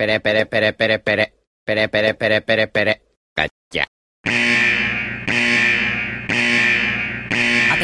Pere pere pere pere pere. Pere pere pere pere pere. Gotcha.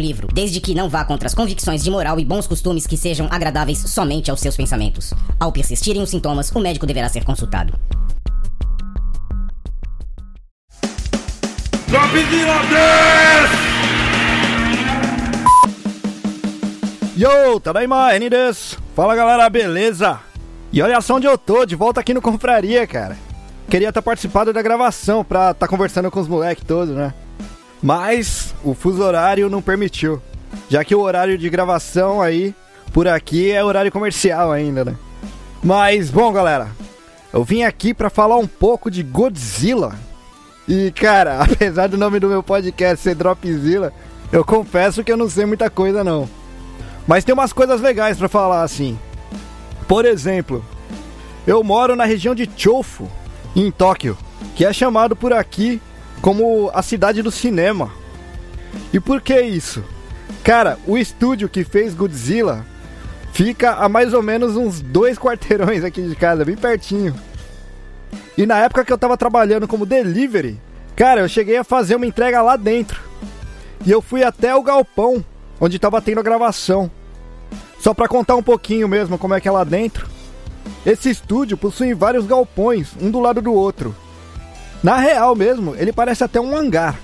livro, desde que não vá contra as convicções de moral e bons costumes que sejam agradáveis somente aos seus pensamentos. Ao persistirem os sintomas, o médico deverá ser consultado. Dropzilla 10! Yo, N desu. Fala galera, beleza? E olha só onde eu tô, de volta aqui no Confraria, cara. Queria estar participado da gravação pra estar conversando com os moleques todos, né? Mas o fuso horário não permitiu. Já que o horário de gravação aí, por aqui, é horário comercial ainda, né? Mas, bom, galera, eu vim aqui pra falar um pouco de Godzilla. E, cara, apesar do nome do meu podcast ser Dropzilla, eu confesso que eu não sei muita coisa, não. Mas tem umas coisas legais pra falar, assim. Por exemplo, eu moro na região de Chofu, em Tóquio, que é chamado por aqui como a cidade do cinema. E por que isso? Cara, o estúdio que fez Godzilla fica a mais ou menos uns dois quarteirões aqui de casa, bem pertinho. E na época que eu tava trabalhando como delivery, cara, eu cheguei a fazer uma entrega lá dentro. E eu fui até o galpão, onde tava tendo a gravação. Só pra contar um pouquinho mesmo como é que é lá dentro. Esse estúdio possui vários galpões, um do lado do outro. Na real mesmo, ele parece até um hangar.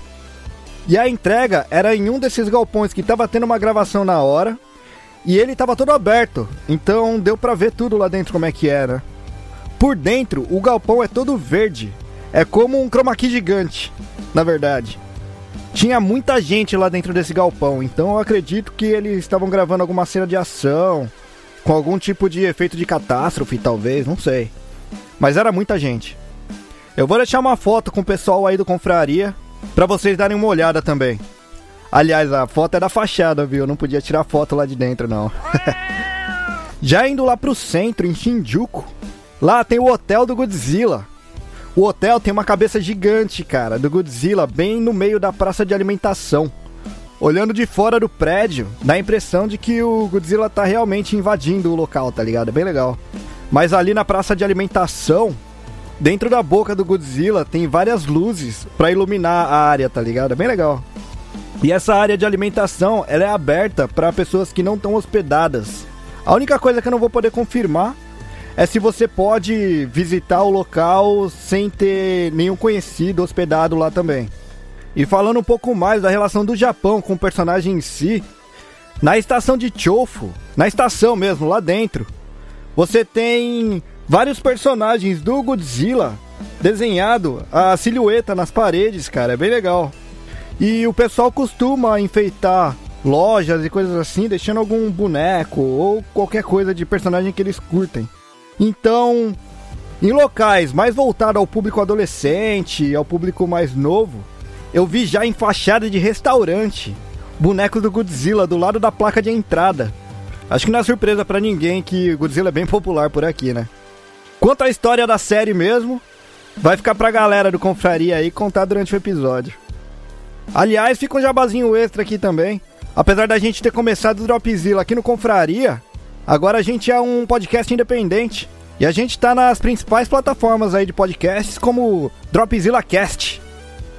E a entrega era em um desses galpões que tava tendo uma gravação na hora. E ele tava todo aberto, então deu pra ver tudo lá dentro como é que era. Por dentro, o galpão é todo verde. É como um chroma key gigante, na verdade. Tinha muita gente lá dentro desse galpão, então eu acredito que eles estavam gravando alguma cena de ação, com algum tipo de efeito de catástrofe, talvez, não sei. Mas era muita gente. Eu vou deixar uma foto com o pessoal aí do Confraria para vocês darem uma olhada também. Aliás, a foto é da fachada, viu? Eu não podia tirar foto lá de dentro, não. Já indo lá pro centro, em Shinjuku, lá tem o hotel do Godzilla. O hotel tem uma cabeça gigante, cara, do Godzilla, bem no meio da praça de alimentação. Olhando de fora do prédio, dá a impressão de que o Godzilla tá realmente invadindo o local, tá ligado? É bem legal. Mas ali na praça de alimentação, Dentro da boca do Godzilla tem várias luzes para iluminar a área, tá ligado? É bem legal. E essa área de alimentação, ela é aberta para pessoas que não estão hospedadas. A única coisa que eu não vou poder confirmar é se você pode visitar o local sem ter nenhum conhecido hospedado lá também. E falando um pouco mais da relação do Japão com o personagem em si, na estação de Chofu, na estação mesmo, lá dentro, você tem vários personagens do Godzilla desenhado a silhueta nas paredes, cara, é bem legal. E o pessoal costuma enfeitar lojas e coisas assim, deixando algum boneco ou qualquer coisa de personagem que eles curtem. Então, em locais mais voltados ao público adolescente, ao público mais novo, eu vi já em fachada de restaurante bonecos do Godzilla do lado da placa de entrada. Acho que não é surpresa para ninguém que Godzilla é bem popular por aqui, né? Quanto à história da série mesmo, vai ficar pra galera do Confraria aí contar durante o episódio. Aliás, fica um jabazinho extra aqui também. Apesar da gente ter começado o Dropzilla aqui no Confraria, agora a gente é um podcast independente. E a gente tá nas principais plataformas aí de podcasts, como Dropzilla Cast.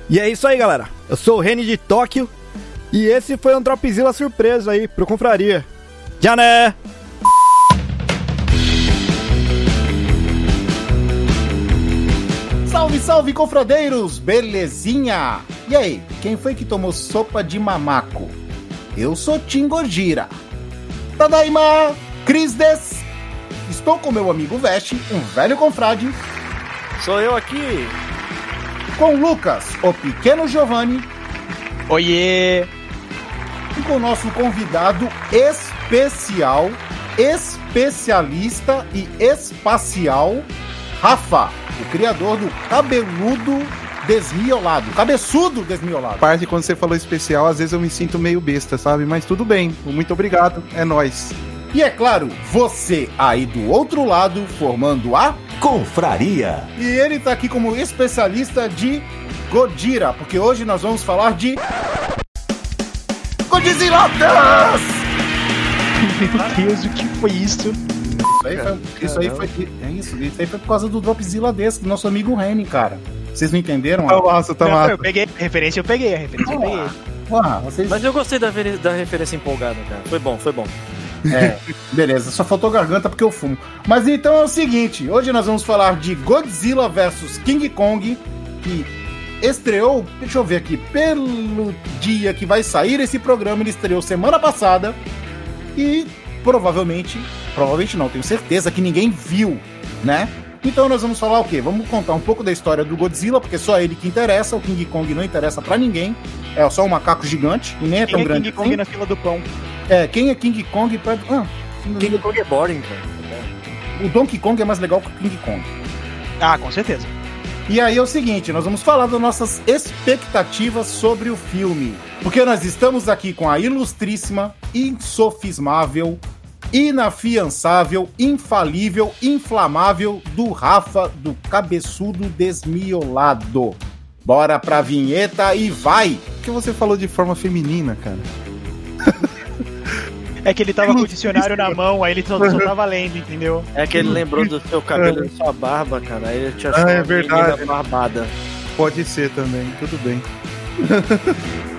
E é isso aí, galera. Eu sou o Reni de Tóquio. E esse foi um Dropzilla surpresa aí pro Confraria. Jané! Salve, salve, confradeiros! Belezinha? E aí, quem foi que tomou sopa de mamaco? Eu sou Tingojira. Tadaima! Cris des! Estou com meu amigo Veste, um velho confrade. Sou eu aqui. Com Lucas, o pequeno Giovanni. Oiê! E com o nosso convidado especial, especialista e espacial, Rafa, o criador do cabeludo desmiolado, cabeçudo desmiolado. Parte quando você falou especial, às vezes eu me sinto meio besta, sabe? Mas tudo bem. Muito obrigado. É nóis. E é claro, você aí do outro lado formando a Confraria. E ele tá aqui como especialista de Godira, porque hoje nós vamos falar de Godzilladas! Meu Deus, o que foi isso? Isso aí foi, isso aí foi, é isso, isso aí foi por causa do Dropzilla desse, do nosso amigo Reni, cara. Vocês não entenderam? Tá massa, tá massa. eu peguei a referência, eu peguei a referência, eu peguei. Ah, vocês... Mas eu gostei da, da referência empolgada, cara. Foi bom, foi bom. É, beleza, só faltou garganta porque eu fumo. Mas então é o seguinte, hoje nós vamos falar de Godzilla vs King Kong, que estreou, deixa eu ver aqui, pelo dia que vai sair esse programa, ele estreou semana passada e provavelmente, provavelmente não, tenho certeza que ninguém viu, né? Então nós vamos falar o quê? Vamos contar um pouco da história do Godzilla, porque só ele que interessa, o King Kong não interessa pra ninguém. É só um macaco gigante e nem é tão Quem é grande King Kong assim. na fila do pão? É, quem é King Kong pra... Ah, King Kong é boring, cara. o Donkey Kong é mais legal que o King Kong. Ah, com certeza. E aí é o seguinte, nós vamos falar das nossas expectativas sobre o filme. Porque nós estamos aqui com a ilustríssima, insofismável, inafiançável, infalível, inflamável do Rafa do Cabeçudo Desmiolado. Bora pra vinheta e vai! Por que você falou de forma feminina, cara? É que ele tava com o dicionário na mão, aí ele só, só tava lendo, entendeu? É que ele lembrou do seu cabelo e da sua barba, cara. Aí ele te achou Ah, é verdade. barbada. Pode ser também, tudo bem.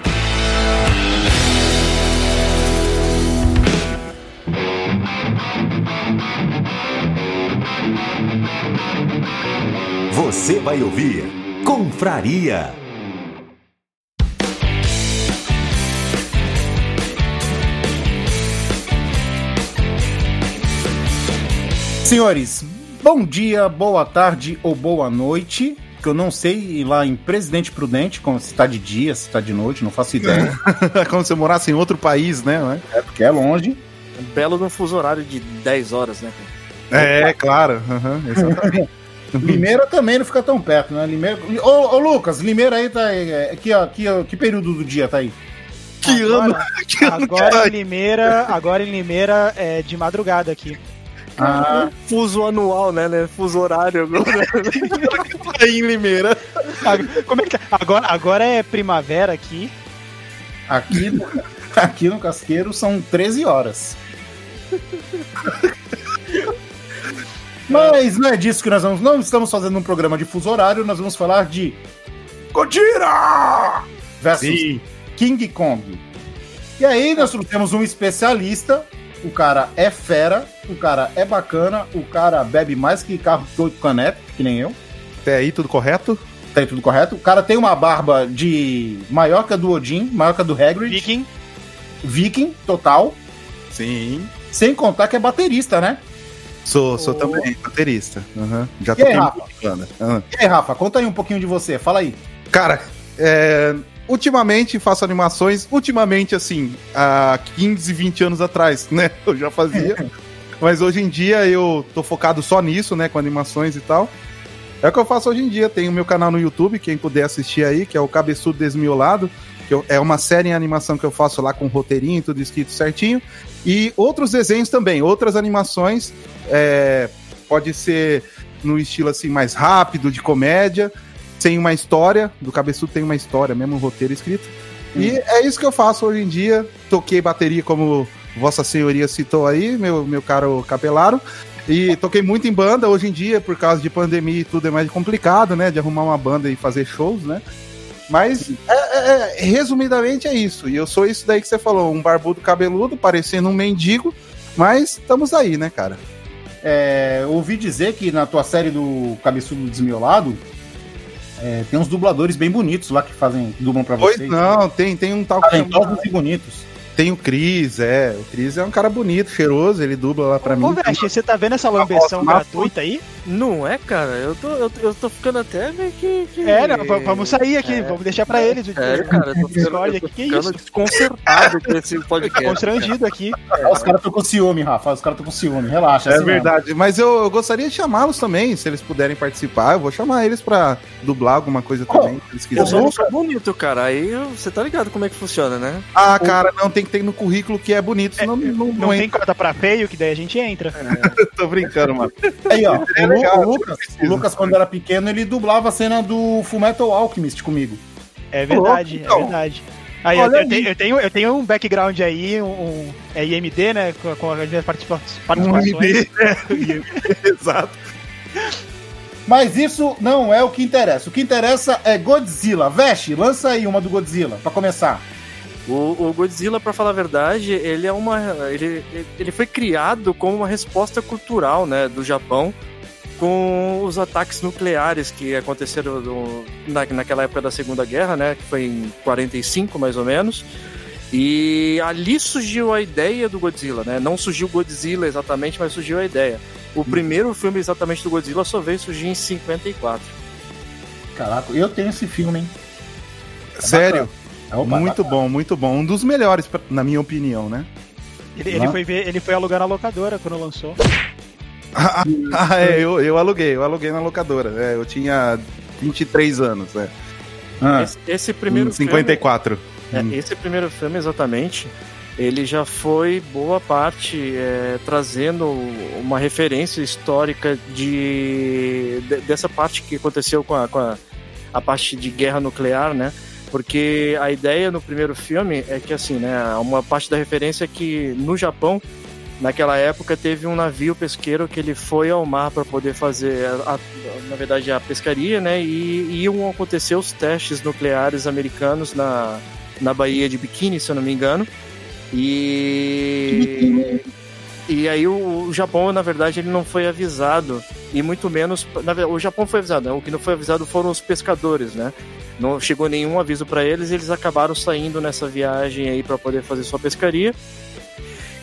Você vai ouvir Confraria. Senhores, bom dia, boa tarde ou boa noite. Que eu não sei lá em Presidente Prudente, como se tá de dia, se tá de noite, não faço ideia. É como se eu morasse em outro país, né? é? é porque é longe. Um belo num fuso horário de 10 horas, né, cara? É, claro. aham, exatamente. Limeira também não fica tão perto, né? Limeira... Ô, ô, Lucas, Limeira aí tá. É, que, ó, que, ó, que período do dia tá aí? que ano, que ano que Agora tá em Limeira, agora em Limeira é de madrugada aqui. Ah, Fuso anual, né? né? Fuso horário agora. aí em Limeira. Como é que tá? Agora, agora é primavera aqui. aqui, no, aqui no Casqueiro são 13 horas. Mas não é disso que nós vamos. Não estamos fazendo um programa de fuso horário, nós vamos falar de. Godzilla! Versus King Kong. E aí nós temos um especialista. O cara é fera, o cara é bacana, o cara bebe mais que carro de oito canetas, que nem eu. Até aí, tudo correto? Tá aí tudo correto. O cara tem uma barba de maior que a do Odin, maior que a do Hagrid. Viking. Viking, total. Sim. Sem contar que é baterista, né? Sou, sou Oh. também baterista. Aham. Já E aí, Rafa? Aham. E aí, Rafa, conta aí um pouquinho de você. Fala aí. Cara, é, ultimamente faço animações, ultimamente assim, há 15, 20 anos atrás, né? Eu já fazia. Mas hoje em dia eu tô focado só nisso, né? Com animações e tal. É o que eu faço hoje em dia. Tem o meu canal no YouTube, quem puder assistir aí, que é o Cabeçudo Desmiolado. Que eu- é uma série em animação que eu faço lá com roteirinho, tudo escrito certinho. E outros desenhos também, outras animações. é, pode ser no estilo assim mais rápido, de comédia sem uma história, do Cabeçudo tem uma história, mesmo um roteiro escrito. E é isso que eu faço hoje em dia. Toquei bateria, como Vossa Senhoria citou aí, meu, meu caro capelaro. E toquei muito em banda. Hoje em dia, por causa de pandemia e tudo, é mais complicado, né? De arrumar uma banda e fazer shows, né? Mas, é- é- é- resumidamente, é isso. E eu sou isso daí que você falou, um barbudo cabeludo, parecendo um mendigo. Mas estamos aí, né, cara? É, ouvi dizer que na tua série do Cabeçudo Desmiolado é, tem uns dubladores bem bonitos lá que fazem que dublam pra Pois vocês. não, tem, tem um tal Talentosos e bonitos. Tem o Cris, é. O Cris é um cara bonito, cheiroso, ele dubla lá pra Ô, mim. Veste, você tá vendo essa lambeção gratuita aí? Não é, cara? Eu tô, eu, eu tô ficando até meio que. que- É, não, vamos sair aqui, É. vamos deixar pra eles. o- É, cara, eu tô ficando, eu tô aqui, que ficando isso? desconcertado com esse podcast. Constrangido aqui. Ah, Os caras estão com ciúme, Rafa. Os caras estão com ciúme. Relaxa. É assim verdade, mas eu, eu gostaria de chamá-los também, se eles puderem participar. Eu vou chamar eles pra dublar alguma coisa também, se eles Eu quiserem. não sou bonito, cara. Aí eu- você tá ligado como é que funciona, né? Ah, cara, não tem que ter no currículo que é bonito, senão não, não, Não tem entra. cota pra feio, que daí a gente entra. Tô brincando, mano. Aí, ó. É o, legal, o Lucas, o Lucas, quando era pequeno, ele dublava a cena do Fullmetal Alchemist comigo. É verdade, então. é verdade. Aí, eu, eu aí. tenho, eu, tenho, eu tenho um background aí, um, é IMD, né? Com, com as minhas participa Um participações. MD. Exato. Mas isso não é o que interessa. O que interessa é Godzilla. Veste, lança aí uma do Godzilla, pra começar. O, o Godzilla, pra falar a verdade, ele é uma. Ele, ele foi criado como uma resposta cultural, né, do Japão com os ataques nucleares que aconteceram no- na, naquela época da Segunda Guerra, né, que foi em 45 mais ou menos. E ali surgiu a ideia do Godzilla, né? Não surgiu Godzilla exatamente, mas surgiu a ideia. O primeiro filme exatamente do Godzilla só veio surgir em 54. Caraca, eu tenho esse filme, hein? Sério, Opa, muito bom, muito bom. Um dos melhores, pra- na minha opinião, né? Ele, ele foi ver, ele foi alugar na locadora quando lançou. Ah, é, eu, eu aluguei, eu aluguei na locadora. É, eu tinha 23 anos, é. Ah, Esse, esse primeiro Em 54. É, Hum. Esse primeiro filme, exatamente, ele já foi boa parte é, trazendo uma referência histórica de, de- dessa parte que aconteceu com, a, com a, a parte de guerra nuclear, né? Porque a ideia no primeiro filme é que, assim, né? Uma parte da referência é que no Japão, naquela época, teve um navio pesqueiro que ele foi ao mar para poder fazer, a- a- na verdade, a pescaria, né? E iam acontecer os testes nucleares americanos na, na Baía de Bikini, se eu não me engano. E. E aí o, o Japão, na verdade, ele não foi avisado. E muito menos. Na, o Japão foi avisado, né? O que não foi avisado foram os pescadores, né? Não chegou nenhum aviso para eles, eles acabaram saindo nessa viagem aí para poder fazer sua pescaria.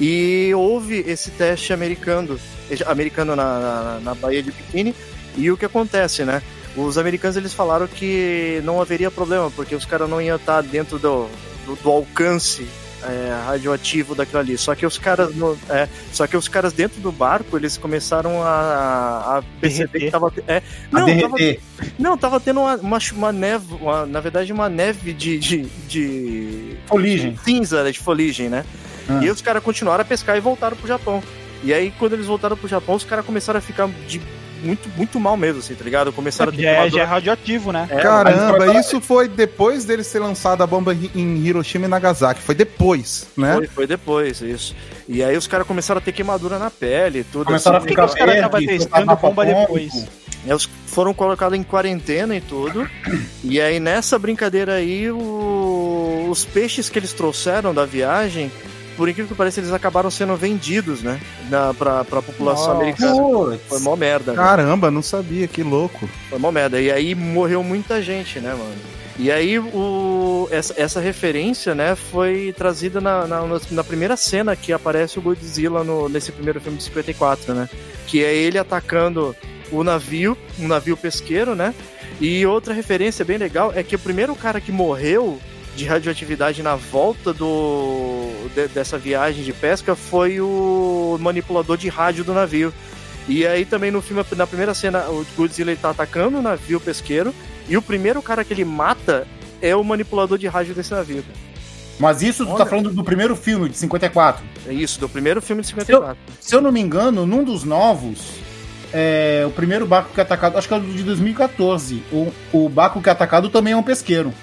E houve esse teste americano, americano na, na, na Baía de Bikini. E o que acontece, né? Os americanos eles falaram que não haveria problema, porque os caras não iam estar dentro do, do, do alcance é, radioativo daquilo ali. Só que os caras, no- é, só que os caras dentro do barco eles começaram a, a perceber que tava, é, não, tava, não, tava tendo uma, uma, uma neve, uma- na verdade uma neve de, de, de Foligem. cinza, né, de foligem, né? Ah. E os caras continuaram a pescar e voltaram pro Japão. E aí, quando eles voltaram pro Japão, os caras começaram a ficar de muito, muito mal mesmo, assim, tá ligado? Começaram a ter Já é, já é radioativo, né? É, Caramba, isso foi depois deles ter lançado a bomba em Hiroshima e Nagasaki. Foi depois, né? Foi, foi depois, isso. E aí os caras começaram a ter queimadura na pele e tudo. Começaram a assim. que ficar os caras estavam testando bomba depois? Eles foram colocados em quarentena e tudo. E aí nessa brincadeira aí, o- os peixes que eles trouxeram da viagem, por incrível que pareça, eles acabaram sendo vendidos, né? Na, pra, pra população Nossa. americana. Putz. Foi mó merda, né? Caramba, não sabia, que louco. Foi mó merda. E aí morreu muita gente, né, mano? E aí o, essa, essa referência, né, foi trazida na, na, na primeira cena que aparece o Godzilla no, nesse primeiro filme de 54, né? Que é ele atacando o navio, um navio pesqueiro, né? E outra referência bem legal é que o primeiro cara que morreu de radioatividade na volta do de- dessa viagem de pesca foi o manipulador de rádio do navio. E aí também no filme, na primeira cena, o Godzilla ele tá atacando o navio pesqueiro e o primeiro cara que ele mata é o manipulador de rádio desse navio. Mas isso tu tá Olha. falando do primeiro filme, de 54. É isso, do primeiro filme de 54. Se eu não me engano, num dos novos, é, o primeiro barco que é atacado, acho que é o de 2014. O, o barco que é atacado também é um pesqueiro.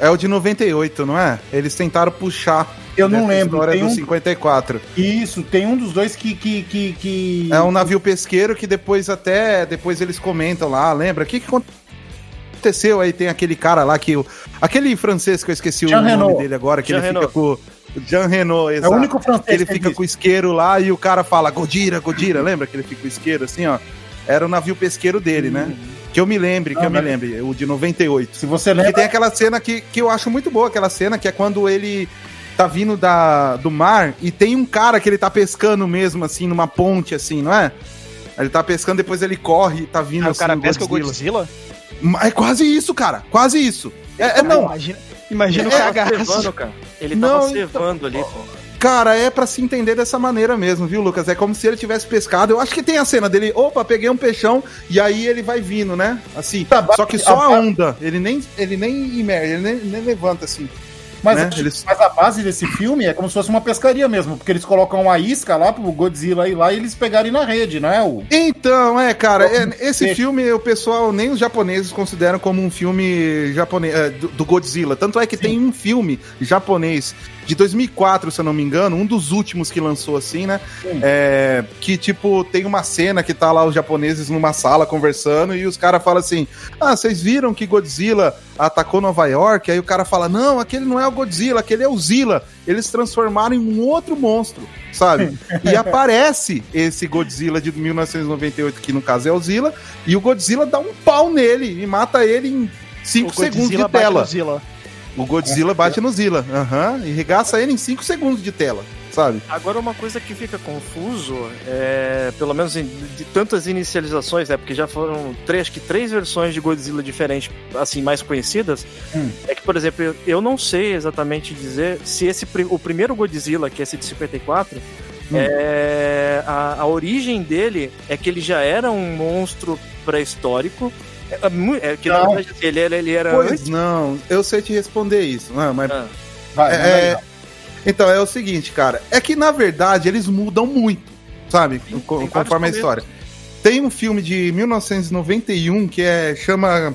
É o de 98, não é? Eles tentaram puxar. Eu não lembro. História Tem do um, 54. isso, tem um dos dois que. que, que, que- É um navio pesqueiro que depois até. Depois eles comentam lá, lembra? O que, que aconteceu aí? Tem aquele cara lá que. o- Aquele francês que eu esqueci Jean o nome Reno. dele agora, que Jean ele fica Reno. com. Jean Renault, É exato. o único francês Ele que fica existe. com o isqueiro lá e o cara fala Godira, Godira, lembra que ele fica com o isqueiro assim, ó? Era o navio pesqueiro dele, né? Que eu me lembre, que Não, eu me mas- lembre, o de 98. Se você Que lembra. tem aquela cena que, que eu acho muito boa, aquela cena que é quando ele tá vindo da, do mar e tem um cara que ele tá pescando mesmo, assim, numa ponte, assim, não é? Ele tá pescando, depois ele corre, tá vindo Ah, o assim, cara pesca o Godzilla? É quase isso, cara. Quase isso. É, é, não, Imagina, imagina o É, cagaço. Cevando, cara. Ele Não, tava então- cevando ali, pô. Cara, é pra se entender dessa maneira mesmo, viu, Lucas? É como se ele tivesse pescado. Eu acho que tem a cena dele, opa, peguei um peixão e aí ele vai vindo, né? Assim. Tá, só que só a- a onda. Ele nem, ele nem imerge, ele nem, nem levanta assim. Mas, né? Eles- mas a base desse filme é como se fosse uma pescaria mesmo, porque eles colocam uma isca lá pro Godzilla ir lá e eles pegarem na rede, não é? O... Então, é, cara, é, esse filme o pessoal, nem os japoneses consideram como um filme japonês, é, do, do Godzilla. Tanto é que tem um filme japonês de 2004, se eu não me engano, um dos últimos que lançou assim, né? É, que, tipo, tem uma cena que tá lá os japoneses numa sala conversando e os caras falam assim: Ah, vocês viram que Godzilla atacou Nova York? Aí o cara fala: Não, aquele não é o Godzilla, aquele é o Zilla. Eles transformaram em um outro monstro, sabe? e aparece esse Godzilla de 1998, que no caso é o Zilla, e o Godzilla dá um pau nele e mata ele em 5 O segundos de tela. O Godzilla bate no Zilla, aham, e regaça ele em 5 segundos de tela, sabe? Agora, uma coisa que fica confuso, é, pelo menos em- de tantas inicializações, né, porque já foram três, acho que três versões de Godzilla diferentes, assim, mais conhecidas, Hum. é que, por exemplo, eu, eu não sei exatamente dizer se esse o primeiro Godzilla, que é esse de 54, é, a, a origem dele é que ele já era um monstro pré-histórico, é, é é que na Não. verdade ele, era- ele era Pois antes... não, eu sei te responder isso, não, mas Ah, Vai, É, é, então, é o seguinte, cara. É que, na verdade, eles mudam muito, sabe? Tem- Co- conforme a história. Tem um filme de 1991 que é, chama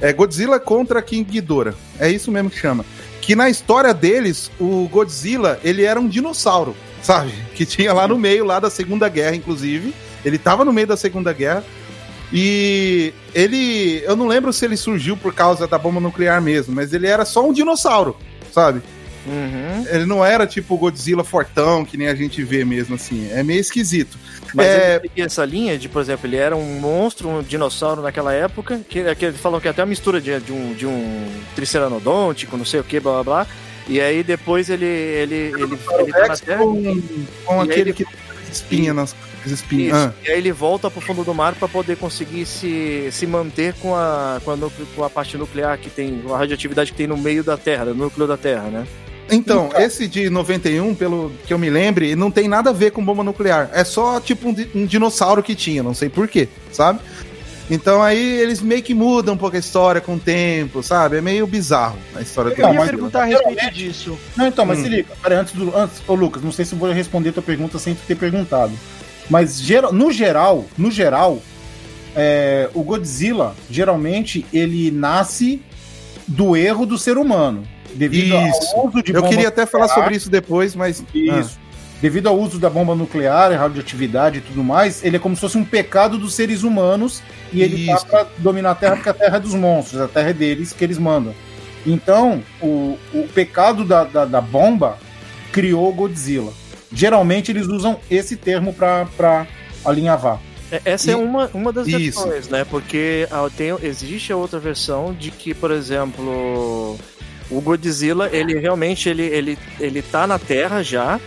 é, Godzilla contra King Ghidorah. É isso mesmo que chama. Que na história deles, o Godzilla, ele era um dinossauro, sabe? Que tinha lá no meio, lá da Segunda Guerra, inclusive. Ele tava no meio da Segunda Guerra. E ele. Eu não lembro se ele surgiu por causa da bomba nuclear mesmo, mas ele era só um dinossauro, sabe? uhum. Ele não era tipo o Godzilla fortão, que nem a gente vê mesmo, assim. É meio esquisito. Mas É- ele seguia essa linha de, por exemplo, ele era um monstro, um dinossauro naquela época, que, que eles falam que é até uma mistura de, de um, de um triceranodôntico, não sei o que, blá blá blá. E aí depois ele. ele, ele, ele tá na Terra. com, com aquele ele- que tem espinha nas as espinhas. Isso. Ah, E aí ele volta pro fundo do mar para poder conseguir se, se manter com a, com, a, com a parte nuclear que tem, a radioatividade que tem no meio da Terra, no núcleo da Terra, né? Então, esse de 91, pelo que eu me lembre, não tem nada a ver com bomba nuclear. É só tipo um, um dinossauro que tinha, não sei porquê, sabe? Então aí eles meio que mudam um pouco a história com o tempo, sabe? É meio bizarro a história do Eu ia perguntar a respeito disso. Não, então, mas Hum. se liga. Peraí, antes do. Antes, ô Lucas, não sei se eu vou responder tua pergunta sem tu ter perguntado. Mas geral, no geral, no geral, é, o Godzilla, geralmente, ele nasce do erro do ser humano. Devido Isso. ao uso de Eu queria até falar nuclear. sobre isso depois, mas. Isso. Devido ao uso da bomba nuclear, radioatividade e tudo mais, ele é como se fosse um pecado dos seres humanos e ele tá Isso. pra dominar a Terra porque a Terra é dos monstros, a Terra é deles que eles mandam. Então, o, o pecado da, da, da bomba criou o Godzilla. Geralmente eles usam esse termo pra, pra alinhavar. É, Essa é E- uma, uma das Isso. versões, né? Porque ah, tem, existe a outra versão de que, por exemplo, o Godzilla, ele realmente ele, ele, ele tá na Terra já.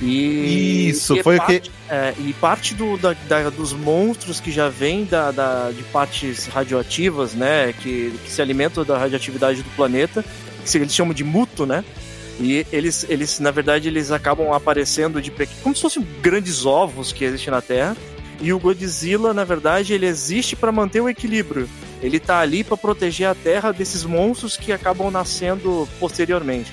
E, Isso, e foi o parte, é, e parte do, da, da- dos monstros que já vem da, da- de partes radioativas, né? Que, que se alimentam da radioatividade do planeta, que se- eles chamam de muto, né? E eles, eles, na verdade, eles acabam aparecendo de como se fossem grandes ovos que existem na Terra. E o Godzilla, na verdade, ele existe para manter o equilíbrio. Ele tá ali para proteger a Terra desses monstros que acabam nascendo posteriormente.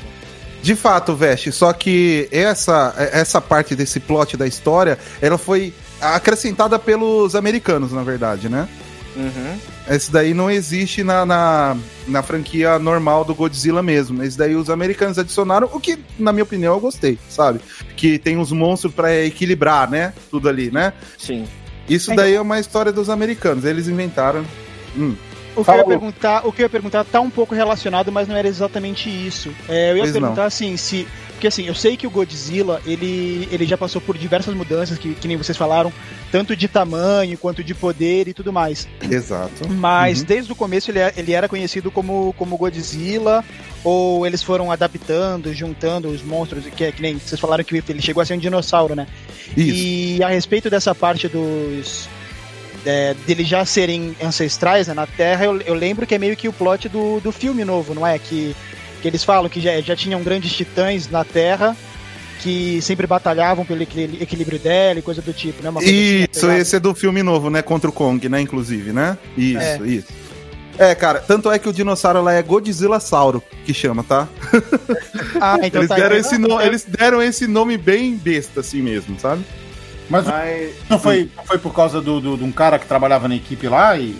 De fato, Veste, só que essa, essa parte desse plot da história, ela foi acrescentada pelos americanos, na verdade, né? Uhum. Esse daí não existe na, na, na franquia normal do Godzilla mesmo. Esse daí os americanos adicionaram, o que, na minha opinião, eu gostei, sabe? Que tem uns monstros pra equilibrar, né? Tudo ali, né? Sim. Isso daí é uma história dos americanos. Eles inventaram. Hum. O que, eu ia perguntar, o que eu ia perguntar tá um pouco relacionado, mas não era exatamente isso. É, eu ia Pois perguntar assim, se. Porque assim, eu sei que o Godzilla, ele, ele já passou por diversas mudanças, que, que nem vocês falaram, tanto de tamanho quanto de poder e tudo mais. Exato. Mas Uhum. desde o começo ele, é- ele era conhecido como, como Godzilla, ou eles foram adaptando, juntando os monstros, que, é que nem vocês falaram que ele chegou a ser um dinossauro, né? Isso. E a respeito dessa parte dos, é, deles já serem ancestrais né, na Terra, eu, eu lembro que é meio que o plot do, do filme novo, não é? Que, que eles falam que já, já tinham grandes titãs na Terra que sempre batalhavam pelo equil- equilíbrio dela e coisa do tipo, né? Assim, Isso, esse é do filme novo, né? Contra o Kong, né? Inclusive, né? Isso, É. isso. É, cara, tanto é que o dinossauro lá é Godzilla Sauro, que chama, tá? Ah, então eles, tá. deram esse no- eles deram esse nome bem besta, assim mesmo, sabe? Mas Mas- não foi, não foi por causa do, do- de um cara que trabalhava na equipe lá e.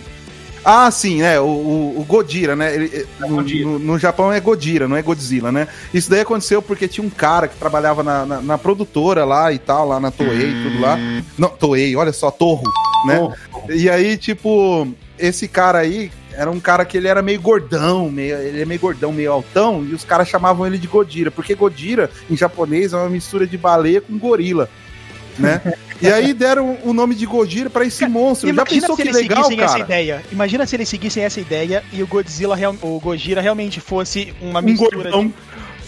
Ah, sim, é, o, o, o Godira, né? Ele- é, no, Godira. no- no Japão é Godira, não é Godzilla, né? Isso daí aconteceu porque tinha um cara que trabalhava na, na, na produtora lá e tal, lá na Toei e tudo lá. Não, Toei, olha só, Torro, né? Oh, E aí, tipo, esse cara aí era um cara que ele era meio gordão, meio, ele é meio gordão, meio altão, e os caras chamavam ele de Godira, porque Godira, em japonês, é uma mistura de baleia com gorila, né? e aí deram o nome de Godira pra esse monstro. Já Imagina pensou se que eles legal, seguissem essa cara? ideia. Imagina se eles seguissem essa ideia e o Godzilla, real- o Gojira realmente fosse uma Um mistura gordão.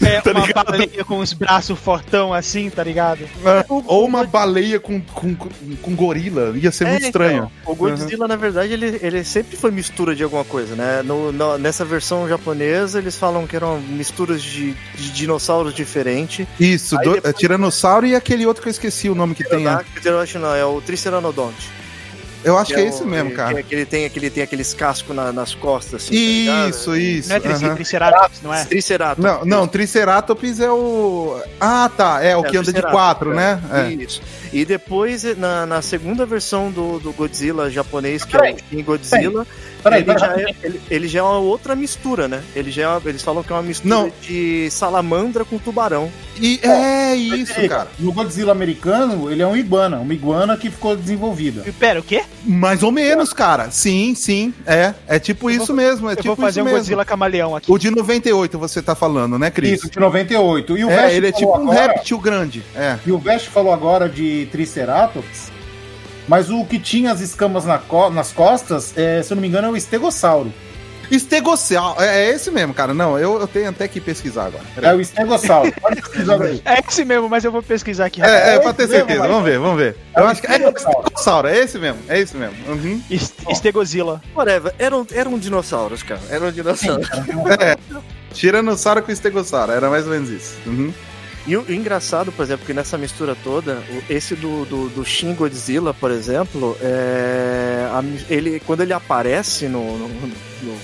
É, tá uma ligado? baleia com os braços fortão assim, tá ligado? É, Ou uma baleia com, com, com gorila. Ia ser muito É, estranho. então, o Godzilla, na verdade, ele, ele sempre foi mistura de alguma coisa, né? No, no- nessa versão japonesa, eles falam que eram misturas de, de dinossauros diferentes. Isso, do, depois- é Tiranossauro e aquele outro que eu esqueci o nome que tem. acho não, é o Triceranodonte. Eu acho que é o- esse mesmo, que- cara. Que, ele, tem, que ele tem aqueles cascos na- nas costas, assim. tá ligado? Isso, isso. Não é. Triceratops, não é? Triceratops. Não, não, Triceratops é o. Ah, tá. É o É, que anda de Triceratops, quatro, é. né? É. Isso. E depois, na, na segunda versão do, do Godzilla japonês, que é o Shin Godzilla, Peraí, ele, já é, ele, ele já é uma outra mistura, né? Ele já é uma- eles falam que é uma mistura Não. de salamandra com tubarão. E é isso, Peraí, cara. No Godzilla americano, ele é um iguana, uma iguana que ficou desenvolvida. E Pera, o quê? Mais ou menos, cara. Sim, sim. É. É tipo Eu isso mesmo. É Eu tipo vou fazer um mesmo. Godzilla camaleão aqui. O de 98 você tá falando, né, Cris? Isso, de 98. E o É, Vest ele é tipo falou um agora- réptil grande. É. E o Vest falou agora de Triceratops, mas o que tinha as escamas na co- nas costas, é, se eu não me engano, é o Estegossauro. Estegossauro. É, é esse mesmo, cara. Não, eu, eu tenho até que pesquisar agora. É o Estegossauro. Pode pesquisar aí. É esse mesmo, mas eu vou pesquisar aqui. É, é, É pra ter mesmo, certeza. mas- Vamos ver, vamos ver. É Eu o acho que é o Estegossauro. Estegossauro. É esse mesmo. É esse mesmo. Uhum. Est- Estegozilla. Whatever, eram, eram dinossauros, cara. Eram dinossauros. É. Tiranossauro com Estegossauro. Era mais ou menos isso. Uhum. E o, engraçado, por exemplo, que nessa mistura toda, o- esse do, do, do Shin Godzilla, por exemplo, é, a ele, quando ele aparece no, no, no,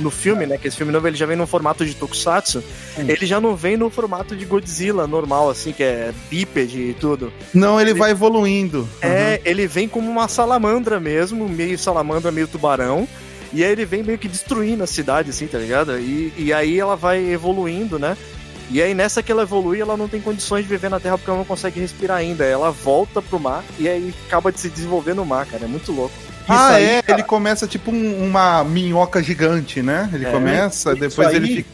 no filme, né? Que esse filme novo ele já vem no formato de Tokusatsu, ele já não vem no formato de Godzilla normal, assim, que é bípede e tudo. Não, ele vai evoluindo. É, ele vem como uma salamandra mesmo, meio salamandra, meio tubarão. E aí ele vem meio que destruindo a cidade, assim, tá ligado? E, e aí ela vai evoluindo, né? E aí nessa que ela evolui, ela não tem condições de viver na Terra porque ela não consegue respirar ainda. Ela volta pro mar e aí acaba de se desenvolver no mar, cara. É muito louco. Ah, aí, é, cara. ele começa tipo um- uma minhoca gigante, né? Ele É, começa, isso depois aí- ele fica.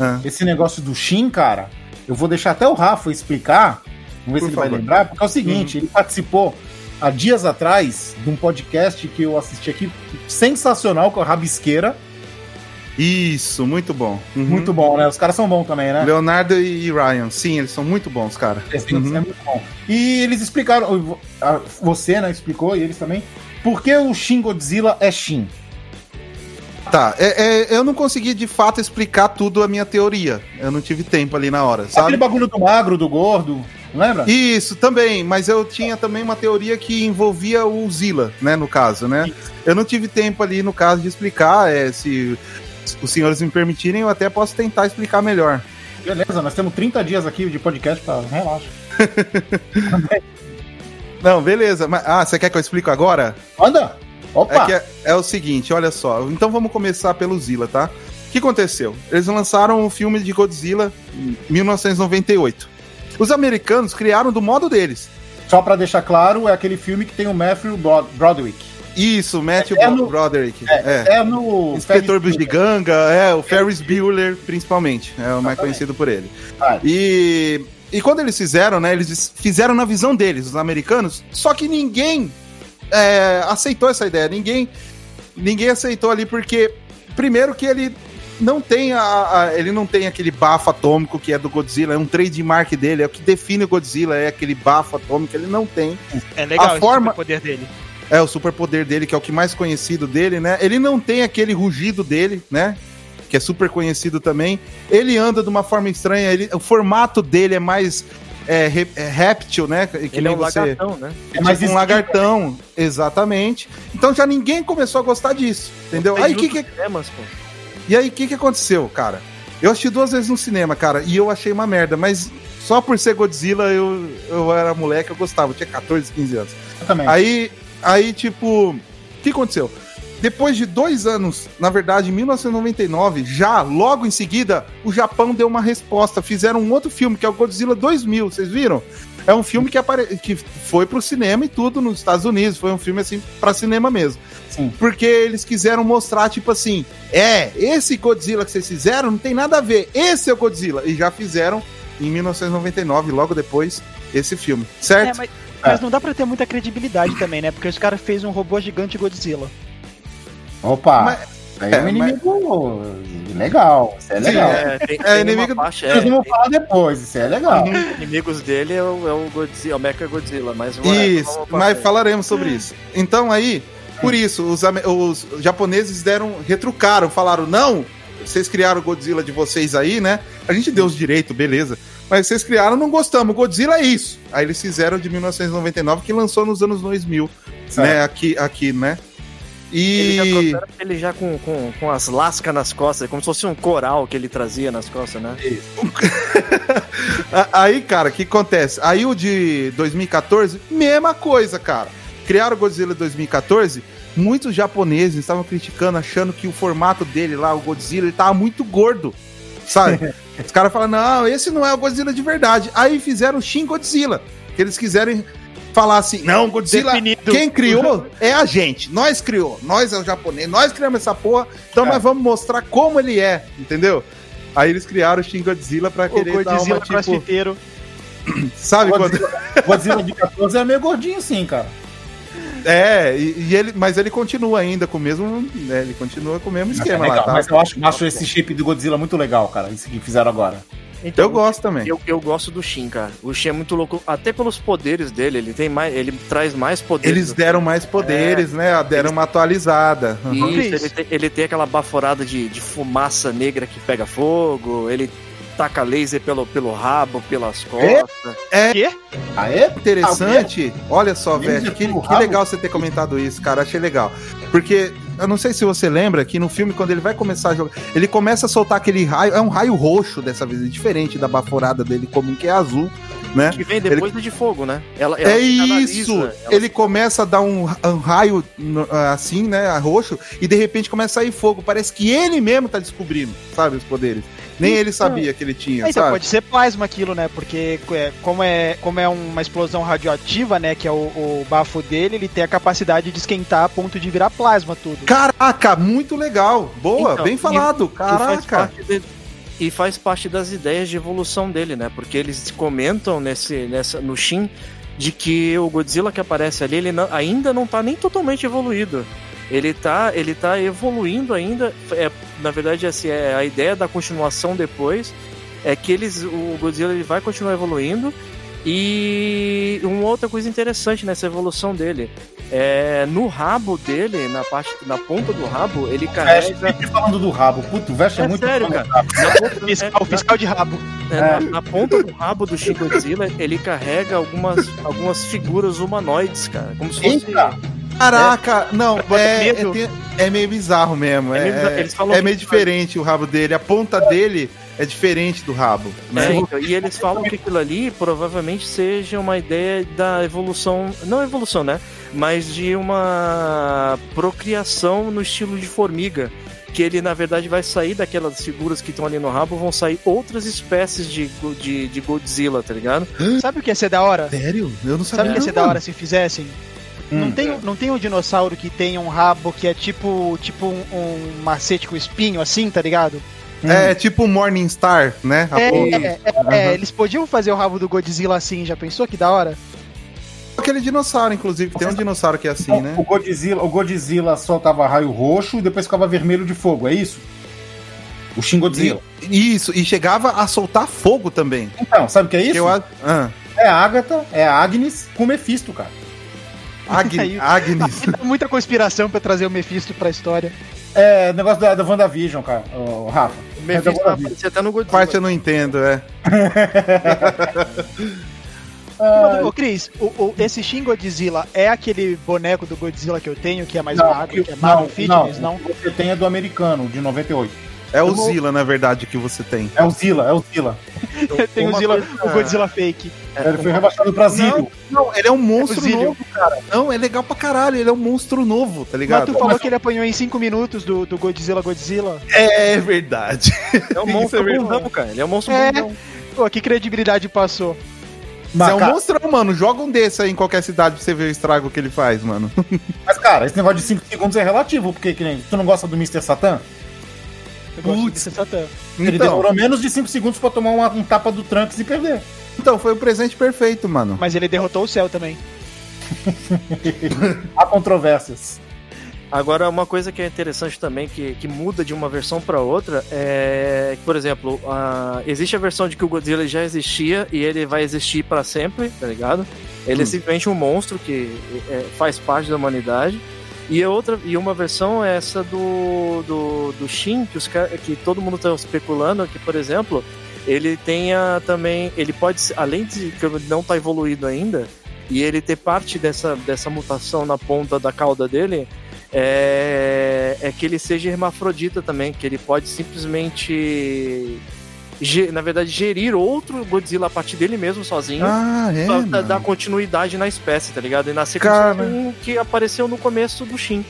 Ah. Esse negócio do Shin, cara, eu vou deixar até o Rafa explicar. Vamos ver Por se ele vai favor. lembrar, porque é o seguinte, ele participou há dias atrás de um podcast que eu assisti aqui, sensacional, com a Rabisqueira. Isso, muito bom. Uhum. Muito bom, né? Os caras são bons também, né? Leonardo e Ryan, sim, eles são muito bons, cara. Uhum. é muito bom. E eles explicaram, você, né, explicou, e eles também, por que o Shin Godzilla é Shin. Tá, é- é, eu não consegui de fato explicar tudo a minha teoria. Eu não tive tempo ali na hora, Aquele sabe? bagulho do magro, do gordo, lembra? Isso, também, mas eu tinha também uma teoria que envolvia o Zilla, né, no caso, né? Eu não tive tempo ali, no caso, de explicar, é, se os senhores me permitirem, eu até posso tentar explicar melhor. Beleza, nós temos 30 dias aqui de podcast pra... Relaxa. Não, beleza, mas, ah, você quer que eu explique agora? Anda! Opa! É, é, é o seguinte, olha só. Então vamos começar pelo Zilla, tá? O que aconteceu? Eles lançaram o filme de Godzilla em 1998. Os americanos criaram do modo deles. Só pra deixar claro, é aquele filme que tem o Matthew Brod- Broderick. Isso, Matthew É no- Broderick. É, É. no... Inspetor Bugiganga, é, o Ferris Bueller, principalmente. É o mais conhecido por ele. Ah. E, e quando eles fizeram, né? Eles fizeram na visão deles, os americanos, só que ninguém é, aceitou essa ideia. Ninguém, ninguém aceitou ali, porque, primeiro, que ele não tem a, a- ele não tem aquele bafo atômico que é do Godzilla, é um trademark dele, é o que define o Godzilla, é aquele bafo atômico, ele não tem. É legal A forma- poder dele. É, o superpoder dele, que é o que mais conhecido dele, né? Ele não tem aquele rugido dele, né? Que é super conhecido também. Ele anda de uma forma estranha, ele, o formato dele é mais é, re- é réptil, né? Que Ele é nem um você- lagartão, né? É mais tipo um lagartão, exatamente. Então já ninguém começou a gostar disso, entendeu? Aí que, que Cinemas, pô. e aí, o que, que aconteceu, cara? Eu assisti duas vezes no cinema, cara, e eu achei uma merda, mas só por ser Godzilla eu, eu era moleque, eu gostava, eu tinha 14, 15 anos. Exatamente. Aí, aí tipo, o que aconteceu? Depois de dois anos, na verdade, em 1999, já logo em seguida, o Japão deu uma resposta. Fizeram um outro filme, que é o Godzilla 2000, vocês viram? É um filme que, apare... que foi pro cinema e tudo nos Estados Unidos. Foi um filme, assim, pra cinema mesmo. Sim. Porque eles quiseram mostrar, tipo assim, é, esse Godzilla que vocês fizeram não tem nada a ver. Esse é o Godzilla. E já fizeram em 1999, logo depois, esse filme. É, Certo? mas, mas não dá pra ter muita credibilidade também, né? Porque os caras fez um robô gigante Godzilla. Opa, Mas- aí é, é, um inimigo legal. Isso é legal. É, tem, É, tem inimigo- parte, Nós é, vamos falar depois, isso é legal. inimigos dele é o, é o Godzilla, é o Mecha Godzilla, mas Isso, pra mas falaremos sobre isso. Então aí, por isso, os, os japoneses deram, retrucaram, falaram, não, vocês criaram o Godzilla de vocês aí, né? A gente deu os direitos, beleza. Mas vocês criaram, não gostamos, o Godzilla é isso. Aí eles fizeram de 1999, que lançou nos anos 2000, né? Aqui, aqui, né? Ele já E... ele já com, com, com as lascas nas costas, como se fosse um coral que ele trazia nas costas, né? Aí, cara, o que acontece? Aí o de 2014, mesma coisa, cara. Criaram o Godzilla 2014, muitos japoneses estavam criticando, achando que o formato dele lá, o Godzilla, ele tava muito gordo, sabe? Os caras falam, não, esse não é o Godzilla de verdade. Aí fizeram o Shin Godzilla, que eles quiserem falar assim, não, Godzilla, Definido. quem criou é a gente, nós criou, nós é o japonês, nós criamos essa porra, então É. nós vamos mostrar como ele é, entendeu? Aí eles criaram o Shin Godzilla pra O querer dar Godzilla uma, tipo, sabe quando... Godzilla, Godzilla de 14 é meio gordinho sim, cara. É, e, e ele, mas ele continua ainda com o mesmo, né, ele continua com o mesmo Mas, é esquema legal, lá, tá? mas eu acho, acho esse shape do Godzilla muito legal, cara. Isso que fizeram agora. Eu gosto também. Eu, eu gosto do Shin, cara. O Shin é muito louco, até pelos poderes dele. Ele tem mais, ele traz mais poderes. Eles deram mais poderes, né? Deram uma atualizada. Uhum. Isso, Isso. ele, tem, ele tem aquela baforada de, de fumaça negra que pega fogo. Ele taca laser pelo, pelo rabo, pelas costas. É Quê? Aê? interessante. Olha só, velho, que, que legal você ter comentado isso, cara. Achei legal. Porque eu não sei se você lembra que no filme, quando ele vai começar a jogar, ele começa a soltar aquele raio. É um raio roxo dessa vez, é diferente da baforada dele comum, que é azul, né? Que vem depois do de fogo, né? Ela, ela É isso! ela- Ele começa a dar um, um raio assim, né? Roxo, e de repente começa a sair fogo. Parece que ele mesmo tá descobrindo, sabe, os poderes. Nem ele sabia que ele tinha, então sabe? pode ser plasma aquilo, né? Porque é, como, é, como é uma explosão radioativa, né? Que é o, o bafo dele, ele tem a capacidade de esquentar a ponto de virar plasma tudo. Caraca, muito legal. Boa, Então, bem e- falado. E faz, Caraca. parte de- e faz parte das ideias de evolução dele, né? Porque eles comentam nesse, nessa, no Shin de que o Godzilla que aparece ali, ele não- ainda não tá nem totalmente evoluído. Ele tá, ele tá evoluindo ainda. É, na verdade, assim, é a ideia da continuação depois é que eles, o Godzilla ele vai continuar evoluindo. E uma outra coisa interessante nessa evolução dele é no rabo dele, na parte, na ponta do rabo, ele carrega sempre falando do rabo. Puto, o Vest é, É muito sério, bom, cara. cara. Na ponta, Fiscal, fiscal de rabo. é, na- na ponta do rabo do Shin Godzilla, ele carrega algumas, algumas figuras humanoides, cara. Como se fosse. Eita! Caraca, não, é, medo. é, tem- é meio bizarro mesmo. É É, meio bizarro. é- Eles falam é meio diferente o rabo dele. A ponta dele é diferente do rabo. né? Né? Então, e eles falam que aquilo ali provavelmente seja uma ideia da evolução. Não evolução, né? Mas de uma procriação no estilo de formiga. Que ele, na verdade, vai sair daquelas figuras que estão ali no rabo, vão sair outras espécies de, de, de Godzilla, tá ligado? Sabe o que ia ser da hora? Sério? Eu não Sabe sabia. o que ia ser não, da hora se fizessem? Não, Hum. tem, um- não tem um dinossauro que tem um rabo que é tipo, tipo um, um macete com espinho assim, tá ligado? É tipo um Morningstar, né? A É, ponta. é, é, é, eles podiam fazer o rabo do Godzilla assim, já pensou que da hora? Aquele dinossauro, inclusive. Tem um dinossauro que é assim, né? O Godzilla, o Godzilla soltava raio roxo e depois ficava vermelho de fogo, é isso? O Shin Godzilla. Isso, e chegava a soltar fogo também. Então, sabe o que é isso? Eu ah. É a Agatha, é a Agnes com o Mephisto, cara. Agni- Aí- Agnes. Muita conspiração pra trazer o Mephisto pra história. É, negócio da, da WandaVision, cara, ô, Rafa. O Mephisto vai aparecer até no Godzilla. Parte eu não entendo, é. Ah, Ô, Cris, o, o- esse Shin Godzilla é aquele boneco do Godzilla que eu tenho, que é mais não, magro, que é magro fitness, não? o que você tem é do americano, de 98. É o Eu vou- Zilla, na verdade, que você tem. É o Zilla, é o Zilla. Tem o, Uma Zilla, coisa- o Godzilla fake. Ele foi rebaixado pra Zillion. Não, ele é um monstro Zillion. novo, cara. Não, é legal pra caralho, ele é um monstro novo, tá Mas ligado? tu falou que ele apanhou em 5 minutos do, do Godzilla Godzilla. É verdade. É um Isso monstro é bundão, cara. Ele é um monstro É. bundão. Pô, que credibilidade passou. Você é um cara, monstrão, mano. Joga um desse aí em qualquer cidade pra você ver o estrago que ele faz, mano. mas, cara, esse negócio de 5 segundos é relativo, porque que nem, tu não gosta do Mr. Satan? Eu Putz. desse Satã. Ele Então, demorou menos de 5 segundos pra tomar uma- um tapa do Trunks e perder. então, foi o presente perfeito, mano. Mas ele derrotou o céu também. Há controvérsias. Agora, uma coisa que é interessante também, que, que muda de uma versão pra outra, é que, por exemplo, a- existe a versão de que o Godzilla já existia e ele vai existir pra sempre, tá ligado? Ele é simplesmente um monstro que é, faz parte da humanidade. E a outra e uma versão é essa do, do, do Shin, que, os, que todo mundo tá especulando que, por exemplo, ele tenha também. Ele pode, além de que ele não tá evoluído ainda, e ele ter parte dessa, dessa mutação na ponta da cauda dele, é, é que ele seja hermafrodita também, que ele pode simplesmente, na verdade, gerir outro Godzilla a partir dele mesmo, sozinho, Ah, é. pra mano. dar continuidade na espécie, tá ligado? E nascer como Cara. se fosse um que apareceu no começo do Shin,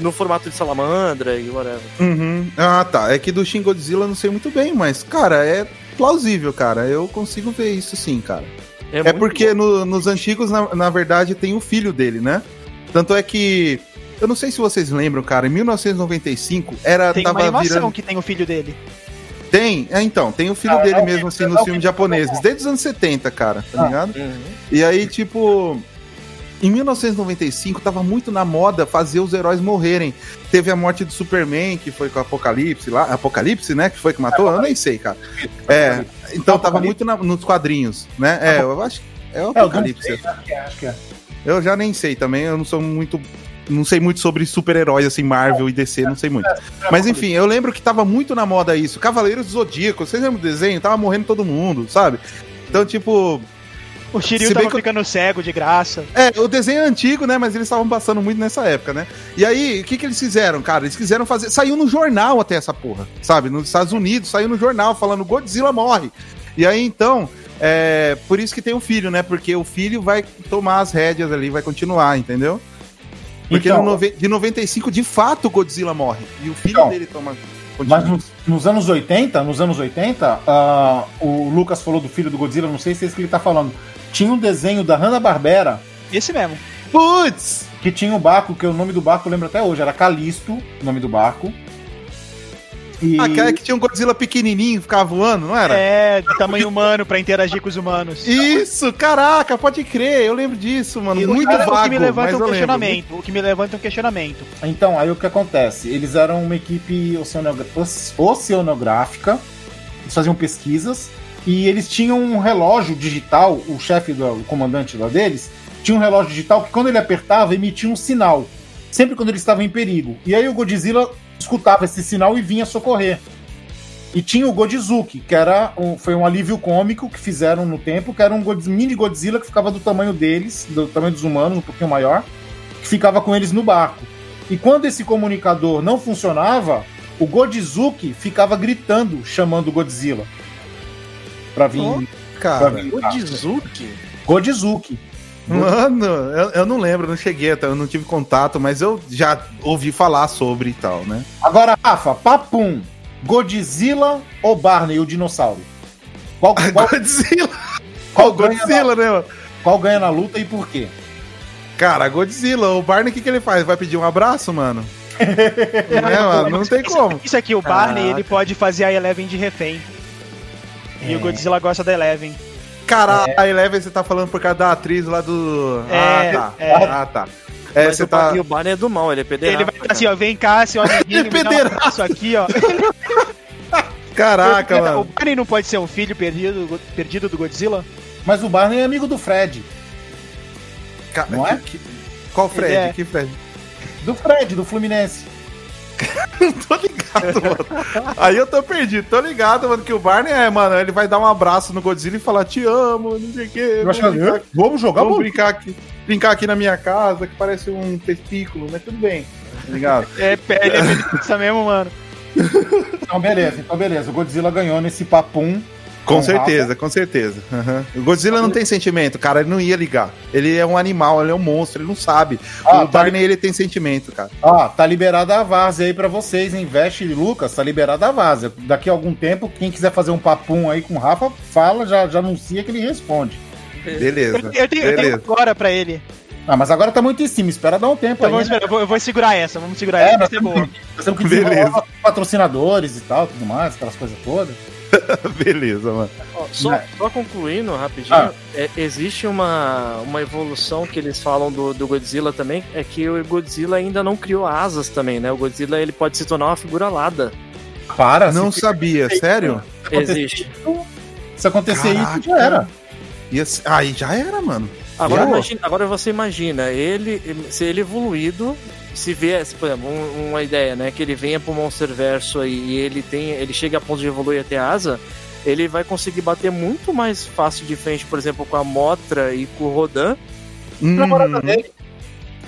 no formato de salamandra e whatever. Uhum. Ah, tá. É que do Shin Godzilla eu não sei muito bem, mas, cara, é plausível, cara. Eu consigo ver isso sim, cara. É, muito porque no- nos antigos, na, na verdade, tem o filho dele, né? Tanto é que. Eu não sei se vocês lembram, cara, em 1995 era. Tem uma tava animação virando. que tem o filho dele. Tem, é, então, tem o filho Ah, dele é mesmo, assim, nos filmes japoneses, desde os anos 70, cara, tá Ah. ligado? Uhum. E aí, tipo, em 1995 tava muito na moda fazer os heróis morrerem. Teve a morte do Superman, que foi com o Apocalipse lá, Apocalipse, né, que foi que matou? Eu nem sei, cara. É, então tava muito na- nos quadrinhos, né? É, eu acho é o É, Apocalipse. que que é. Eu já nem sei também, eu não sou muito. Não sei muito sobre super-heróis, assim, Marvel e DC, não sei muito. Mas enfim, eu lembro que tava muito na moda isso. Cavaleiros do Zodíaco, vocês lembram do desenho? Tava morrendo todo mundo, sabe? Então, tipo. O Shiryu tava que ficando cego de graça. É, o desenho é antigo, né? Mas eles estavam passando muito nessa época, né? E aí, o que, que eles fizeram, cara? Eles quiseram fazer. Saiu no jornal até essa porra, sabe? Nos Estados Unidos, saiu no jornal falando Godzilla morre. E aí, então. É, por isso que tem o filho, né? Porque o filho vai tomar as rédeas ali, vai continuar, entendeu? Porque Então, no de 95, de fato, o Godzilla morre. E o filho Então, dele toma. continua. Mas nos, nos anos 80, nos anos 80, ah, o Lucas falou do filho do Godzilla, não sei se é isso que ele tá falando. Tinha um desenho da Hanna-Barbera Esse mesmo. Putz! que tinha um barco, que o nome do barco eu lembro até hoje, era Calisto, o nome do barco. E Aquela que tinha um Godzilla pequenininho, ficava voando, não era? É, de tamanho humano pra interagir com os humanos. Isso, caraca, pode crer, eu lembro disso, mano. E o muito que me- vago, o que me levanta um lembro. questionamento. O que me levanta um questionamento. Então, aí o que acontece? Eles eram uma equipe oceanográfica, eles faziam pesquisas, e eles tinham um relógio digital, o chefe, do, o comandante lá deles, tinha um relógio digital que quando ele apertava, emitia um sinal, sempre quando ele estava em perigo. E aí o Godzilla escutava esse sinal e vinha socorrer. E tinha o Godzizuki, que era um, foi um alívio cômico que fizeram no tempo, que era um mini Godzilla que ficava do tamanho deles, do tamanho dos humanos, um pouquinho maior, que ficava com eles no barco. E quando esse comunicador não funcionava, o Godizuki ficava gritando, chamando o Godzilla. Pra vir. Oh, pra Cara, vir O cá. Mano, eu, eu não lembro, não cheguei até, eu não tive contato, mas eu já ouvi falar sobre e tal, né? Agora, Rafa, papum. Godzilla ou Barney, o dinossauro? Qual, qual, Godzilla! qual Qual ganha Godzilla, né, mano? qual ganha na luta e por quê? Cara, Godzilla, o Barney, o que, que ele faz? Vai pedir um abraço, mano? é, mano, não tem como. Isso aqui, o Barney, ele pode fazer a Eleven de refém. E É. o Godzilla gosta da Eleven. Caralho, a Eleven você tá falando por causa da atriz lá do. É, ah, tá. é. Ah, tá. É, Mas você o tá. Ba- E o Barney é do mal, ele é pederasta. Ele vai estar assim, ó, vem cá, seu amiguinho, me dá um aqui, ó. Caraca, o mano. Barney não pode ser um filho perdido, perdido do Godzilla? Mas o Barney é amigo do Fred. Ca- Não é? que- que- Qual Fred? Ele é- Que Fred? Do Fred, do Fluminense. tô ligado, mano. Aí eu tô perdido. Tô ligado, mano, que o Barney é, mano, ele vai dar um abraço no Godzilla e falar te amo, não sei o quê. Eu Vamos acho que- brincar, Vamos jogar vamos brincar aqui. Brincar aqui na minha casa, que parece um testículo, mas tudo bem. Tá ligado? É, ele é mesmo, mano. Então, beleza, então, beleza. O Godzilla ganhou nesse papum. Com Com certeza, com certeza. Aham. O Godzilla não tem sentimento, cara. Ele não ia ligar. Ele é um animal, ele é um monstro, ele não sabe. Ah, o tá Barney, ele tem sentimento, cara. Ó, tá liberada a várzea aí pra vocês, hein? Veste e Lucas, tá liberada a várzea. Daqui a algum tempo, quem quiser fazer um papum aí com o Rafa, fala, já, já anuncia que ele responde. Beleza. Eu, eu tenho, eu tenho beleza. agora pra ele. Ah, mas agora tá muito em cima, espera dar um tempo Então aí. vamos né? eu, vou, eu vou segurar essa, vamos segurar É, essa, vai ser temos, boa. nós temos que Beleza. patrocinadores e tal, tudo mais, aquelas coisas todas. Beleza, mano. Ó, só, Né? só concluindo rapidinho, Ah. é, existe uma, uma evolução que eles falam do, do Godzilla também, é que o Godzilla ainda não criou asas também, né? O Godzilla ele pode se tornar uma figura alada. Para, Não se, sabia, sério? Existe. se acontecer Caraca. isso, já era. Ser- Aí já era, mano. Agora, imagina, agora você imagina, ele, se ele evoluído, se viesse, por exemplo, um- uma ideia, né? Que ele venha pro Monsterverso aí e ele tem. Ele chega a ponto de evoluir até asa, ele vai conseguir bater muito mais fácil de frente, por exemplo, com a Motra e com o Rodan. Hum, Namorada dele.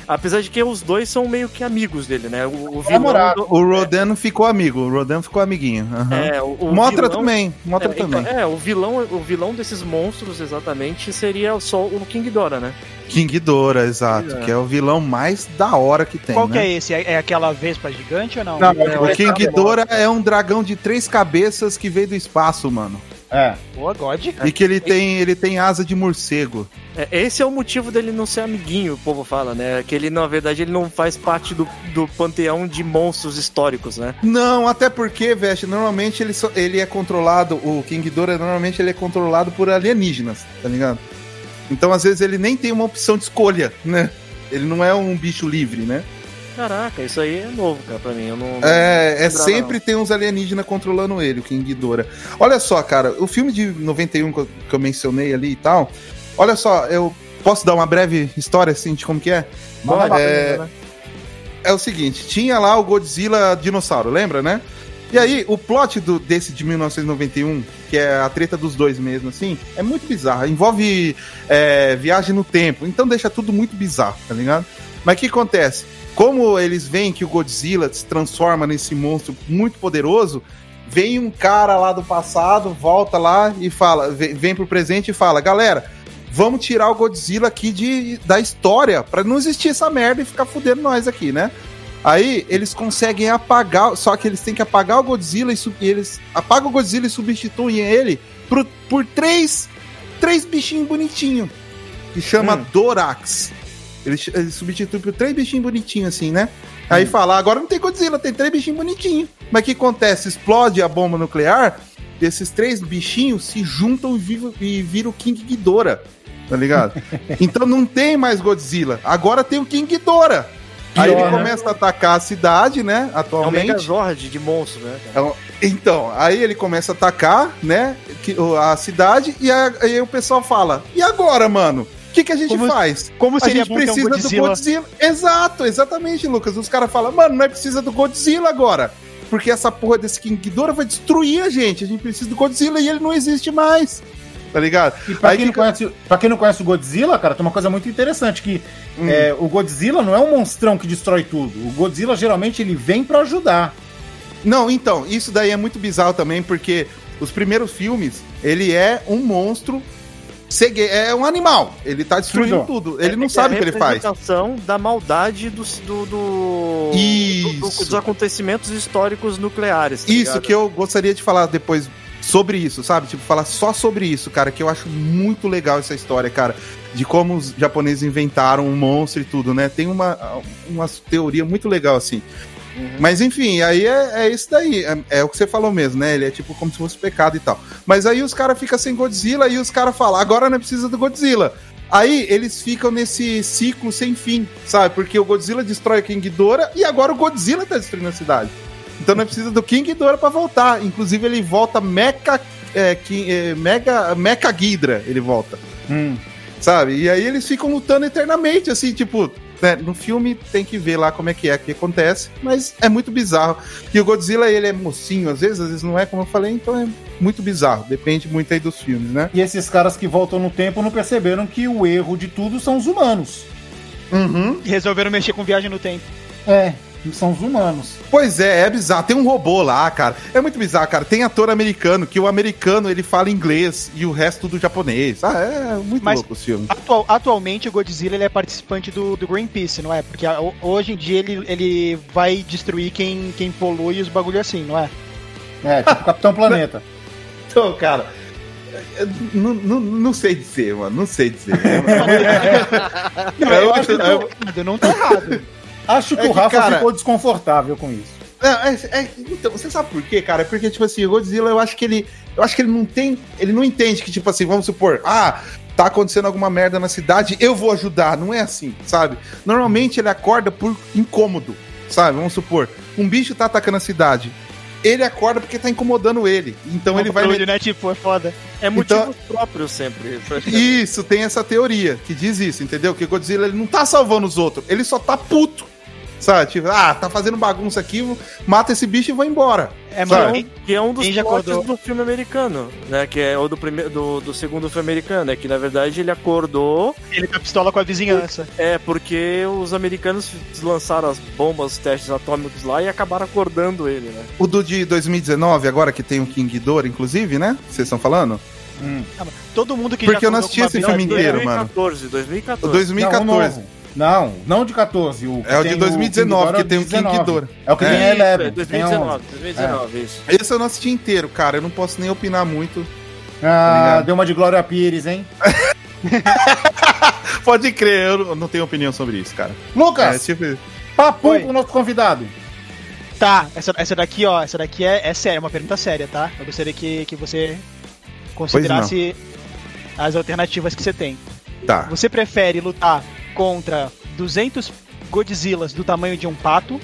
Apesar de que os dois são meio que amigos dele, né? O, o vilão Namorado. do- o Rodan não ficou amigo, o Rodan ficou amiguinho. aham. É, o, o Motra vilão- também, Motra é, então, também. é, o vilão, o vilão desses monstros exatamente seria só o King Dora, né? King Dora, exato, É. que é o vilão mais da hora que tem. Qual né? que é esse? É, é aquela vespa gigante ou não? Não, É, O é, King. Dora é um dragão de três cabeças que veio do espaço, mano. É. Boa, God. E que ele tem, ele tem asa de morcego. É, esse é o motivo dele não ser amiguinho, o povo fala, né? Que ele, na verdade, ele não faz parte do, do panteão de monstros históricos, né? Não, até porque, Veste, normalmente ele, só- ele é controlado, o King Dora normalmente ele é controlado por alienígenas, tá ligado? Então às vezes ele nem tem uma opção de escolha, né? Ele não é um bicho livre, né? Caraca, isso aí é novo, cara, pra mim. Eu não. É, é lembrava, sempre tem uns alienígenas controlando ele, o King Ghidorah. Olha só, cara, o filme de 91 que eu, que eu mencionei ali e tal. Olha só, eu posso dar uma breve história assim de como que é? não. Pode, É, né? é o seguinte, tinha lá o Godzilla dinossauro, lembra, né? E aí, o plot do, desse de 1991, que é a treta dos dois mesmo, assim, é muito bizarro. Envolve é, viagem no tempo, então deixa tudo muito bizarro, tá ligado? Mas o que acontece? Como eles veem que o Godzilla se transforma nesse monstro muito poderoso, vem um cara lá do passado, volta lá e fala, vem, vem pro presente e fala, galera, vamos tirar o Godzilla aqui de, da história, pra não existir essa merda e ficar fudendo nós aqui, né? Aí eles conseguem apagar, só que eles têm que apagar o Godzilla e, e eles apagam o Godzilla e substituem ele por, por três, três bichinhos bonitinhos, que chama Hum. Dorax. Eles, eles substituem por três bichinhos bonitinhos assim, né? Aí fala, agora não tem Godzilla, tem três bichinhos bonitinhos. Mas o que acontece? Explode a bomba nuclear, esses três bichinhos se juntam e, viram, e viram o King Ghidorah, tá ligado? então não tem mais Godzilla, agora tem o King Ghidorah. Aí Pior, ele né? começa a atacar a cidade, né, É um atualmente. Megazord de monstro, né? cara? Então, aí ele começa a atacar, né, a cidade, e aí o pessoal fala, e agora, mano? O que, que a gente Como- faz? Como A seria gente bom ter um precisa do Godzilla? Godzilla. Exato, exatamente, Lucas. Os caras falam, mano, nós precisa do Godzilla agora. Porque essa porra desse King Ghidorah vai destruir a gente. A gente precisa do Godzilla e ele não existe mais. Tá ligado? E pra Aí quem, não fica- conhece, pra quem não conhece o Godzilla, cara, tem uma coisa muito interessante, que Hum. é, o Godzilla não é um monstrão que destrói tudo. O Godzilla, geralmente, ele vem pra ajudar. Não, então, isso daí é muito bizarro também, porque os primeiros filmes, ele é um monstro. É um animal. Ele tá destruindo Destruidor. tudo. Ele não É sabe a o que ele faz. representação da maldade do, do, do- Isso. do- dos acontecimentos históricos nucleares. tá Isso ligado? que eu gostaria de falar depois sobre isso, sabe? Tipo, falar só sobre isso, cara, que eu acho muito legal essa história, cara, de como os japoneses inventaram um monstro e tudo, né? Tem uma, uma teoria muito legal, assim. Mas enfim, aí é, é isso daí. É, é o que você falou mesmo, né? Ele é tipo como se fosse pecado e tal. Mas aí os caras ficam sem Godzilla e os caras falam, agora não precisa do Godzilla. Aí eles ficam nesse ciclo sem fim, sabe? Porque o Godzilla destrói o King Ghidorah e agora o Godzilla tá destruindo a cidade. Então não precisa do King Ghidorah pra voltar. Inclusive ele volta Mecha, é, é, Mega, Mecha Ghidra, ele volta Hum. sabe? E aí eles ficam lutando eternamente, assim, tipo, né? No filme tem que ver lá como é que é que acontece, mas é muito bizarro. E o Godzilla, ele é mocinho, às vezes, às vezes não é, como eu falei, então é muito bizarro. Depende muito aí dos filmes, né? E esses caras que voltam no tempo não perceberam que o erro de tudo são os humanos. Uhum. E resolveram mexer com viagem no tempo. É, são os humanos. Pois é, é bizarro. Tem um robô lá, cara. É muito bizarro, cara. Tem ator americano, que o americano ele fala inglês e o resto tudo japonês. Ah, é muito Mas- louco o filme. Atual- atualmente o Godzilla ele é participante do, do Greenpeace, não é? Porque a- ho- hoje em dia ele, ele vai destruir quem, quem polui os bagulho assim, não é? É, tipo Capitão Planeta. Então, cara. eu Não, não, não sei dizer, mano. Não sei dizer. Não, Eu eu, acho- que eu eu- tô errado, não tô errado. Acho que É o que, Rafa cara- ficou desconfortável com isso. Não, é- é- então, você sabe por quê, cara? É porque, tipo assim, o Godzilla, eu acho que ele. Eu acho que ele não tem. Ele não entende que, tipo assim, vamos supor, ah, tá acontecendo alguma merda na cidade, eu vou ajudar. Não é assim, sabe? Normalmente ele acorda por incômodo, sabe? Vamos supor, um bicho tá atacando a cidade. Ele acorda porque tá incomodando ele. Então ele vai. Barulho, né? Tipo, é foda. É motivos próprios sempre. praticamente. Isso, tem essa teoria que diz isso, entendeu? Que o Godzilla ele não tá salvando os outros, ele só tá puto. Sabe? Tipo, ah, tá fazendo bagunça aqui, mata esse bicho e vou embora. É, mano, quem- Que é um dos plots do filme americano, né? Que é o do, primeiro, do, do segundo filme americano. É que, na verdade, ele acordou ele tá pistola com a vizinhança. É, porque os americanos lançaram as bombas, os testes atômicos lá e acabaram acordando ele, né? O do de 2019, agora que tem o King Ghidorah, inclusive, né? Vocês estão falando? Todo mundo que Porque já eu não acordou assisti esse filme inteiro, mano. 2014, O 2014. Não, 2014. O. Não, não de 14. O que É o de 2019, King que tem o King Ghidorah. Ghidorah. É o que É. tem a Eleven. é 2019, 2019, isso. Esse eu não assisti inteiro, cara. Eu não posso nem opinar muito. Tem 11. Ah, Obrigado. deu uma de Glória Pires, hein? Pode crer, eu não tenho opinião sobre isso, cara. É, Lucas, tipo, papo Oi. com o nosso convidado. Tá, essa, essa daqui, ó, essa daqui é, é séria, uma pergunta séria, tá? Eu gostaria que, que você considerasse as alternativas que você tem. tá. Você prefere lutar contra 200 Godzillas do tamanho de um pato?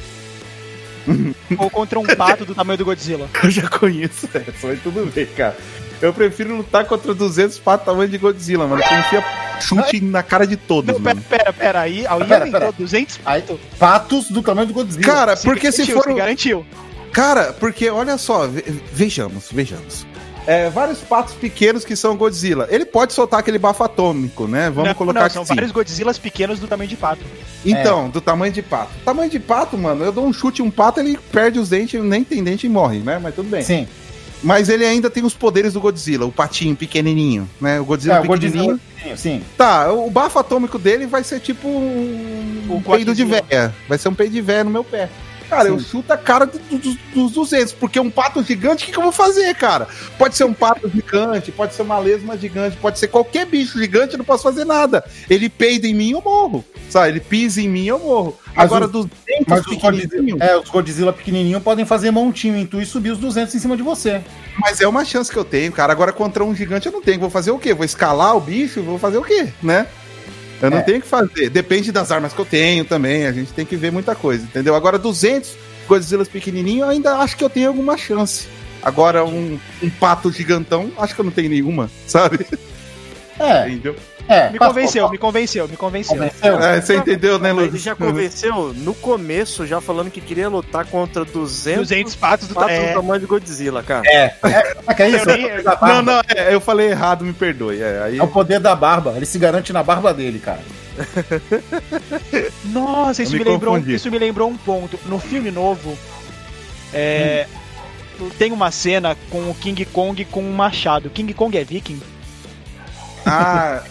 ou contra um pato do tamanho do Godzilla? Eu já conheço essa, mas tudo bem, cara. Eu prefiro lutar contra 200 patos tamanho de Godzilla, mano. Que enfia chute na cara de todos, Não, pera, mano. pera, pera, aí, aí Pera, pera. 200 Aí, patos do tamanho do Godzilla. Cara, porque se for. um- garantiu. Cara, porque olha só, ve- vejamos, vejamos. É, vários patos pequenos que são Godzilla. Ele pode soltar aquele bafo atômico, né? Vamos Não, colocar não, são sim. vários Godzillas pequenos do tamanho de pato. Então, do tamanho de pato. Tamanho de pato, mano, eu dou um chute em um pato, ele perde os dentes, nem tem dente e morre, né? Mas tudo bem. Sim. Mas ele ainda tem os poderes do Godzilla, o patinho pequenininho, né? O Godzilla É, o pequenininho. Godzilla. Sim. Tá, o bafo atômico dele vai ser tipo um, O um peido de véia. Vai ser um peido de véia no meu pé. Cara, eu Sim. chuto a cara do- do- dos, dos 200, porque um pato gigante, o que, que eu vou fazer, cara? Pode ser um pato gigante, pode ser uma lesma gigante, pode ser qualquer bicho gigante, eu não posso fazer nada. Ele peida em mim, eu morro. Sabe? Ele pisa em mim, eu morro. Mas Agora, o- 200 Mas os Godzilla, é, os Godzilla pequenininhos podem fazer montinho em tu e subir os 200 em cima de você. mas é uma chance que eu tenho, cara. Agora, contra um gigante, eu não tenho. Vou fazer o quê? Vou escalar o bicho? Vou fazer o quê, né? Eu não É. tenho o que fazer. Depende das armas que eu tenho também. A gente tem que ver muita coisa, entendeu? Agora, 200 Godzillas pequenininho, eu ainda acho que eu tenho alguma chance. Agora, um, um pato gigantão, acho que eu não tenho nenhuma, sabe? É, Entendeu? É. Me convenceu, me convenceu, me convenceu. Convenceu? É, você entendeu, né, Ele Lucas? já convenceu no começo, já falando que queria lutar contra 200, 200 patos do patos tamanho. do tamanho de Godzilla, cara. É, é que é isso? Eu É Não, não, é, eu falei errado, me perdoe. É, aí... É o poder da barba. Ele se garante na barba dele, cara. Nossa, isso me, me lembrou, isso me lembrou um ponto. No filme novo, é, tem uma cena com o King Kong com um machado. King Kong é viking? Ah.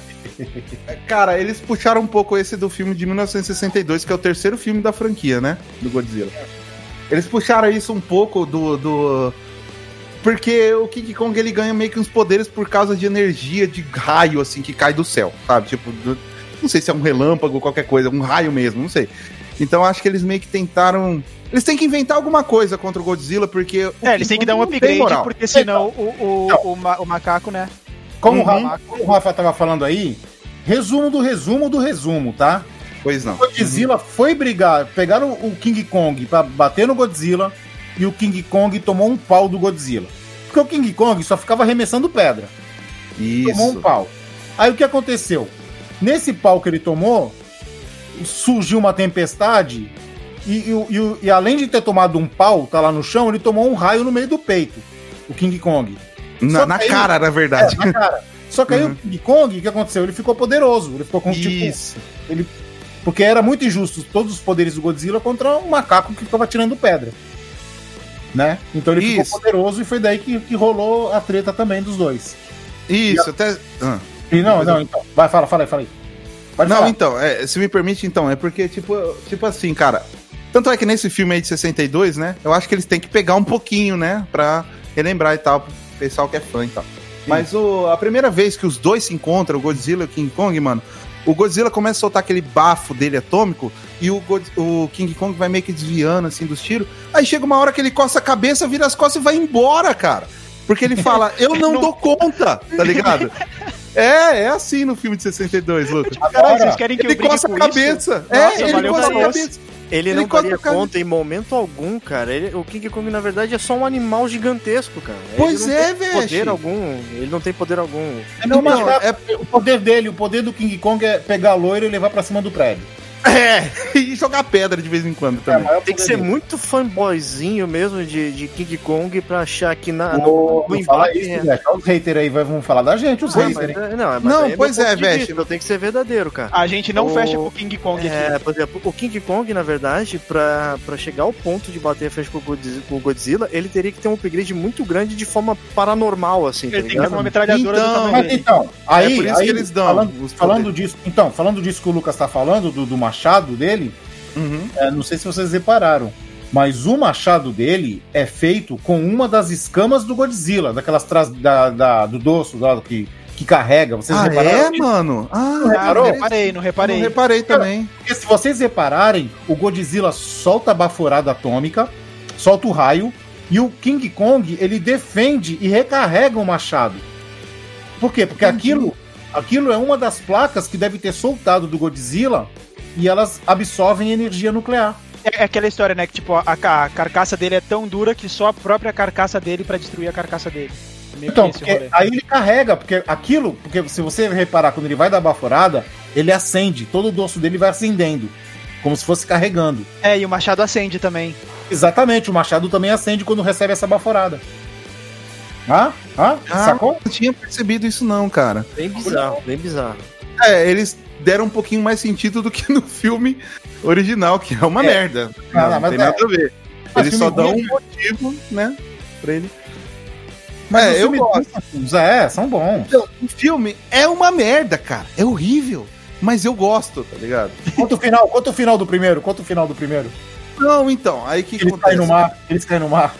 Cara, eles puxaram um pouco esse do filme de 1962, que é o terceiro filme da franquia, né? Do Godzilla. Eles puxaram isso um pouco do. do... Porque o King Kong ele ganha meio que uns poderes por causa de energia de raio, assim, que cai do céu, sabe? Tipo, do- não sei se é um relâmpago, qualquer coisa, um raio mesmo, não sei. Então acho que eles meio que tentaram. Eles têm que inventar alguma coisa contra o Godzilla, porque. o É, eles têm que dar um upgrade, porque senão o, o, o, ma- o macaco, né? Como, Uhum. o Rafa, como o Rafa tava falando aí, resumo do resumo do resumo, tá? Pois não. O Godzilla foi brigar, pegaram o King Kong pra bater no Godzilla e o King Kong tomou um pau do Godzilla. Porque o King Kong só ficava arremessando pedra. Tomou um Isso. pau. Aí o que aconteceu? Nesse pau que ele tomou, surgiu uma tempestade e, e e e além de ter tomado um pau, tá lá no chão, ele tomou um raio no meio do peito, o King Kong. Na, na cara, na É, verdade. na cara. Só que aí Uhum. o King Kong, o que aconteceu? Ele ficou poderoso. Ele ficou com tipo. Isso. Porque era muito injusto todos os poderes do Godzilla contra um macaco que ficava tirando pedra. Né? Então ele Isso. ficou poderoso e foi daí que, que rolou a treta também dos dois. Isso, até. ah. E não, não, então. Vai, fala, fala aí, fala aí. Pode Não, falar. então, é, se me permite, então, é porque, tipo, tipo assim, cara. Tanto é que nesse filme aí de 62, né? Eu acho que eles têm que pegar um pouquinho, né? Pra relembrar e tal, pessoal que é fã e tal. Mas o, a primeira vez que os dois se encontram, o Godzilla e o King Kong, mano, o Godzilla começa a soltar aquele bafo dele atômico e o, God- o King Kong vai meio que desviando, assim, dos tiros. Aí chega uma hora que ele coça a cabeça, vira as costas e vai embora, cara. Porque ele fala, eu não dou conta, tá ligado? É, é assim no filme de 62, Lucas. Caralho, vocês querem que eu Ele brigue coça a com isso? cabeça. Nossa, é, ele coça a cabeça. Ele, Ele não daria conta em momento algum, cara. Ele- o King Kong, na verdade, é só um animal gigantesco, cara. Pois ele não é, tem velho. poder algum. Ele não tem poder algum. É, não, mas Então, é- o poder dele, o poder do King Kong é pegar a loira e levar pra cima do prédio. É, e jogar pedra de vez em quando também. maior Tem que ser muito fanboyzinho mesmo de, de King Kong pra achar que na, no fala embate isso, é- velho. Os haters aí vão falar da gente, os Ah, haters. mas, é- não, mas Não, aí pois é, vista, Tem que ser verdadeiro, cara. A gente não O- fecha com o King Kong aqui. É, por exemplo, o King Kong, na verdade, pra, pra chegar ao ponto de bater a frente com o Godzi- com o Godzilla, ele teria que ter um upgrade muito grande de forma paranormal, assim, tá Ele tem que ter uma metralhadora Então, do tamanho Mas então, aí, É por isso aí, que eles dão falando, falando disso, então, falando disso que o Lucas tá falando, do, do machado dele, Uhum. é, não sei se vocês repararam, mas o machado dele é feito com uma das escamas do Godzilla, daquelas tras, da, da- do dorso lá que, que carrega. Vocês Ah, repararam? é, mano? Ah, não reparou? reparei, não reparei. Não reparei também. Porque se vocês repararem, o Godzilla solta a baforada atômica, solta o raio, e o King Kong, ele defende e recarrega o machado. Por quê? Porque aquilo, aquilo é uma das placas que deve ter soltado do Godzilla e elas absorvem energia nuclear. É é aquela história, né? Que tipo, a, a carcaça dele é tão dura que só a própria carcaça dele pra destruir a carcaça dele. Meio Então, que esse porque rolê. aí ele carrega, porque aquilo, porque se você reparar, quando ele vai dar baforada, ele acende, todo o dorso dele vai acendendo, como se fosse carregando. É, e o machado acende também. Exatamente, o machado também acende quando recebe essa baforada. Ah? Ah? Ah, Sacou? Não tinha percebido isso não, cara. Bem bizarro, bem bizarro. É, eles deram um pouquinho mais sentido do que no filme original, que é uma É. merda. Ah, Não, não, mas tem é. nada a ver. Mas Eles só dão um motivo, né, pra ele. Mas É, eu gosto. bons, É, são bons. Então, o filme é uma merda, cara. É horrível. Mas eu gosto, tá ligado? Conta o final, conta o final do primeiro, conta o final do primeiro. Não, então, aí que Eles caem no mar, eles caem no mar.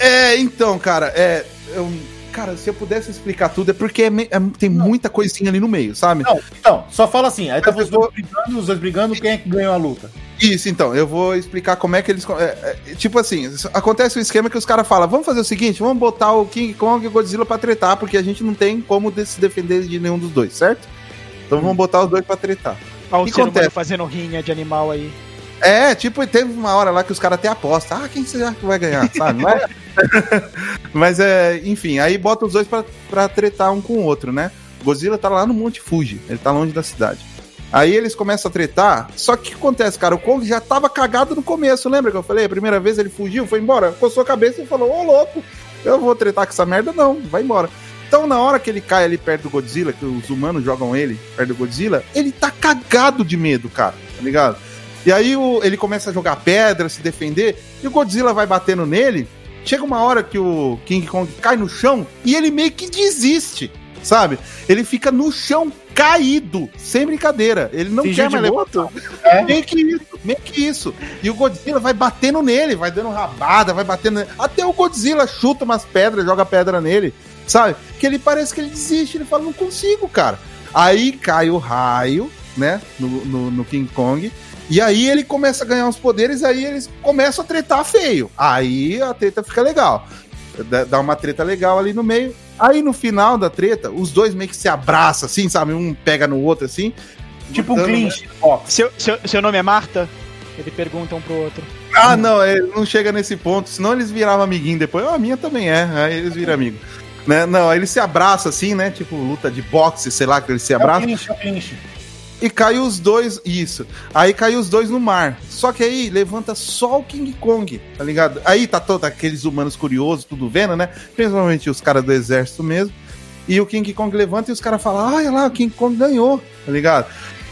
É, então, cara, é. eu- cara, se eu pudesse explicar tudo, é porque é me- é- tem muita coisinha ali no meio, sabe? Não, então, só fala assim, aí tá os dois brigando, os dois brigando, quem é que ganhou a luta? Isso, então, eu vou explicar como é que eles. é, é, tipo assim, acontece o esquema que os caras falam: vamos fazer o seguinte, vamos botar o King Kong e o Godzilla pra tretar, porque a gente não tem como de- se defender de nenhum dos dois, certo? Então vamos botar os dois pra tretar. Olha o que acontece? fazendo rinha de animal aí. É, tipo, teve uma hora lá que os caras até apostam. Ah, quem será que vai ganhar, sabe? Mas, Mas é, enfim, aí bota os dois pra, pra tretar um com o outro, né? Godzilla tá lá no Monte Fuji, ele tá longe da cidade. Aí eles começam a tretar, só que o que acontece, cara? O Kong já tava cagado no começo, lembra que eu falei? A primeira vez ele fugiu, foi embora, coçou a cabeça e falou: Ô louco, eu vou tretar com essa merda, não, vai embora. Então, na hora que ele cai ali perto do Godzilla, que os humanos jogam ele perto do Godzilla, ele tá cagado de medo, cara, tá ligado? E aí o- ele começa a jogar pedra, se defender, e o Godzilla vai batendo nele. Chega uma hora que o King Kong cai no chão e ele meio que desiste, sabe? Ele fica no chão caído, sem brincadeira. Ele não Fingiu quer mais levantar. É. Meio que isso, meio que isso. E o Godzilla vai batendo nele, vai dando rabada, vai batendo nele. Até o Godzilla chuta umas pedras, joga pedra nele, sabe? Que ele parece que ele desiste, ele fala, não consigo, cara. Aí cai o raio, né, no, no, no King Kong. E aí ele começa a ganhar uns poderes, aí eles começam a tretar feio. Aí a treta fica legal. Dá- uma treta legal ali no meio. Aí no final da treta, os dois meio que se abraçam, assim, sabe? Um pega no outro, assim. Tipo um clinch. Ó, Seu, seu, seu nome é Marta? Ele pergunta um pro outro. Ah, não, ele não chega nesse ponto, senão eles viravam amiguinho depois. Ah, a minha também é, aí eles viram amigo. Né? Não, aí eles se abraçam assim, né? Tipo luta de boxe, sei lá, que eles se é um abraçam. clinch, é um clinch. E cai os dois, isso. Aí cai os dois no mar. Só que aí levanta só o King Kong, tá ligado? Aí tá todos aqueles humanos curiosos, tudo vendo, né? Principalmente os caras do exército mesmo. E o King Kong levanta e os caras falam: ah, olha lá, o King Kong ganhou, tá ligado?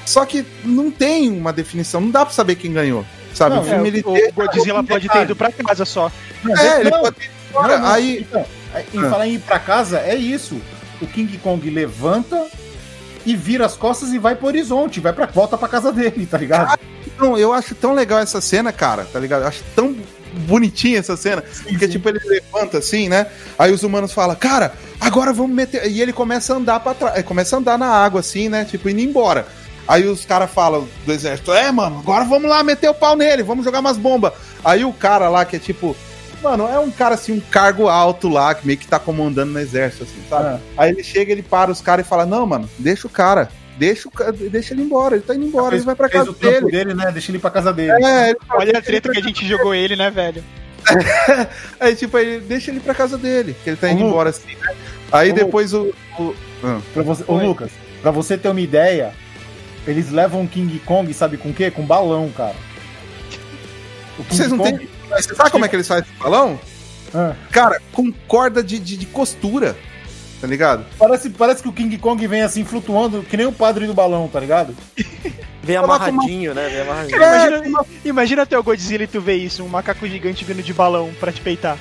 Só que não tem uma definição, não dá pra saber quem ganhou. Sabe? Não, o filme ele o deixa Godzilla pode ter ido pra casa só. É, ele Não, pode ter ido embora. Aí, então, em Ah. falar em ir pra casa, é isso. O King Kong levanta e vira as costas e vai pro horizonte, vai pra volta pra casa dele, tá ligado? Não, eu acho tão legal essa cena, cara, tá ligado? Eu acho tão bonitinha essa cena. porque, tipo, ele levanta assim, né? Aí os humanos falam, cara, agora vamos meter. E ele começa a andar pra trás. Começa a andar na água, assim, né? Tipo, indo embora. Aí os caras falam do exército, é, mano, agora vamos lá meter o pau nele, vamos jogar umas bombas. Aí o cara lá, que é tipo. Mano, é um cara assim, um cargo alto lá, que meio que tá comandando no exército, assim, sabe? Ah. Aí ele chega, ele para os caras e fala: Não, mano, deixa o cara. Deixa, o, deixa ele embora, ele tá indo embora, ele vai pra Fez casa dele. dele, né? Deixa ele ir pra casa dele. É, fala, Olha a "Deixa ele treta que a gente jogou ele, né, velho? Aí, tipo, aí deixa ele pra casa dele, que ele tá indo embora assim, né? Aí Ô, depois o. o- ah. Pra você, ô. Lucas, pra você ter uma ideia, eles levam o King Kong, sabe com o quê? Com balão, cara. O King Vocês não Kong- têm. Mas Você sabe como é que eles fazem esse balão? Ah, Cara, com corda de, de, de costura. Tá ligado? parece, parece que o King Kong vem assim flutuando, que nem o padre do balão, tá ligado? Vem amarradinho, né? Vem amarradinho. É, Imagina, imagina até o Godzilla e tu ver isso, um macaco gigante vindo de balão pra te peitar.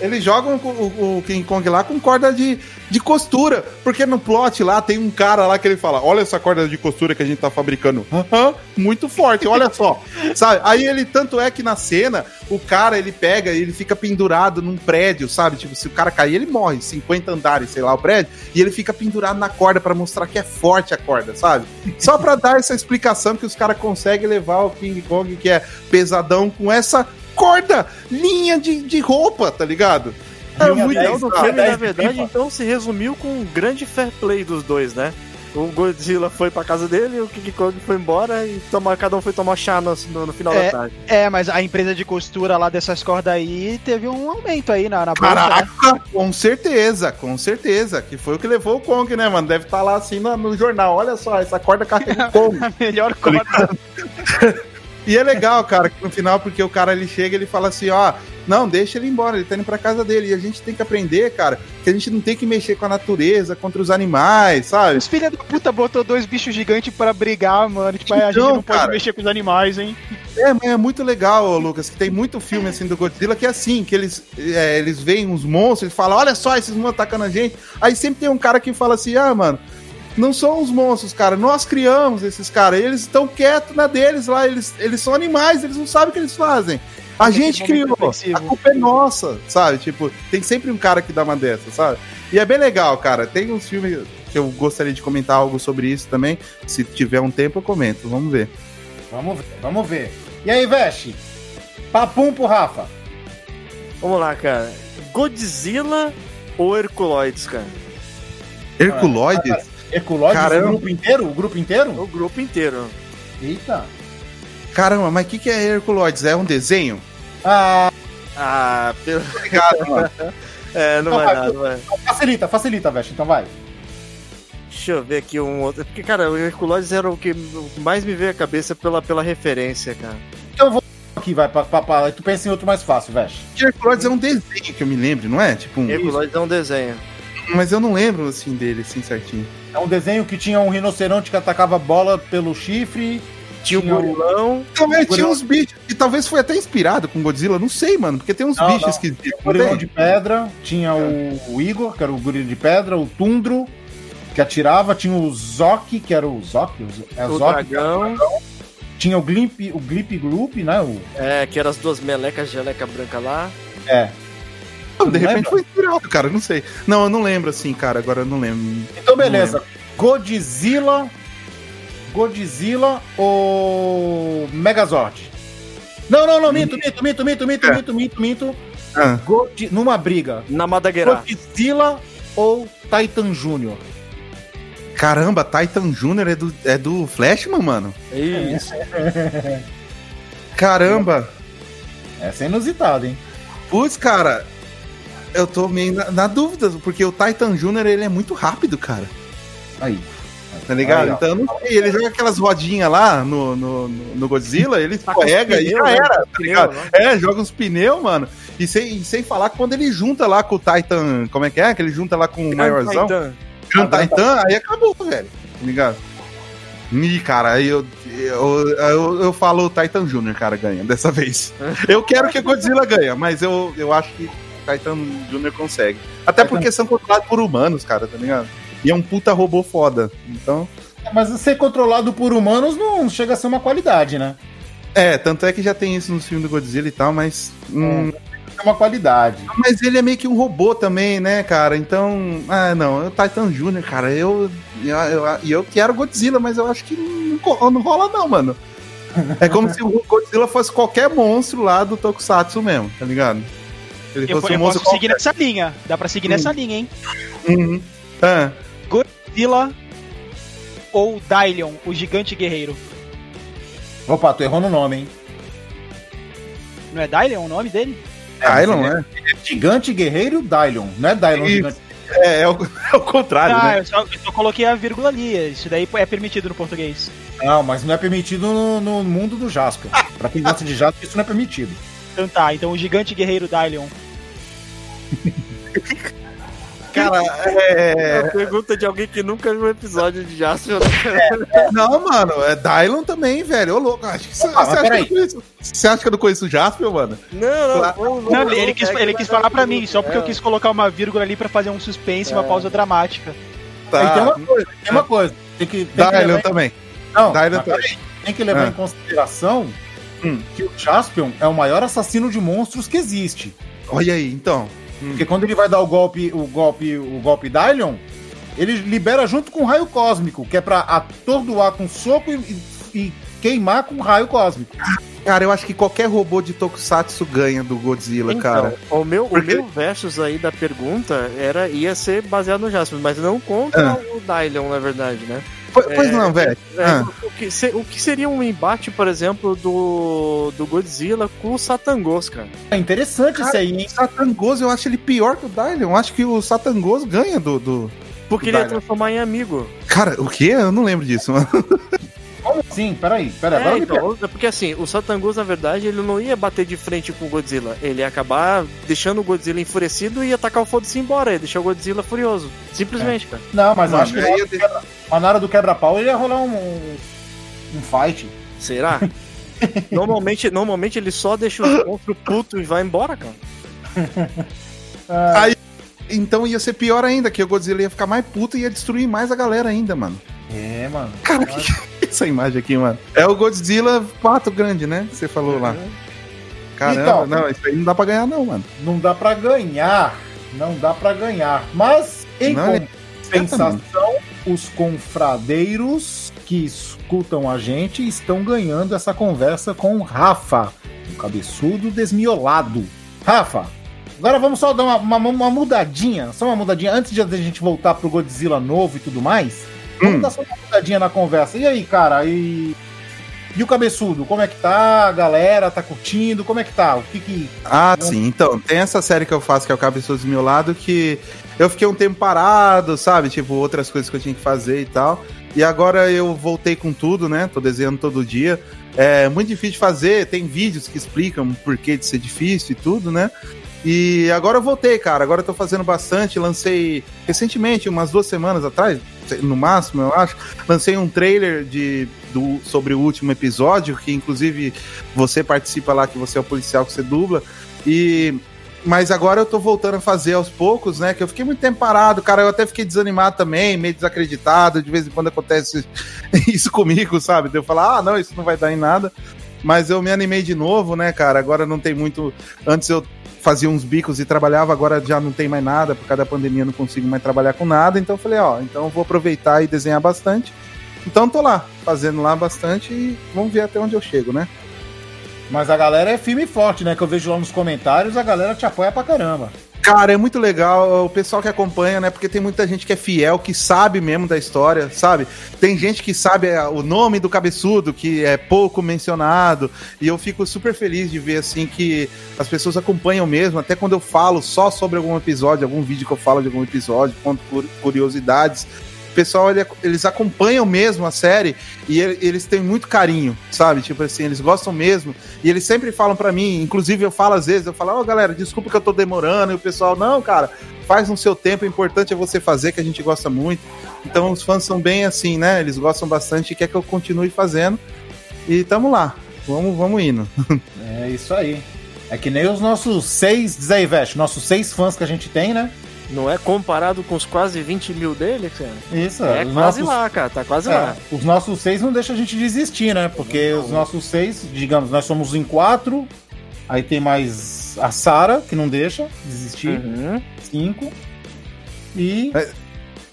Eles jogam o, o- King Kong lá com corda de, de costura. Porque no plot lá tem um cara lá que ele fala: Olha essa corda de costura que a gente tá fabricando. Aham, muito forte, olha só. sabe? Aí ele, tanto é que na cena, o cara ele pega e ele fica pendurado num prédio, sabe? Tipo, se o cara cair, ele morre. 50 andares, sei lá, o prédio. E ele fica pendurado na corda pra mostrar que é forte a corda, sabe? Só pra dar essa explicação que os caras conseguem levar o King Kong, que é pesadão, com essa corda, linha de, de roupa, tá ligado? É muito 10, O legal. filme, dez na de verdade, pipa. então se resumiu com um grande fair play dos dois, né? O Godzilla foi pra casa dele, o King Kong foi embora e toma, cada um foi tomar chá no, no- no final É. da tarde. É, mas a empresa de costura lá dessas cordas aí teve um aumento aí na, na bolsa, né? Caraca, com certeza, com certeza. Que foi o que levou o Kong, né, mano? Deve estar lá assim no, no jornal. Olha só, essa corda carrega o Kong. A melhor corda. E é legal, cara, que no final, porque o cara ele chega e ele fala assim, ó, não, deixa ele embora, ele tá indo pra casa dele. E a gente tem que aprender, cara, que a gente não tem que mexer com a natureza, contra os animais, sabe? Os filha da puta botou dois bichos gigantes pra brigar, mano. Tipo, aí a gente Então, não pode cara. mexer com os animais, hein? É, mas é muito legal, Lucas, que tem muito filme assim do Godzilla que é assim, que eles, é, eles veem uns monstros, eles falam, olha só, esses monstros atacando a gente. Aí sempre tem um cara que fala assim, ah, mano, não são os monstros, cara, nós criamos esses caras, eles estão quietos na deles lá, eles, eles são animais, eles não sabem o que eles fazem. A Aquele gente criou, reflexivo. a culpa é nossa, sabe? Tipo, tem sempre um cara que dá uma dessa, sabe? E é bem legal, cara. Tem uns filmes que eu gostaria de comentar algo sobre isso também. Se tiver um tempo, eu comento. Vamos ver. Vamos ver, vamos ver. E aí, Veste? Papum pro Rafa. Vamos lá, cara. Godzilla ou Herculoides, cara? Herculoides? Herculóides, Caramba. o grupo inteiro? O grupo inteiro? O grupo inteiro. Eita. Caramba, mas o que, que é Herculoides? É um desenho? Ah, Ah, pelo... Obrigado, mano. É, não Não, vai vai, nada, não vai. facilita, facilita, Veste, então vai. Deixa eu ver aqui um outro. Porque, cara, o Herculoides era o que mais me veio à cabeça pela, pela referência, cara. Aqui, vai, pra, pra, pra- tu pensa em outro mais fácil, Veste. Herculoides é um desenho que eu me lembro, não é? Tipo, um... Herculoides é um desenho. Mas eu não lembro assim dele, assim, certinho. É um desenho que tinha um rinoceronte que atacava bola pelo chifre. Tinha o Tinha o- gorilão. Também Gorila- tinha uns bichos, e talvez foi até inspirado com Godzilla, não sei, mano, porque tem uns Não, bichos não. esquisitos. O não gorilão de pedra, tinha o, o Igor, que era o gorila de pedra, o Tundro, que atirava, tinha o Zoki, que era o o, é O Zoki, dragão. tinha o Glimp, o Glip Gloop, né? O, É, que eram as duas melecas geleca branca lá. é. Não, de Não repente lembra? foi inspirado, cara, não sei. Não, eu não lembro assim, cara, agora eu não lembro. Então, beleza. Godzilla. Godzilla ou Megazord? Não, não, não, minto, minto, minto, minto, minto, É. minto, minto, minto. Ah, God- Numa briga. Na Madagueira. Godzilla ou Titan Júnior? caramba, Titan Jr. é do, é do Flashman, mano? Isso. Caramba. Essa é inusitada, hein? Putz, cara, eu tô meio na, na dúvida, porque o Titan Jr. ele é muito rápido, cara. Aí. Tá ligado? Aí, então eu não sei. Ele joga aquelas rodinhas lá no, no, no- Godzilla, ele Tá escorrega e já né? era, tá ligado? né? É, joga uns pneus, mano. E sem, e sem falar que quando ele junta lá com o Titan. Como é que é? Que ele junta lá com o maiorzão. Titan. Grand Titan, aí acabou, velho. Tá ligado? Ih, cara, aí eu, eu, eu, eu falo o Titan Jr., cara, ganha dessa vez. Eu quero que o Godzilla ganhe, mas eu, eu acho que o Titan Jr. consegue. Até porque são controlados por humanos, cara, tá ligado? E é um puta robô foda. Então. Mas ser controlado por humanos não chega a ser uma qualidade, né? É, tanto é que já tem isso no filme do Godzilla e tal, mas. hum, É uma qualidade. Mas ele é meio que um robô também, né, cara? Então. Ah, não, é o Titan Jr., cara. Eu. Eu, eu, eu quero Godzilla, mas eu acho que não, não rola, não, mano. É como se o Godzilla fosse qualquer monstro lá do Tokusatsu mesmo, tá ligado? Ele Eu, fosse eu um posso seguir nessa linha. Dá pra seguir nessa linha, hein? Uhum. Ah, Godzilla ou Dylion, o gigante guerreiro. Opa, tu errou no nome, hein? Não é Dylion o nome dele? Dylan, né? Gigante Guerreiro Dylion. Não é Dylion Isso. Gigante. É, é o, é o contrário, ah, né? eu, só, eu só coloquei a vírgula ali. Isso daí é permitido no português. Não, mas não é permitido no, no mundo do Jasper. Pra quem gosta de Jasper, isso não é permitido. Então tá, então o gigante guerreiro Dylion. Cara, é. É pergunta de alguém que nunca viu um episódio de Jasper. né? Não, mano, é Dylan também, velho. Ô, louco, acho que você, Ah, acha que eu peraí. não conheço, você acha que eu não conheço o Jasper, mano? Não, não. Claro. vamos- Não, vamos- ele, quis, é que ele quis falar pra mim, só porque é. eu quis colocar uma vírgula ali pra fazer um suspense, uma É. pausa dramática. Tá. Aí tem uma coisa, tem uma coisa. Tem que, tem que Dylan levar em- também. Não, Dylan peraí, tem que levar Ah. em consideração Hum. que o Jaspion é o maior assassino de monstros que existe. Olha aí, então. Porque quando ele vai dar o golpe, o golpe, o golpe Dylion, ele libera junto com o raio cósmico, que é pra atordoar com soco e, e- queimar com raio cósmico. Cara, eu acho que qualquer robô de Tokusatsu ganha do Godzilla, Então, cara. o meu, Porque- o meu versus aí da pergunta era, ia ser baseado no Jasper, mas não contra Ah. o Dylion, na verdade, né? Po- Pois não, velho. É, Ah. o, que se- o que seria um embate, por exemplo, do, do Godzilla com o Satangos, cara? É interessante isso aí, hein? O Satangos, eu acho ele pior que o Dylan. Eu acho que o Satangos ganha do. do... Porque ele ia Dylion. transformar em amigo. Cara, o quê? Eu não lembro disso, mano. Assim? Peraí, peraí, É, agora então, é porque assim, o Satangos, na verdade, ele não ia bater de frente com o Godzilla. Ele ia acabar deixando o Godzilla enfurecido e ia atacar o foda-se embora. Ia deixar o Godzilla furioso. Simplesmente, cara. Não, mas Mano, acho que aí na eu hora do quebra- mas na hora do quebra-pau ele ia rolar um, um, fight. Será? normalmente, normalmente ele só deixa o monstro puto e vai embora, cara. Ah, Então ia ser pior ainda, que o Godzilla ia ficar mais puto e ia destruir mais a galera ainda, mano. é, mano. Cara, que que é essa imagem aqui, mano? É o Godzilla pato grande, né? Que você falou lá. Caramba, Então. não, isso aí não dá pra ganhar, não, mano. Não dá pra ganhar. Não dá pra ganhar. Mas, em Não, compensação, os confradeiros que escutam a gente estão ganhando essa conversa com o Rafa, o cabeçudo desmiolado. Rafa, agora vamos só dar uma, uma, uma mudadinha, só uma mudadinha, antes de a gente voltar pro Godzilla novo e tudo mais. Vamos Hum. dar só uma mudadinha na conversa. E aí, cara, e. E o cabeçudo, como é que tá? A galera tá curtindo? Como é que tá? O que que. Ah, sim. Então, tem essa série que eu faço, que é o Cabeçoso Desmiolado, que eu fiquei um tempo parado, sabe? Tipo, outras coisas que eu tinha que fazer e tal. E agora eu voltei com tudo, né? Tô desenhando todo dia. É muito difícil de fazer, tem vídeos que explicam o porquê de ser difícil e tudo, né? E agora eu voltei, cara. Agora eu tô fazendo bastante. Lancei recentemente, umas duas semanas atrás, no máximo, eu acho. Lancei um trailer de, do, sobre o último episódio, que inclusive você participa lá, que você é o policial que você dubla. E. Mas agora eu tô voltando a fazer aos poucos, né? Que eu fiquei muito tempo parado, cara. Eu até fiquei desanimado também, meio desacreditado. De vez em quando acontece isso comigo, sabe? De eu falar, ah, não, isso não vai dar em nada. Mas eu me animei de novo, né, cara? Agora não tem muito. Antes eu fazia uns bicos e trabalhava, agora já não tem mais nada, por causa da pandemia não consigo mais trabalhar com nada. Então eu falei, ó, então vou aproveitar e desenhar bastante. Então tô lá, fazendo lá bastante e vamos ver até onde eu chego, né? Mas a galera é firme e forte, né? Que eu vejo lá nos comentários, a galera te apoia pra caramba. Cara, é muito legal o pessoal que acompanha, né? Porque tem muita gente que é fiel, que sabe mesmo da história, sabe? Tem gente que sabe é, o nome do cabeçudo, que é pouco mencionado, e eu fico super feliz de ver assim que as pessoas acompanham mesmo, até quando eu falo só sobre algum episódio, algum vídeo que eu falo de algum episódio, conto cur- curiosidades. Pessoal, ele- eles acompanham mesmo a série e ele- eles têm muito carinho, sabe? Tipo assim, eles gostam mesmo. E eles sempre falam pra mim, inclusive eu falo às vezes, eu falo, ó, galera, desculpa que eu tô demorando. E o pessoal, não, cara, faz no seu tempo, o importante é você fazer, que a gente gosta muito. Então os fãs são bem assim, né? Eles gostam bastante e quer que eu continue fazendo. E tamo lá. Vamos, vamos indo. É isso aí. É que nem os nossos seis, diz aí, Veste, nossos seis fãs que a gente tem, né? Não é comparado com os quase 20 mil dele, cara? Isso, É quase nossos- lá, cara. Tá quase É, lá. os nossos seis não deixam a gente desistir, né? Porque os nossos seis, digamos, nós somos em quatro, aí tem mais a Sara, que não deixa desistir, Uhum. cinco, e... Não, que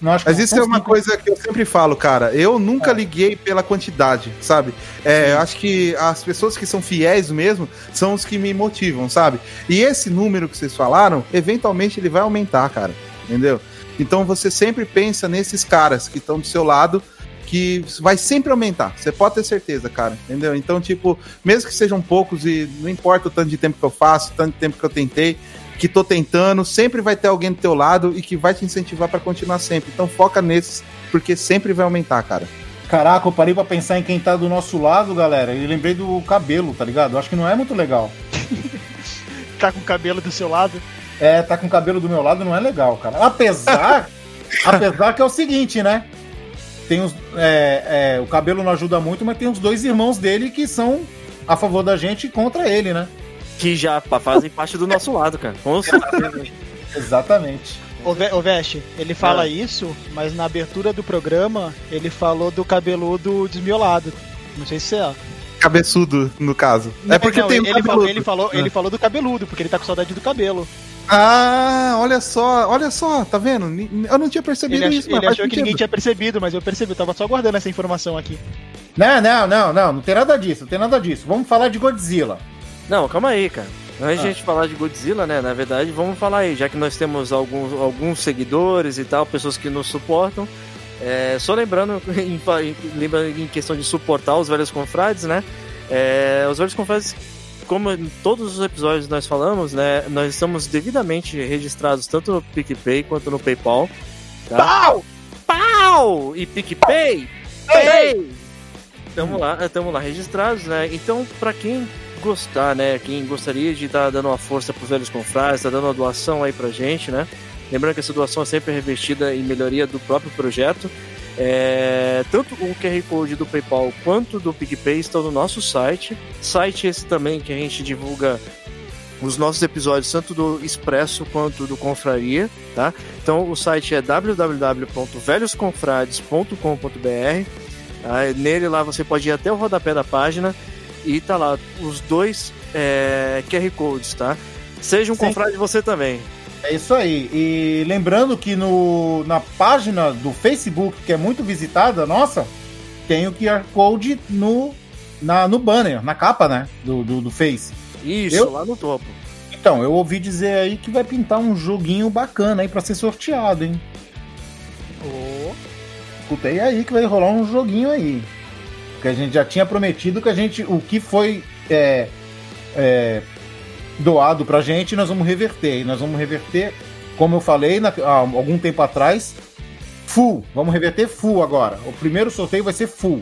Mas isso é uma coisa que eu sempre falo, cara. Eu nunca É. liguei pela quantidade, sabe? É, eu acho que as pessoas que são fiéis mesmo são os que me motivam, sabe? E esse número que vocês falaram, eventualmente ele vai aumentar, cara. Entendeu? Então você sempre pensa nesses caras que estão do seu lado, que vai sempre aumentar. Você pode ter certeza, cara. Entendeu? Então, tipo, mesmo que sejam poucos e não importa o tanto de tempo que eu faço, o tanto de tempo que eu tentei, que tô tentando, sempre vai ter alguém do teu lado e que vai te incentivar pra continuar sempre. Então foca nesses, porque sempre vai aumentar, cara. Caraca, eu parei pra pensar em quem tá do nosso lado, galera, e lembrei do cabelo, tá ligado? Eu acho que não é muito legal. Tá com o cabelo do seu lado. É, tá com o cabelo do meu lado não é legal, cara. Apesar, apesar que é o seguinte, né? Tem os, é, é, o cabelo não ajuda muito, mas tem os dois irmãos dele que são a favor da gente e contra ele, né? Que já fazem parte do nosso lado, cara. Com certeza. Exatamente. Ô Veste, ele fala Ah. isso, mas na abertura do programa ele falou do cabeludo desmiolado. Não sei se é. Cabeçudo, no caso. é porque Não, tem ele, um ele falou, ele, falou, Ah. ele falou do cabeludo, porque ele tá com saudade do cabelo. Ah, olha só, olha só, tá vendo? Eu não tinha percebido Ele, isso, ele achou que ninguém tinha percebido, mas eu percebi, eu tava só guardando essa informação aqui. Não, não, não, não, não tem nada disso, não tem nada disso. Vamos falar de Godzilla. Não, calma aí, cara. Antes de Ah. a gente falar de Godzilla, né? Na verdade, vamos falar aí, já que nós temos alguns, alguns seguidores e tal, pessoas que nos suportam. É, só lembrando, em, em- em questão de suportar os velhos confrades, né? É, os velhos confrades, como em todos os episódios nós falamos, né? Nós estamos devidamente registrados tanto no PicPay quanto no PayPal. Tá? Pau! Pau! E PicPay! Pay! Tamo lá, estamos lá registrados, né? Então, pra quem gostar, né? Quem gostaria de estar dando uma força pros velhos confrades, tá dando uma doação aí pra gente, né? Lembrando que essa doação é sempre revestida em melhoria do próprio projeto. É, tanto o QR Code do PayPal quanto do PicPay estão no nosso site. Site esse também que a gente divulga os nossos episódios, tanto do Expresso quanto do Confraria, tá? Então o site é www.velhosconfrades.com.br. Tá? Nele lá você pode ir até o rodapé da página e tá lá os dois é, QR Codes, tá? Seja um Sim. confrade você também. É isso aí. E lembrando que no, na página do Facebook, que é muito visitada, nossa, tem o QR Code no, na, no banner, na capa, né? Do, do, do Face. Isso, Eu? lá no topo. Então, eu ouvi dizer aí que vai pintar um joguinho bacana aí pra ser sorteado, hein? Escutei aí que vai rolar um joguinho aí. Que a gente já tinha prometido que a gente. O que foi é, é, doado gente, nós vamos reverter. E nós vamos reverter, como eu falei na- há algum tempo atrás, full. Vamos reverter full agora. O primeiro sorteio vai ser full.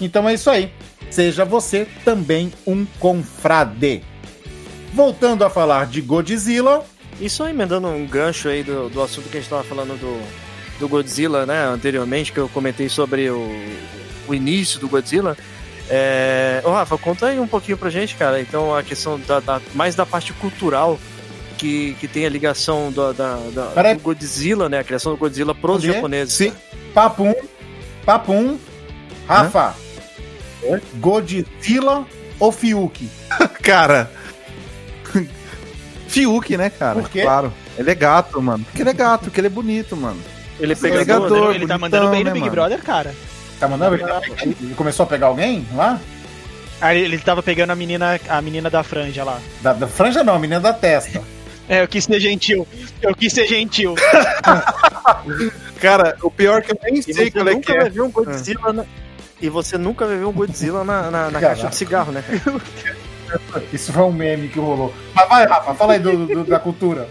Então é isso aí. Seja você também um confrade. Voltando a falar de Godzilla, E só emendando um gancho aí do, do assunto que a gente tava falando do, do Godzilla, né, anteriormente, que eu comentei sobre o, o início do Godzilla. É... Ô, Rafa, conta aí um pouquinho pra gente, cara. Então, a questão da, da- mais da parte cultural que, que tem a ligação do, da, da- do Godzilla, né? A criação do Godzilla pros Onde é? japoneses. Sim. Papum, Papum, Rafa, Godzilla ou Fiuk? Cara. Fiuk, né, cara? Por quê? Claro. Ele é gato, mano. Porque ele é gato, porque ele é bonito, mano. Ele é Pegador, pegador, né? ele tá bonitão, mandando bem no né, Big mano? Brother, cara. Tá mandando? Ele, tá pegando- ele começou a pegar alguém lá? Aí ele tava pegando a menina, a menina da franja lá. Da, da franja não, a menina da testa. É, eu quis ser gentil. Eu quis ser gentil. Cara, o pior é que eu nem E sei você qual é que nunca é. vai ver um Godzilla na... E você nunca vai ver um Godzilla na, na, na caixa de cigarro, né? Isso foi um meme que rolou. Mas vai, Rafa, fala aí do, do- da cultura.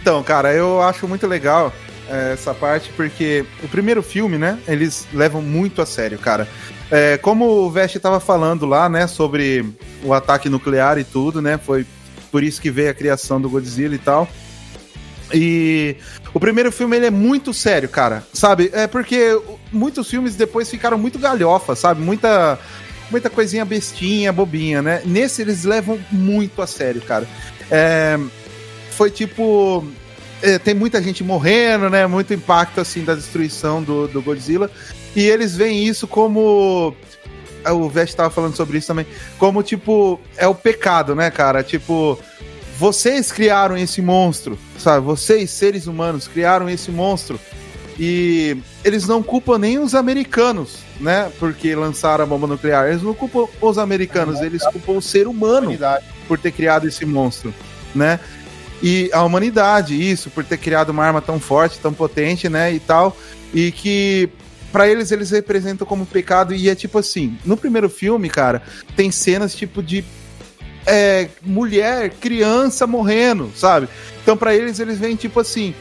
Então, cara, eu acho muito legal essa parte, porque o primeiro filme, né, eles levam muito a sério, cara. É, como o Vest tava falando lá, né, sobre o ataque nuclear e tudo, né, foi por isso que veio a criação do Godzilla e tal. E o primeiro filme ele é muito sério, cara, sabe? É porque muitos filmes depois ficaram muito galhofa, sabe? Muita muita coisinha bestinha, bobinha, né? Nesse eles levam muito a sério, cara. É, foi tipo é, tem muita gente morrendo, né? Muito impacto assim da destruição do, do Godzilla. E eles veem isso como o Vest tava falando sobre isso também, como tipo é o pecado, né, cara? Tipo, vocês criaram esse monstro, sabe? Vocês, seres humanos, criaram esse monstro. E eles não culpam nem os americanos, né? Porque lançaram a bomba nuclear. Eles não culpam os americanos, eles culpam o ser humano por ter criado esse monstro, né? E a humanidade, isso, por ter criado uma arma tão forte, tão potente, né? E tal. E que para eles eles representam como pecado e é tipo assim, no primeiro filme, cara, tem cenas tipo de é, mulher, criança morrendo, sabe? Então, para eles, eles veem tipo assim: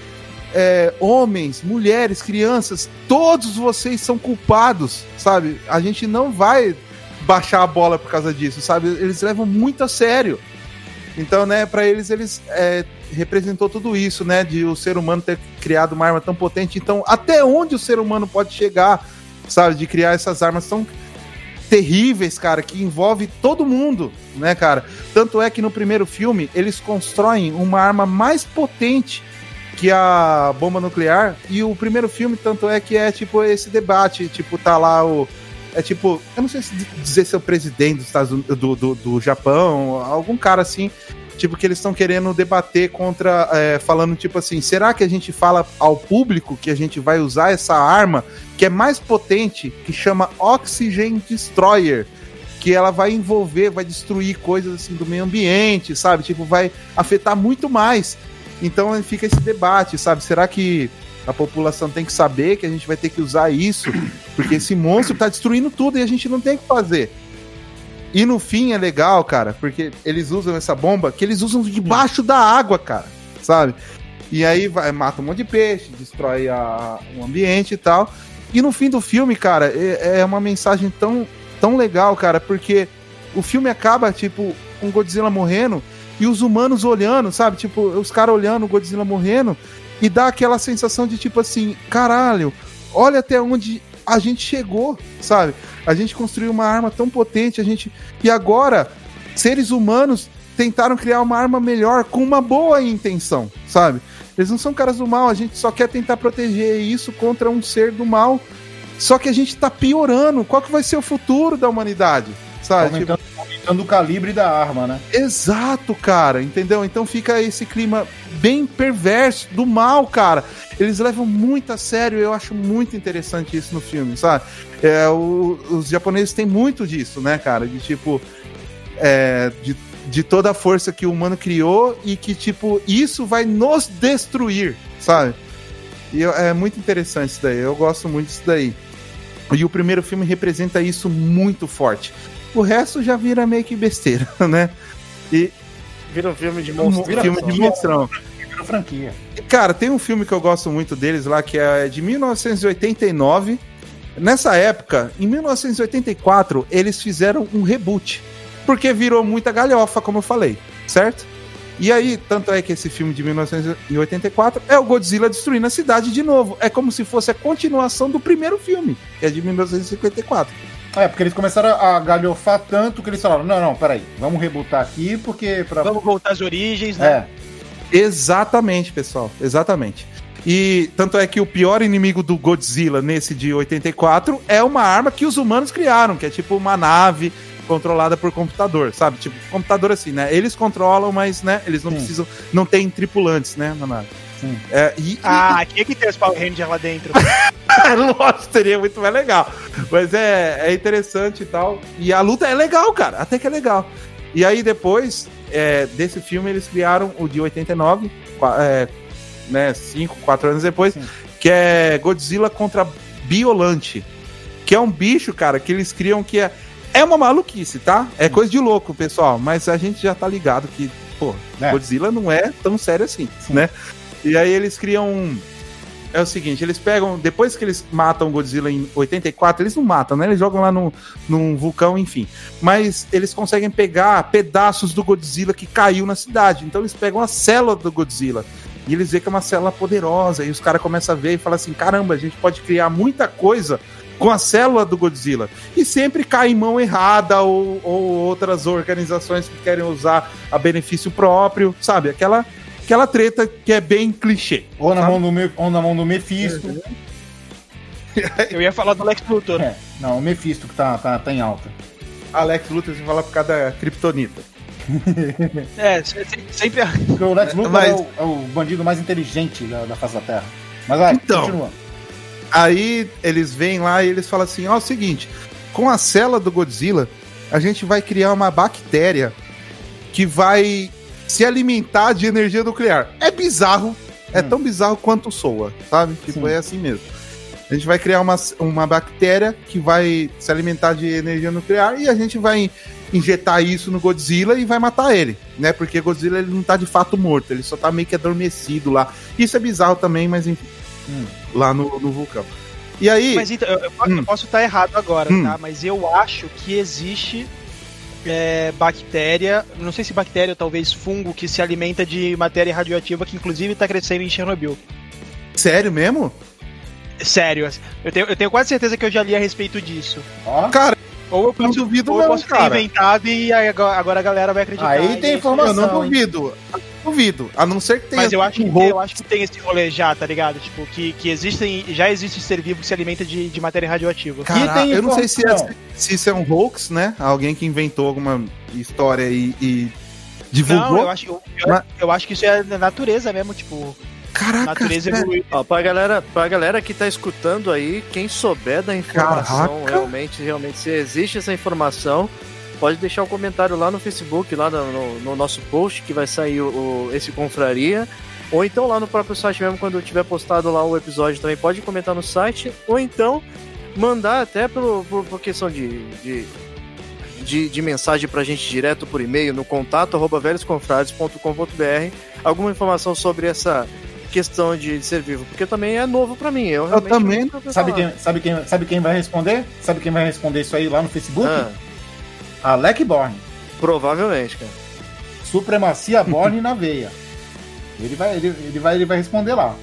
é, homens, mulheres, crianças, todos vocês são culpados, sabe? A gente não vai baixar a bola por causa disso, sabe? Eles levam muito a sério. Então, né, para eles, eles é, representou tudo isso, né? De o ser humano ter criado uma arma tão potente. Então, até onde o ser humano pode chegar, sabe? De criar essas armas tão terríveis, cara, que envolve todo mundo, né, cara? Tanto é que no primeiro filme eles constroem uma arma mais potente que a bomba nuclear. E o primeiro filme, tanto é que é tipo esse debate, tipo, tá lá o. É tipo, eu não sei se dizer se é o presidente dos Estados Unidos, do, do, do Japão, algum cara assim, tipo, que eles estão querendo debater contra, é, falando tipo assim, será que a gente fala ao público que a gente vai usar essa arma que é mais potente, que chama Oxygen Destroyer, que ela vai envolver, vai destruir coisas assim do meio ambiente, sabe? Tipo, vai afetar muito mais. Então fica esse debate, sabe? Será que a população tem que saber que a gente vai ter que usar isso? Porque esse monstro tá destruindo tudo e a gente não tem que fazer. E no fim é legal, cara, porque eles usam essa bomba que eles usam debaixo da água, cara, sabe? E aí vai, mata um monte de peixe, destrói a, o ambiente e tal. E no fim do filme, cara, é, é uma mensagem tão, tão legal, cara, porque o filme acaba, tipo, com Godzilla morrendo e os humanos olhando, sabe? Tipo, os caras olhando o Godzilla morrendo e dá aquela sensação de tipo assim, caralho, olha até onde a gente chegou, sabe? A gente construiu uma arma tão potente, a gente e agora seres humanos tentaram criar uma arma melhor com uma boa intenção, sabe? Eles não são caras do mal, a gente só quer tentar proteger isso contra um ser do mal. Só que a gente tá piorando. Qual que vai ser o futuro da humanidade? Sabe? Aumentando, tipo... aumentando o calibre da arma, né? Exato, cara, entendeu? Então fica esse clima bem perverso do mal, cara. Eles levam muito a sério, eu acho muito interessante isso no filme, sabe? É, o, os japoneses têm muito disso, né, cara? De tipo. É, de de toda a força que o humano criou e que, tipo, isso vai nos destruir, sabe? E é muito interessante isso daí, eu gosto muito disso daí. E o primeiro filme representa isso muito forte. O resto já vira meio que besteira, né? E. Vira um filme de monstro. Vira filme de monstrão. Vira franquia. Cara, tem um filme que eu gosto muito deles lá, que é de 1989. Nessa época, em 1984, eles fizeram um reboot porque virou muita galhofa, como eu falei, certo? E aí, tanto é que esse filme de 1984 é o Godzilla destruindo a cidade de novo. É como se fosse a continuação do primeiro filme, que é de 1954. É, porque eles começaram a galhofar tanto que eles falaram: não, não, peraí, vamos rebutar aqui, porque. Pra... Vamos voltar às origens, né? É. Exatamente, pessoal, exatamente. E tanto é que o pior inimigo do Godzilla nesse de 84 é uma arma que os humanos criaram, que é tipo uma nave controlada por computador, sabe? Tipo, computador assim, né? Eles controlam, mas, né? Eles não Sim. precisam, não tem tripulantes, né, na nave. Sim. É, e, ah, e... tinha que ter os Power Rangers lá dentro. Lógico, seria muito mais legal. Mas é, é interessante e tal. E a luta é legal, cara. Até que é legal. E aí depois é, desse filme eles criaram o de 89, é, né, 5, 4 anos depois, Sim. que é Godzilla contra Biolante. Que é um bicho, cara, que eles criam que é é uma maluquice, tá? É coisa de louco, pessoal. Mas a gente já tá ligado que, pô, é. Godzilla não é tão sério assim, Sim. né? E aí eles criam. É o seguinte, eles pegam, depois que eles matam Godzilla em 84, eles não matam, né? Eles jogam lá no, num vulcão, enfim. Mas eles conseguem pegar pedaços do Godzilla que caiu na cidade. Então eles pegam a célula do Godzilla. E eles veem que é uma célula poderosa. E os caras começam a ver e falam assim: caramba, a gente pode criar muita coisa com a célula do Godzilla. E sempre cai em mão errada ou, ou outras organizações que querem usar a benefício próprio, sabe? Aquela, aquela treta que é bem clichê. Ou na, sabe? mão do, Me- ou na mão do Mephisto. Eu ia falar do Lex Luthor. É, não, o Mephisto que tá, tá, tá em alta. Alex Luthor, você fala por causa da Kryptonita. É, se- se- sempre. Porque o Lex Luthor Mas- é, o, é o bandido mais inteligente da, da face da Terra. Mas vai, Então. continua. Aí eles vêm lá e eles falam assim: ó, é o seguinte, com a célula do Godzilla, a gente vai criar uma bactéria que vai se alimentar de energia nuclear. É bizarro, é Hum. tão bizarro quanto soa, sabe? Tipo, Sim. é assim mesmo. A gente vai criar uma, uma bactéria que vai se alimentar de energia nuclear e a gente vai injetar isso no Godzilla e vai matar ele, né? Porque Godzilla ele não tá de fato morto, ele só tá meio que adormecido lá. Isso é bizarro também, mas enfim. Hum. Lá no, no vulcão. E aí, Mas então, eu, eu posso- Hum. posso estar errado agora, Hum. tá? Mas eu acho que existe é, bactéria, não sei se bactéria ou talvez fungo, que se alimenta de matéria radioativa que inclusive está crescendo em Chernobyl. sério mesmo? Sério, assim, eu tenho, eu tenho quase certeza que eu já li a respeito disso. Ó, Cara, Ou eu não posso, duvido ou eu não, posso ter cara. inventado e agora agora a galera vai acreditar. Aí tem informação. eu não hein? Duvido. Duvido. A não ser que tenha. Mas eu acho, que tem, eu acho que tem esse rolê já, tá ligado? Tipo, que, que existem. Já existe ser vivo que se alimenta de, de matéria radioativa. Cara, tem eu não sei se, é, se isso é um hoax, né? Alguém que inventou alguma história e, e divulgou. Não, eu acho, eu, eu- Mas- eu acho que isso é natureza mesmo, tipo, Caraca, natureza sério? evoluiu. Ó, pra galera, pra galera que tá escutando aí, quem souber da informação Caraca. realmente, realmente, se existe essa informação, pode deixar um comentário lá no Facebook, lá no, no- no nosso post, que vai sair o, o- esse confraria. Ou então lá no próprio site mesmo, quando eu tiver postado lá o episódio também, pode comentar no site. Ou então mandar até pelo, por, por questão de, de, de, de mensagem pra gente direto por e-mail no contato arroba velhosconfrades.com.br alguma informação sobre essa questão de ser vivo, porque também é novo pra mim. Eu, realmente também. Sabe quem, sabe, quem, sabe quem vai responder? Sabe quem vai responder isso aí lá no Facebook? Ah, Alec Born. provavelmente, cara. Supremacia Born na veia. Ele vai, ele, ele vai, ele vai responder lá.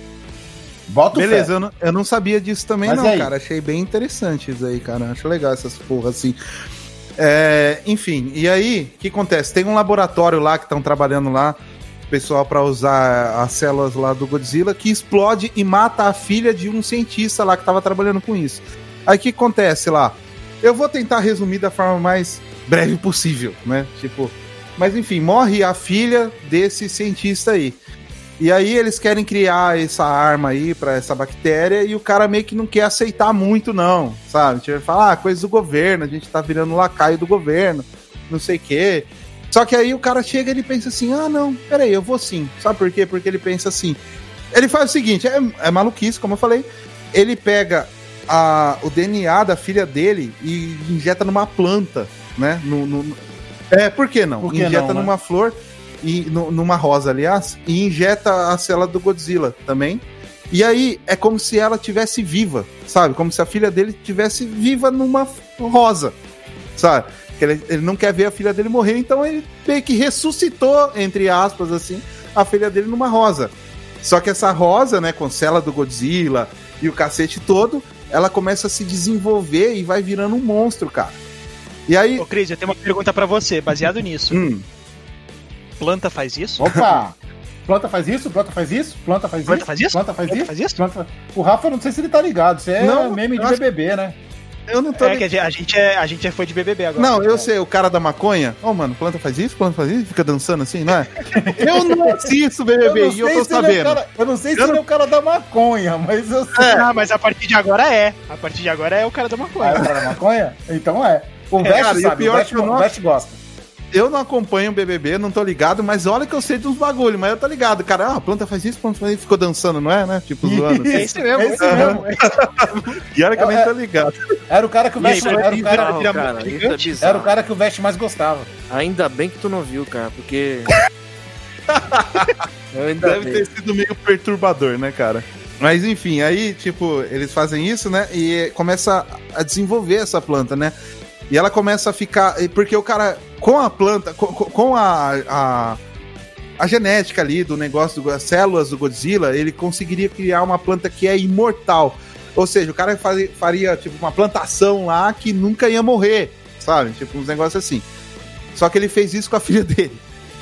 Bota o Beleza, eu não, eu não sabia disso também, Mas não, aí? cara. Achei bem interessante isso aí, cara. Acho legal essas porra assim. É, enfim, e aí, o que acontece? Tem um laboratório lá que estão trabalhando lá, pessoal, para usar as células lá do Godzilla, que explode e mata a filha de um cientista lá que tava trabalhando com isso. Aí o que acontece lá? Eu vou tentar resumir da forma mais breve possível, né? Tipo, mas enfim, morre a filha desse cientista aí. E aí eles querem criar essa arma aí pra essa bactéria e o cara meio que não quer aceitar muito não, sabe? Tipo, ele fala, ah, coisa do governo, a gente tá virando lacaio do governo, não sei o quê. Só que aí o cara chega e ele pensa assim, ah, não, peraí, eu vou sim. Sabe por quê? Porque ele pensa assim, ele faz o seguinte, é, é maluquice, como eu falei, ele pega a, o DNA da filha dele e injeta numa planta, né? No, no- é, por que não? Por que injeta não, né? numa flor, e, nu- numa rosa, aliás, e injeta a célula do Godzilla também. E aí é como se ela tivesse viva, sabe? Como se a filha dele tivesse viva numa rosa, sabe? Que Ele, ele não quer ver a filha dele morrer, então ele meio que ressuscitou, entre aspas, assim, a filha dele numa rosa. Só que essa rosa, né, com célula do Godzilla e o cacete todo, ela começa a se desenvolver e vai virando um monstro, cara. E aí. Ô, Cris, eu tenho uma pergunta pra você, baseado nisso. Hum, Planta faz isso? Opa! Planta faz isso, planta faz isso, planta faz Planta isso. faz isso? Planta faz Planta isso. faz isso? Planta... O Rafa, não sei se ele tá ligado. Isso é Não, meme de eu acho- BBB, né? eu não tô. É que a gente- é, a gente é fã de BBB agora. Não, eu sei, o cara da maconha. Ô, mano, planta faz isso, planta faz isso, fica dançando assim, não é? Eu não assisto BBB e eu tô é sabendo. cara- eu não sei se Eu ele é o cara da maconha, mas eu sei. Ah, mas a partir de agora é. A partir de agora é o cara da Ah, é maconha. o cara da maconha? Então é. O É, cara, e o sabe, pior o é Vest, que eu não- o Vest gosta. Eu não acompanho o BBB, não tô ligado, mas olha que eu sei dos bagulho, mas eu tô ligado, cara. Ah, a planta faz isso, planta faz isso, ficou dançando, não é, né? Tipo, zoando. É assim. isso mesmo. É isso mesmo. E olha que eu nem É- tô ligado. Era o cara que o E aí, Vest, vai era, é bizarro. era o cara que o Vest mais gostava. Ainda bem que tu não viu, cara, porque. Deve bem. ter sido meio perturbador, né, cara? Mas enfim, aí, tipo, eles fazem isso, né? E começa a desenvolver essa planta, né? E ela começa a ficar. Porque o cara, com a planta, com, com a, a, a, genética ali do negócio, das células do Godzilla, ele conseguiria criar uma planta que é imortal. Ou seja, o cara faria, tipo, uma plantação lá que nunca ia morrer, sabe? Tipo, uns negócios assim. Só que ele fez isso com a filha dele.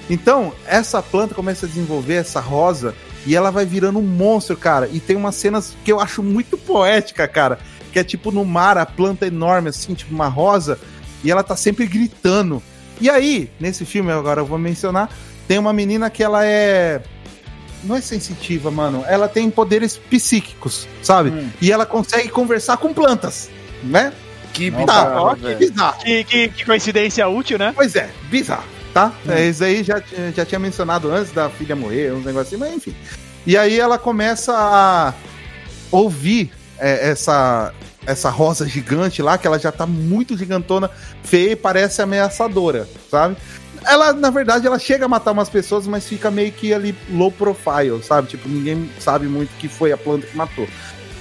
Então, essa planta começa a desenvolver essa rosa e ela vai virando um monstro, cara. E tem umas cenas que eu acho muito poética, cara. Que é tipo no mar, a planta enorme, assim, tipo uma rosa, e ela tá sempre gritando. E aí, nesse filme, agora eu vou mencionar, tem uma menina que ela é. Não é sensitiva, mano. Ela tem poderes psíquicos, sabe? Hum. E ela consegue conversar com plantas, né? Que Tá, bizarro, ó, que bizarro. Que, que- que coincidência útil, né? Pois é, bizarro, tá? É, isso aí já, já tinha mencionado antes da filha morrer, uns negócios assim, mas enfim. E aí ela começa a ouvir é, essa, essa rosa gigante lá, que ela já tá muito gigantona, feia e parece ameaçadora, sabe? Ela, na verdade, ela chega a matar umas pessoas, mas fica meio que ali low profile, sabe? Tipo, ninguém sabe muito que foi a planta que matou.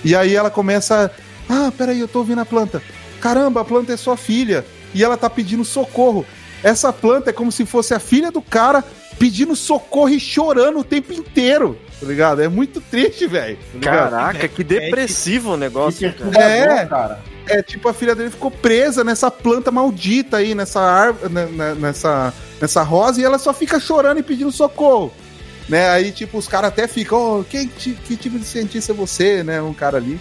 E aí ela começa. Ah, peraí, eu tô ouvindo a planta. Caramba, a planta é sua filha. E ela tá pedindo socorro. Essa planta é como se fosse a filha do cara pedindo socorro e chorando o tempo inteiro. Tá ligado? É muito triste, velho. tá? Caraca, que depressivo o negócio, cara. É. cara. É, tipo, a filha dele ficou presa nessa planta maldita aí, nessa árvore, nessa, nessa rosa, e ela só fica chorando e pedindo socorro. Né? Aí, tipo, os caras até ficam, oh, que, que tipo de cientista é você, né? Um cara ali.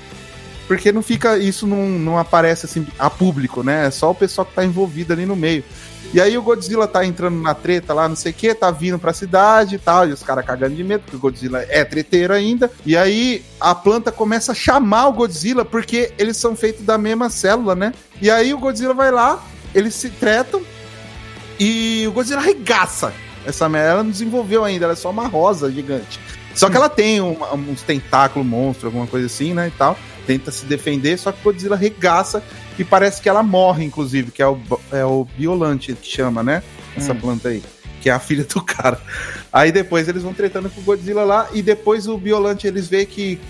Porque não fica, isso não, não aparece assim a público, né? É só o pessoal que tá envolvido ali no meio. E aí o Godzilla tá entrando na treta lá, não sei o que, tá vindo pra cidade e tal, e os caras cagando de medo, porque o Godzilla é treteiro ainda. E aí a planta começa a chamar o Godzilla, porque eles são feitos da mesma célula, né? E aí o Godzilla vai lá, eles se tretam, e o Godzilla arregaça essa merda. Ela não desenvolveu ainda, ela é só uma rosa gigante. Só que ela tem um- uns tentáculos monstro, alguma coisa assim, né? E tal. Tenta se defender, só que o Godzilla arregaça e parece que ela morre, inclusive, que é o, é o Biolante que chama, né? Essa planta aí. Que é a filha do cara. Aí depois eles vão tretando com o Godzilla lá e depois o Biolante eles veem que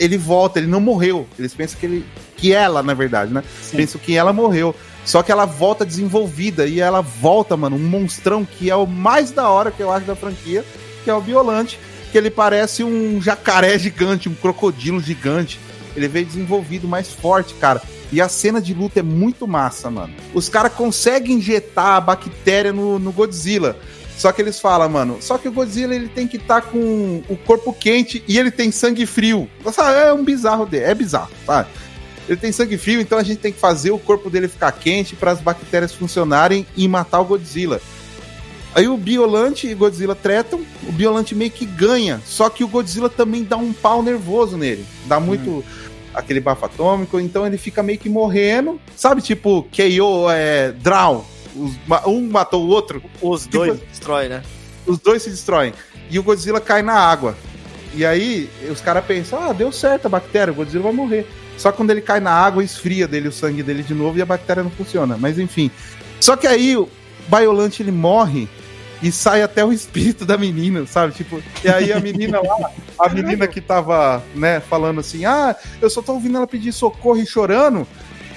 ele volta, ele não morreu. Eles pensam que ele. que ela, na verdade, né? Pensam que ela morreu. Só que ela volta desenvolvida e ela volta, mano, um monstrão que é o mais da hora que eu acho da franquia, que é o Biolante, que ele parece um jacaré gigante, um crocodilo gigante. Ele veio desenvolvido mais forte, cara. E a cena de luta é muito massa, mano. Os caras conseguem injetar a bactéria no, no Godzilla. Só que eles falam, mano, só que o Godzilla ele tem que estar com o corpo quente e ele tem sangue frio. É um bizarro dele, é bizarro, sabe? Ele tem sangue frio, então a gente tem que fazer o corpo dele ficar quente para as bactérias funcionarem e matar o Godzilla. Aí o Biolante e o Godzilla tretam, o Biolante meio que ganha, só que o Godzilla também dá um pau nervoso nele. Dá muito aquele bafo atômico, então ele fica meio que morrendo, sabe? Tipo, KO é Drown. Os um matou o outro, Os dois destrói, né? os dois se destroem. E o Godzilla cai na água. E aí os caras pensam, ah, deu certo a bactéria, o Godzilla vai morrer. Só que quando ele cai na água, esfria dele o sangue dele de novo e a bactéria não funciona. Mas enfim. Só que aí o Biolante ele morre e sai até o espírito da menina, sabe? Tipo, e aí a menina lá, a menina que tava, né, falando assim: "Ah, eu só tô ouvindo ela pedir socorro e chorando".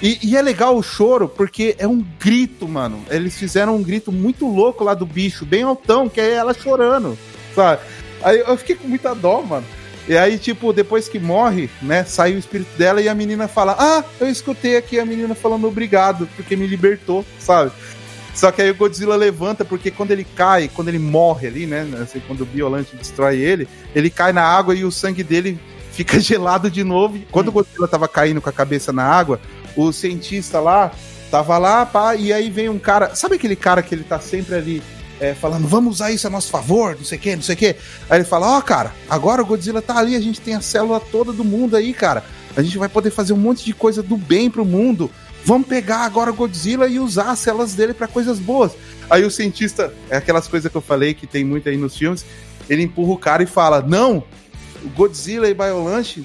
E, e é legal o choro porque é um grito, mano. Eles fizeram um grito muito louco lá do bicho, bem altão, que é ela chorando, sabe? Aí eu fiquei com muita dó, mano. E aí, tipo, depois que morre, né, sai o espírito dela e a menina fala: Ah, eu escutei aqui a menina falando obrigado, porque me libertou, sabe? Só que aí o Godzilla levanta, porque quando ele cai, quando ele morre ali, né? Assim, quando o Biolante destrói ele, ele cai na água e o sangue dele fica gelado de novo. Quando o Godzilla tava caindo com a cabeça na água, o cientista lá tava lá, pá, e aí vem um cara. Sabe aquele cara que ele tá sempre ali é, falando, vamos usar isso a nosso favor, não sei o que, não sei o que. Aí ele fala, ó, cara, agora o Godzilla tá ali, a gente tem a célula toda do mundo aí, cara. A gente vai poder fazer um monte de coisa do bem pro mundo. Vamos pegar agora o Godzilla e usar as células dele pra coisas boas. Aí o cientista, é aquelas coisas que eu falei que tem muito aí nos filmes, ele empurra o cara e fala: Não, o Godzilla e Biolante,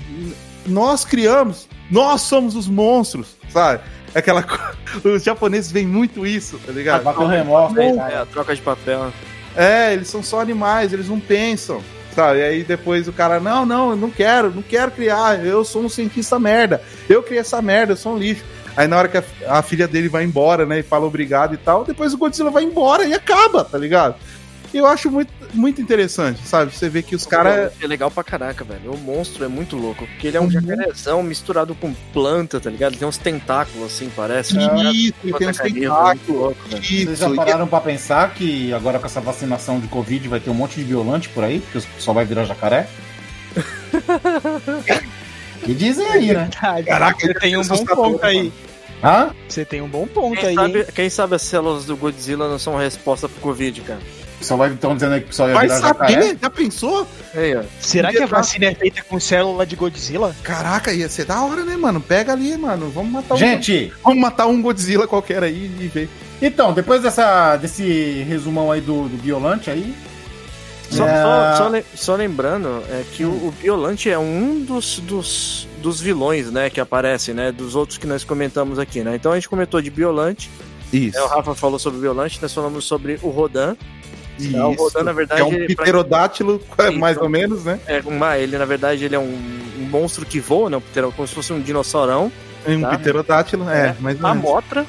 nós criamos, nós somos os monstros, sabe? É Aquela Os japoneses veem muito isso, tá ligado? Bateu remorso aí, É, a troca de papel. É, eles são só animais, eles não pensam, sabe? E aí depois o cara, não, não, eu não quero, não quero criar, eu sou um cientista merda, eu criei essa merda, eu sou um lixo. Aí na hora que a, a filha dele vai embora, né, e fala obrigado e tal, depois o Godzilla vai embora e acaba, tá ligado? Eu acho muito, muito interessante, sabe? Você vê que os caras. É legal pra caraca, velho. O monstro é muito louco. Porque ele é um jacarezão misturado com planta, tá ligado? Ele tem uns tentáculos assim, parece. Isso, ele tem uns tentáculos. louco, velho. Vocês já Isso, pararam pra pensar que agora com essa vacinação de Covid vai ter um monte de violante por aí, porque só vai virar jacaré? que dizem aí, né? Caraca, você ele tem é um bom ponto aí. Hã? Você tem um bom ponto Quem aí. sabe, hein? quem sabe as células do Godzilla não são a resposta pro Covid, cara. Só vai estão dizendo aí que só ia Vai virar saber, jacaré? já pensou? Aí, ó. Será que a vacina é feita com célula de Godzilla? Caraca, ia ser da hora, né, mano? Pega ali, mano. Vamos matar um. Gente, Vamos matar um Godzilla qualquer aí e ver. então, depois dessa, desse resumão aí do, do Biolante aí, Só, É. só- só le- só lembrando é que o, o Biolante é um dos, dos, dos vilões, né, que aparece, né, dos outros que nós comentamos aqui, né? Então a gente comentou de Biolante, Isso. né, o Rafa falou sobre o Biolante, nós falamos sobre o Rodan, Isso. É, o Rodan, na verdade, é um ele- pra- pterodátilo, Isso. mais ou menos, né? é uma, ele na verdade ele é um, um monstro que voa, né, um como se fosse um dinossaurão, Um Tá. pterodátilo, é, É. mais a. Motra,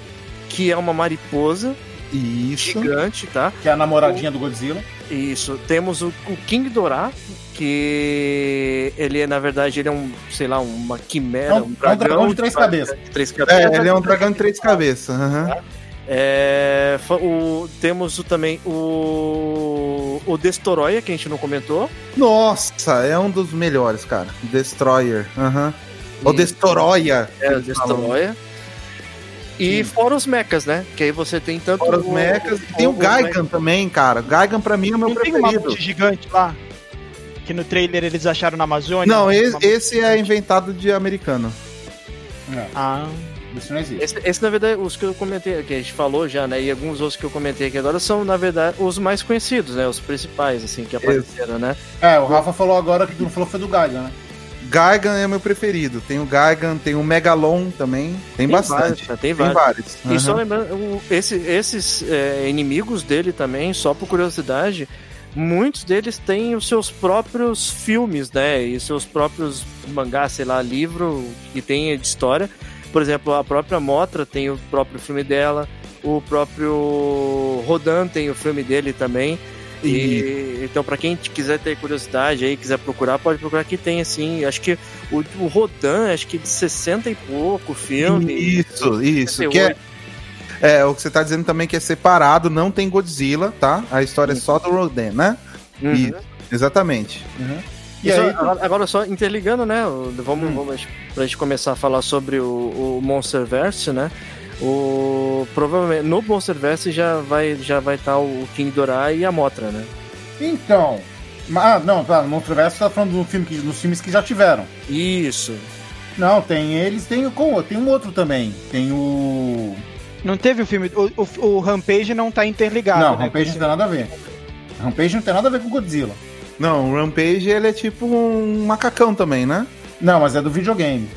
que é uma mariposa Isso. gigante, tá? que é a namoradinha do Godzilla. Isso. Temos o, o King Dorá, que ele é, na verdade, ele é um, sei lá, uma quimera, É um- um é um dragão de três cabeças. de três É, cabeças. ele é um dragão de três cabeças. aham. É, fa- o, temos o, também o, o Destoroia, que a gente não comentou. Nossa, é um dos melhores, cara. Destroyer. aham. O Destoroia. É, o falam. E fora os mechas, né? Que aí você tem tanto. Fora os mechas. E tem o Gaigan também, cara. Gaigan pra mim é o meu Não tem um preferido. mamute gigante lá? Que no trailer eles acharam na Amazônia? Não, esse, esse é inventado de americano. É, Ah, isso não existe. Esse, esse, na verdade, os que eu comentei, que a gente falou já, né? E alguns outros que eu comentei aqui agora são, na verdade, os mais conhecidos, né? Os principais, assim, que apareceram, né? É, o Rafa falou agora que tu não falou foi do Gaga, né? Gaigan é meu preferido. Tem o Gaigan, tem o Megalon também. Tem, bastante. vários? Tem Tem vários. vários. E só lembrando, esse- esses é, inimigos dele também, só por curiosidade, muitos deles têm os seus próprios filmes, né? E seus próprios mangás, sei lá, livro que tem de história. Por exemplo, a própria Motra tem o próprio filme dela, o próprio Rodan tem o filme dele também. E, então, pra quem quiser ter curiosidade aí, quiser procurar, pode procurar que tem, assim, acho que o, o Rodan, acho que de 60 e pouco filme. Isso, isso. 68. Que é, é, o que você tá dizendo também que é separado, não tem Godzilla, tá? A história é só do Rodan, né? Uhum. Isso, exatamente. E E só- aí, agora, agora só interligando, né? Vamos, Hum. vamos pra gente começar a falar sobre o, o Monsterverse, né? O provavelmente no Monsterverse já vai já vai estar o King Dorá e a Motra, né? então. Ah, não, tá, no Monstro tá falando do filme que, dos filmes que já tiveram. Isso. Não, tem eles, tem o com- tem um outro também. Tem o. não teve um filme. O, o, o Rampage não tá interligado. não, né? Rampage não tem nada a ver. Rampage não tem nada a ver com Godzilla. Não, o Rampage ele é tipo um macacão também, né? Não, mas é do videogame.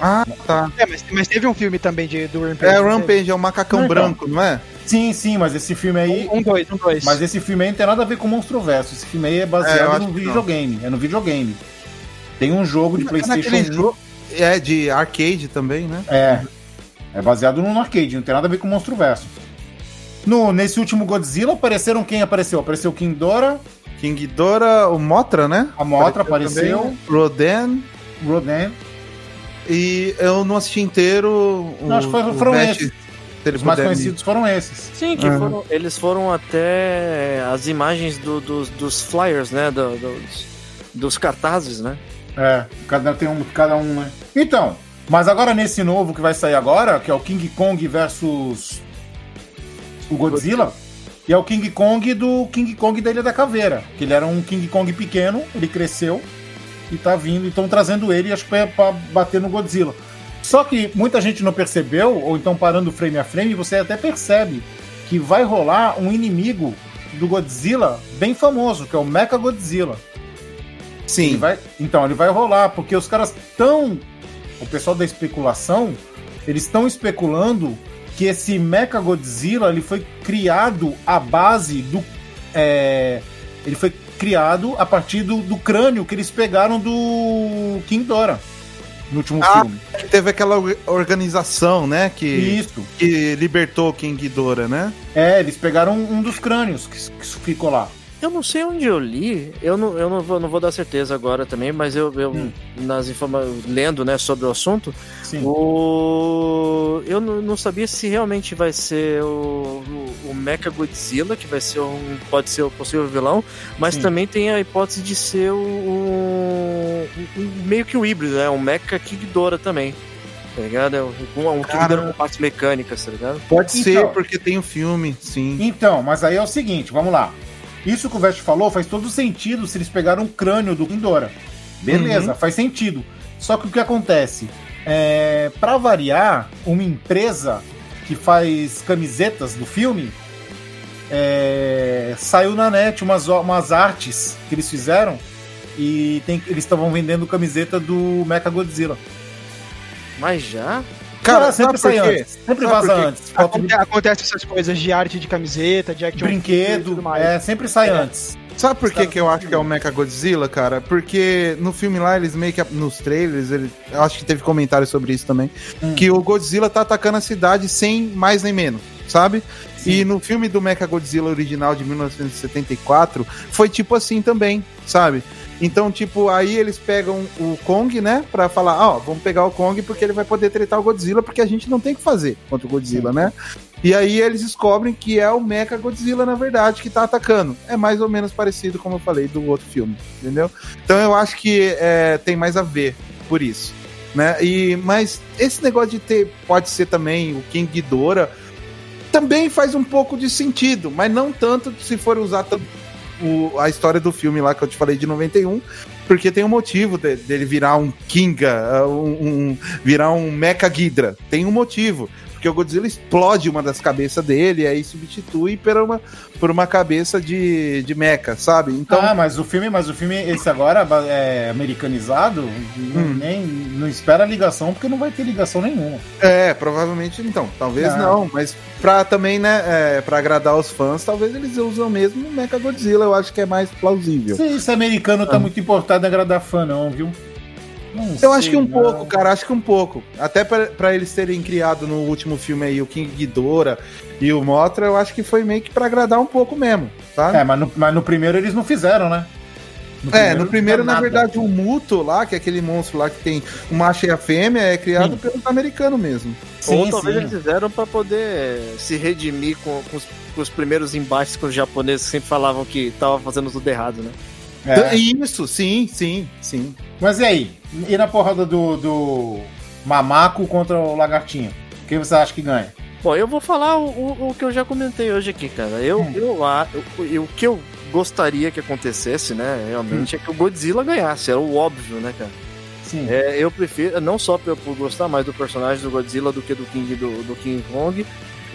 Ah, tá. É, mas, mas teve um filme também de, do Rampage. É o? Rampage, é o macacão Não, então. branco, não é? Sim, sim, mas esse filme aí. Um, um dois, um dois. Mas esse filme aí não tem nada a ver com o Monstro Verso. Esse filme aí é É, baseado acho no videogame. É no videogame. Tem um jogo de É PlayStation naquele 1. jogo- É, de arcade também, né? É. É baseado no arcade, não tem nada a ver com o Monstro Verso. No, nesse último Godzilla apareceram quem apareceu? Apareceu King Dora, King Ghidorah, o Motra, né? a Motra apareceu, também, Rodan, Rodan. E eu não assisti inteiro o, Não, acho que foram- esses. Os mais conhecidos foram esses. Sim, que Aham. foram, eles foram até as imagens do- dos, dos flyers, né? do- dos, dos cartazes, né? É, cada tem um, cada um, né? Então, mas agora nesse novo que vai sair agora, que é o King Kong versus o Godzilla, e é o King Kong do King Kong da Ilha da Caveira, que ele era um King Kong pequeno, ele cresceu e tá vindo, e estão trazendo ele, acho que é pra bater no Godzilla. Só que muita gente não percebeu, ou então parando frame a frame, você até percebe que vai rolar um inimigo do Godzilla bem famoso, que é o Mecha Godzilla. Ele Sim, vai- então, ele vai rolar, porque os caras estão. O pessoal da especulação, eles estão especulando que esse Mecha Godzilla ele foi criado à base do. é, ele foi criado a partir do, do crânio que eles pegaram do King Dora no último Ah, filme. Teve aquela or- organização, né? Que, Isso. que libertou King Ghidorah, né? É, eles pegaram um dos crânios que, que ficou lá. Eu não sei onde eu li, eu não, eu não, vou, não vou dar certeza agora também, mas eu, eu Hum. nas informações, lendo né, sobre o assunto, Sim. o, eu não, sabia se realmente vai ser o, o, o Mecha Godzilla, que vai ser um, pode ser o possível vilão, mas Sim. também tem a hipótese de ser o, o- o- meio que o híbrido, né? Um Mecha King Ghidorah também. Tá ligado? É um, um Cara. Com partes mecânicas, tá ligado? Pode Então. ser, porque tem o filme, sim. Então, mas aí é o seguinte, vamos lá. Isso que o Vest falou faz todo sentido se eles pegaram o crânio do Kindora. Beleza, faz sentido. Só que o que acontece? É, para variar, uma empresa que faz camisetas do filme é, saiu na net umas, umas artes que eles fizeram e tem- eles estavam vendendo camiseta do Mecha Godzilla. Mas já? Cara, sempre sai antes. Sempre Sabe vaza antes. Aconte- Acontece essas coisas de arte de camiseta, de action e brinquedo, tudo mais. é, sempre sai antes. Sabe por que, que eu acho que é o Mecha Godzilla, cara? Porque no filme lá, eles meio que. Nos trailers, ele, eu acho que teve comentário sobre isso também. Hum. Que o Godzilla tá atacando a cidade sem mais nem menos, sabe? Sim. E no filme do Mecha Godzilla original de 1974, foi tipo assim também, sabe? Então, tipo, aí eles pegam o Kong, né? Pra falar, ó, vamos pegar o Kong porque ele vai poder tretar o Godzilla, porque a gente não tem o que fazer contra o Godzilla, né? E aí eles descobrem que é o Mecha Godzilla, na verdade, que tá atacando. É mais ou menos parecido, como eu falei, do outro filme, entendeu? Então eu acho que é, tem mais a ver por isso. Né? E, mas esse negócio de ter, pode ser também o King Ghidorah, também faz um pouco de sentido, mas não tanto se for usar o- a história do filme lá que eu te falei de 91, porque tem um motivo de- dele virar um Kinga, uh, um, um- virar um Mecha Ghidra. Tem um motivo. Porque o Godzilla explode uma das cabeças dele e aí substitui por uma, por uma cabeça de, de mecha, sabe? Então, ah, mas o filme, mas o filme, esse agora é americanizado, não, Hum. nem, não espera ligação, porque não vai ter ligação nenhuma. é, provavelmente então. Talvez Não. não, mas pra também, né, é, pra agradar os fãs, talvez eles usam mesmo o Mecha Godzilla. Eu acho que é mais plausível. Se esse americano tá muito importado em agradar fã, não, viu? Não Eu sei, acho que um não. pouco, cara, acho que um pouco. Até pra, pra eles terem criado no último filme aí o King Ghidorah e o Mothra, eu acho que foi meio que pra agradar um pouco mesmo, tá? É, mas no, mas no primeiro eles não fizeram, né? É, no primeiro, na nada. verdade, o Muto lá, que é aquele monstro lá que tem o macho e a fêmea, é criado Sim. pelos americanos mesmo. Sim, Ou talvez sim. eles fizeram pra poder se redimir com, com os, com os primeiros embates com os japoneses que sempre falavam que tava fazendo tudo errado, né? É. Isso, sim, sim, sim. Mas e aí? E na porrada do, do Mamaco contra o Lagartinho? Quem você acha que ganha? Bom, eu vou falar o, o, o que eu já comentei hoje aqui, cara. Eu, Hum. eu, a- eu- eu- o que eu gostaria que acontecesse, né, realmente, é que o Godzilla ganhasse. Era o óbvio, né, cara? Sim. É, eu prefiro, não só por, por gostar mais do personagem do Godzilla do que do King, do, do King Kong,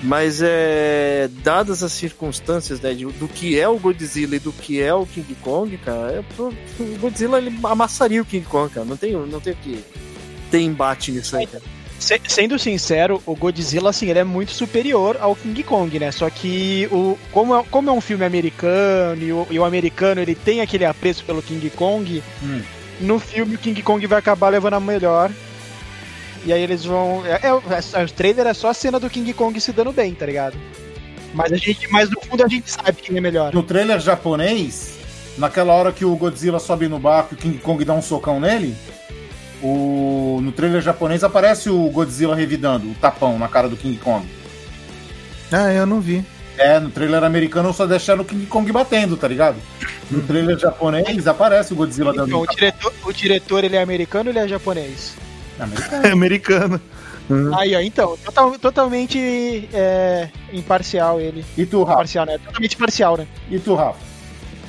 mas é, dadas as circunstâncias né, de- do que é o Godzilla e do que é o King Kong, cara, é, o Godzilla ele amassaria o King Kong, cara. Não tem, não tem o que ter embate nisso aí, cara. Se- sendo sincero, o Godzilla, assim, ele é muito superior ao King Kong, né? Só que, o, como, é, como é um filme americano e o, e o americano ele tem aquele apreço pelo King Kong, Hum. no filme o King Kong vai acabar levando a melhor. E aí eles vão. É, é, é, o trailer é só a cena do King Kong se dando bem, tá ligado? Mas, a gente, mas no fundo a gente sabe quem é melhor. No trailer japonês, naquela hora que o Godzilla sobe no barco e o King Kong dá um socão nele, o... no trailer japonês aparece o Godzilla revidando o tapão na cara do King Kong. Ah, eu não vi. É, no trailer americano só deixaram o King Kong batendo, tá ligado? No trailer japonês aparece o Godzilla dando Então, o diretor, o diretor ele é americano ou ele é japonês? Americano. É americano. Aí, ó, então, total- totalmente é, imparcial ele. E tu, Rafa? Parcial, né? Totalmente parcial, né? E tu, Rafa?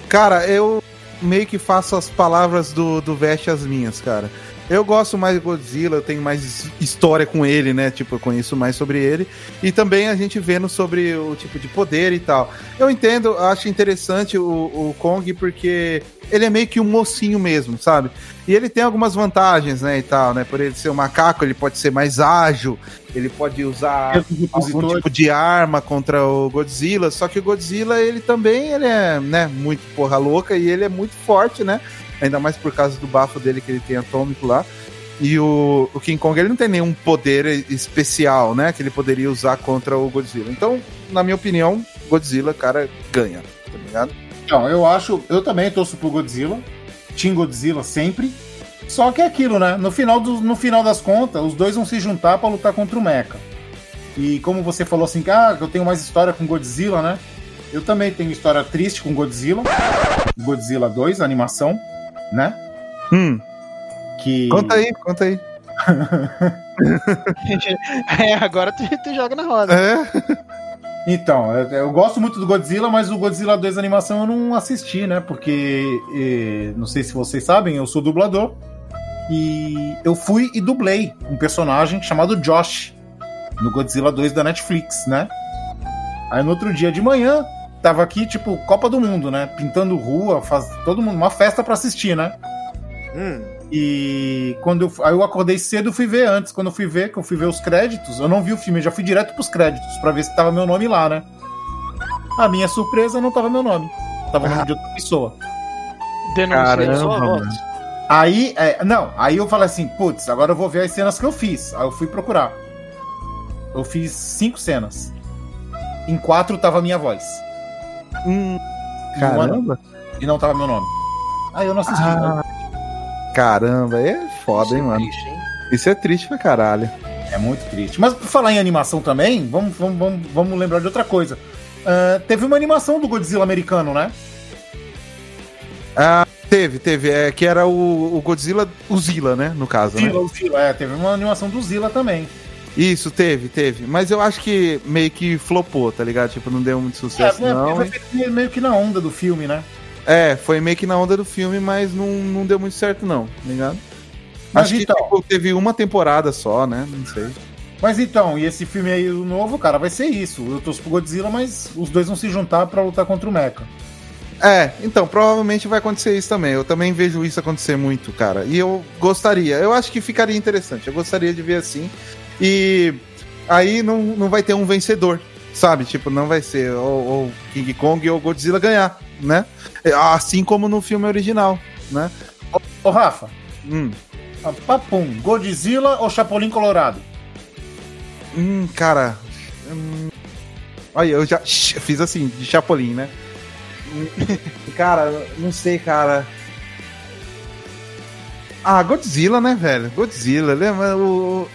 Cara, eu meio que faço as palavras do, do Veste as minhas, cara. Eu gosto mais de Godzilla, eu tenho mais história com ele, né? Tipo, eu conheço mais sobre ele. E também a gente vendo sobre o tipo de poder e tal. Eu entendo, acho interessante o, o Kong porque ele é meio que um mocinho mesmo, sabe? E ele tem algumas vantagens, né, e tal, né? Por ele ser um macaco, ele pode ser mais ágil, ele pode usar algum tipo de arma contra o Godzilla, só que o Godzilla, ele também, ele é, né, muito porra louca e ele é muito forte, né? Ainda mais por causa do bafo dele que ele tem atômico lá. E o, o King Kong, ele não tem nenhum poder especial, né, que ele poderia usar contra o Godzilla. Então, na minha opinião, Godzilla, cara, ganha, tá ligado? Então, eu acho, eu também torço pro Godzilla, Team Godzilla sempre. Só que é aquilo, né? No final, do, no final das contas, os dois vão se juntar para lutar contra o Mecha. E como você falou assim, ah, eu tenho mais história com Godzilla, né? Eu também tenho história triste com Godzilla. Godzilla 2, animação, né? Hum. Que... Conta aí, conta aí. é, agora tu, tu joga na roda. É? Então, eu, eu, gosto muito do Godzilla, mas o Godzilla 2 animação eu não assisti, né? Porque, e, não sei se vocês sabem, eu sou dublador. E eu fui e dublei um personagem chamado Josh no Godzilla 2 da Netflix, né? Aí no outro dia de manhã, tava aqui, tipo, Copa do Mundo, né? Pintando rua, faz todo mundo, uma festa para assistir, né? Hum. E quando eu, aí eu acordei cedo, fui ver antes. Quando eu fui ver, que eu fui ver os créditos, eu não vi o filme, eu já fui direto pros créditos para ver se tava meu nome lá, né? A minha surpresa não tava meu nome. Tava o nome de outra pessoa. Denunciei sua voz. Aí, é, não, aí eu falei assim, putz, agora eu vou ver as cenas que eu fiz. Aí eu fui procurar. Eu fiz cinco cenas. Em quatro tava a minha voz. Hum, caramba. E não tava meu nome. Aí eu não assisti. Ah, caramba, é foda, hein, mano. Triste, hein? Isso é triste pra caralho. É muito triste. Mas por falar em animação também, vamos, vamos, vamos, vamos lembrar de outra coisa. Ah, teve uma animação do Godzilla americano, né? Ah, teve, teve. É que era o, o Godzilla, o Zilla, né? No caso, né? Zilla, o Zilla, é, teve uma animação do Zilla também. Isso, teve, teve. Mas eu acho que meio que flopou, tá ligado? Tipo, não deu muito É, sucesso, né, não. foi meio que na onda do filme, né? É, foi meio que na onda do filme, mas não, não deu muito certo, não, tá ligado? Mas acho então- que tipo, teve uma temporada só, né? Não sei. Mas então, e esse filme aí, o novo, cara, vai ser isso. Eu torço pro Godzilla, mas os dois vão se juntar pra lutar contra o Mecha. É, então, provavelmente vai acontecer isso também. Eu também vejo isso acontecer muito, cara. E eu gostaria, eu acho que ficaria interessante. Eu gostaria de ver assim. E aí não, não vai ter um vencedor, sabe? Tipo, não vai ser ou, ou King Kong ou Godzilla ganhar, né? Assim como no filme original, né? Ô, Rafa, Hum, ah, papum, Godzilla ou Chapolin Colorado? hum cara. hum, olha, eu já fiz assim, de Chapolin, né? Cara, não sei, cara. Ah, Godzilla, né, velho? Godzilla, lembra? O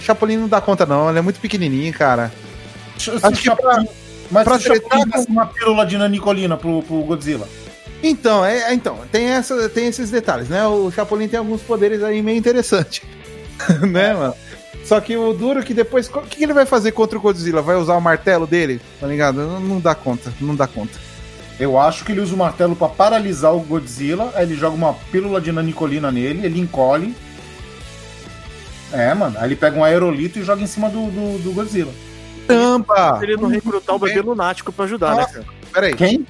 Chapolin não dá conta, não. Ele é muito pequenininho, cara. Se Acho que Chapolin- mas pra se tretar uma pílula de nanicolina pro, pro Godzilla. Então, é, é, então tem, essa, tem esses detalhes, né? O Chapolin tem alguns poderes aí meio interessantes, né, mano? Só que o duro é que depois. O que ele vai fazer contra o Godzilla? Vai usar o martelo dele? Tá ligado? Não, não dá conta, não dá conta. Eu acho que ele usa o martelo pra paralisar o Godzilla, aí ele joga uma pílula de nanicolina nele, ele encolhe. É, mano. Aí ele pega um aerolito e joga em cima do, do, do Godzilla. Tampa! Ele não recrutar o bebê lunático pra ajudar, né, Nossa. cara? Peraí, Quem?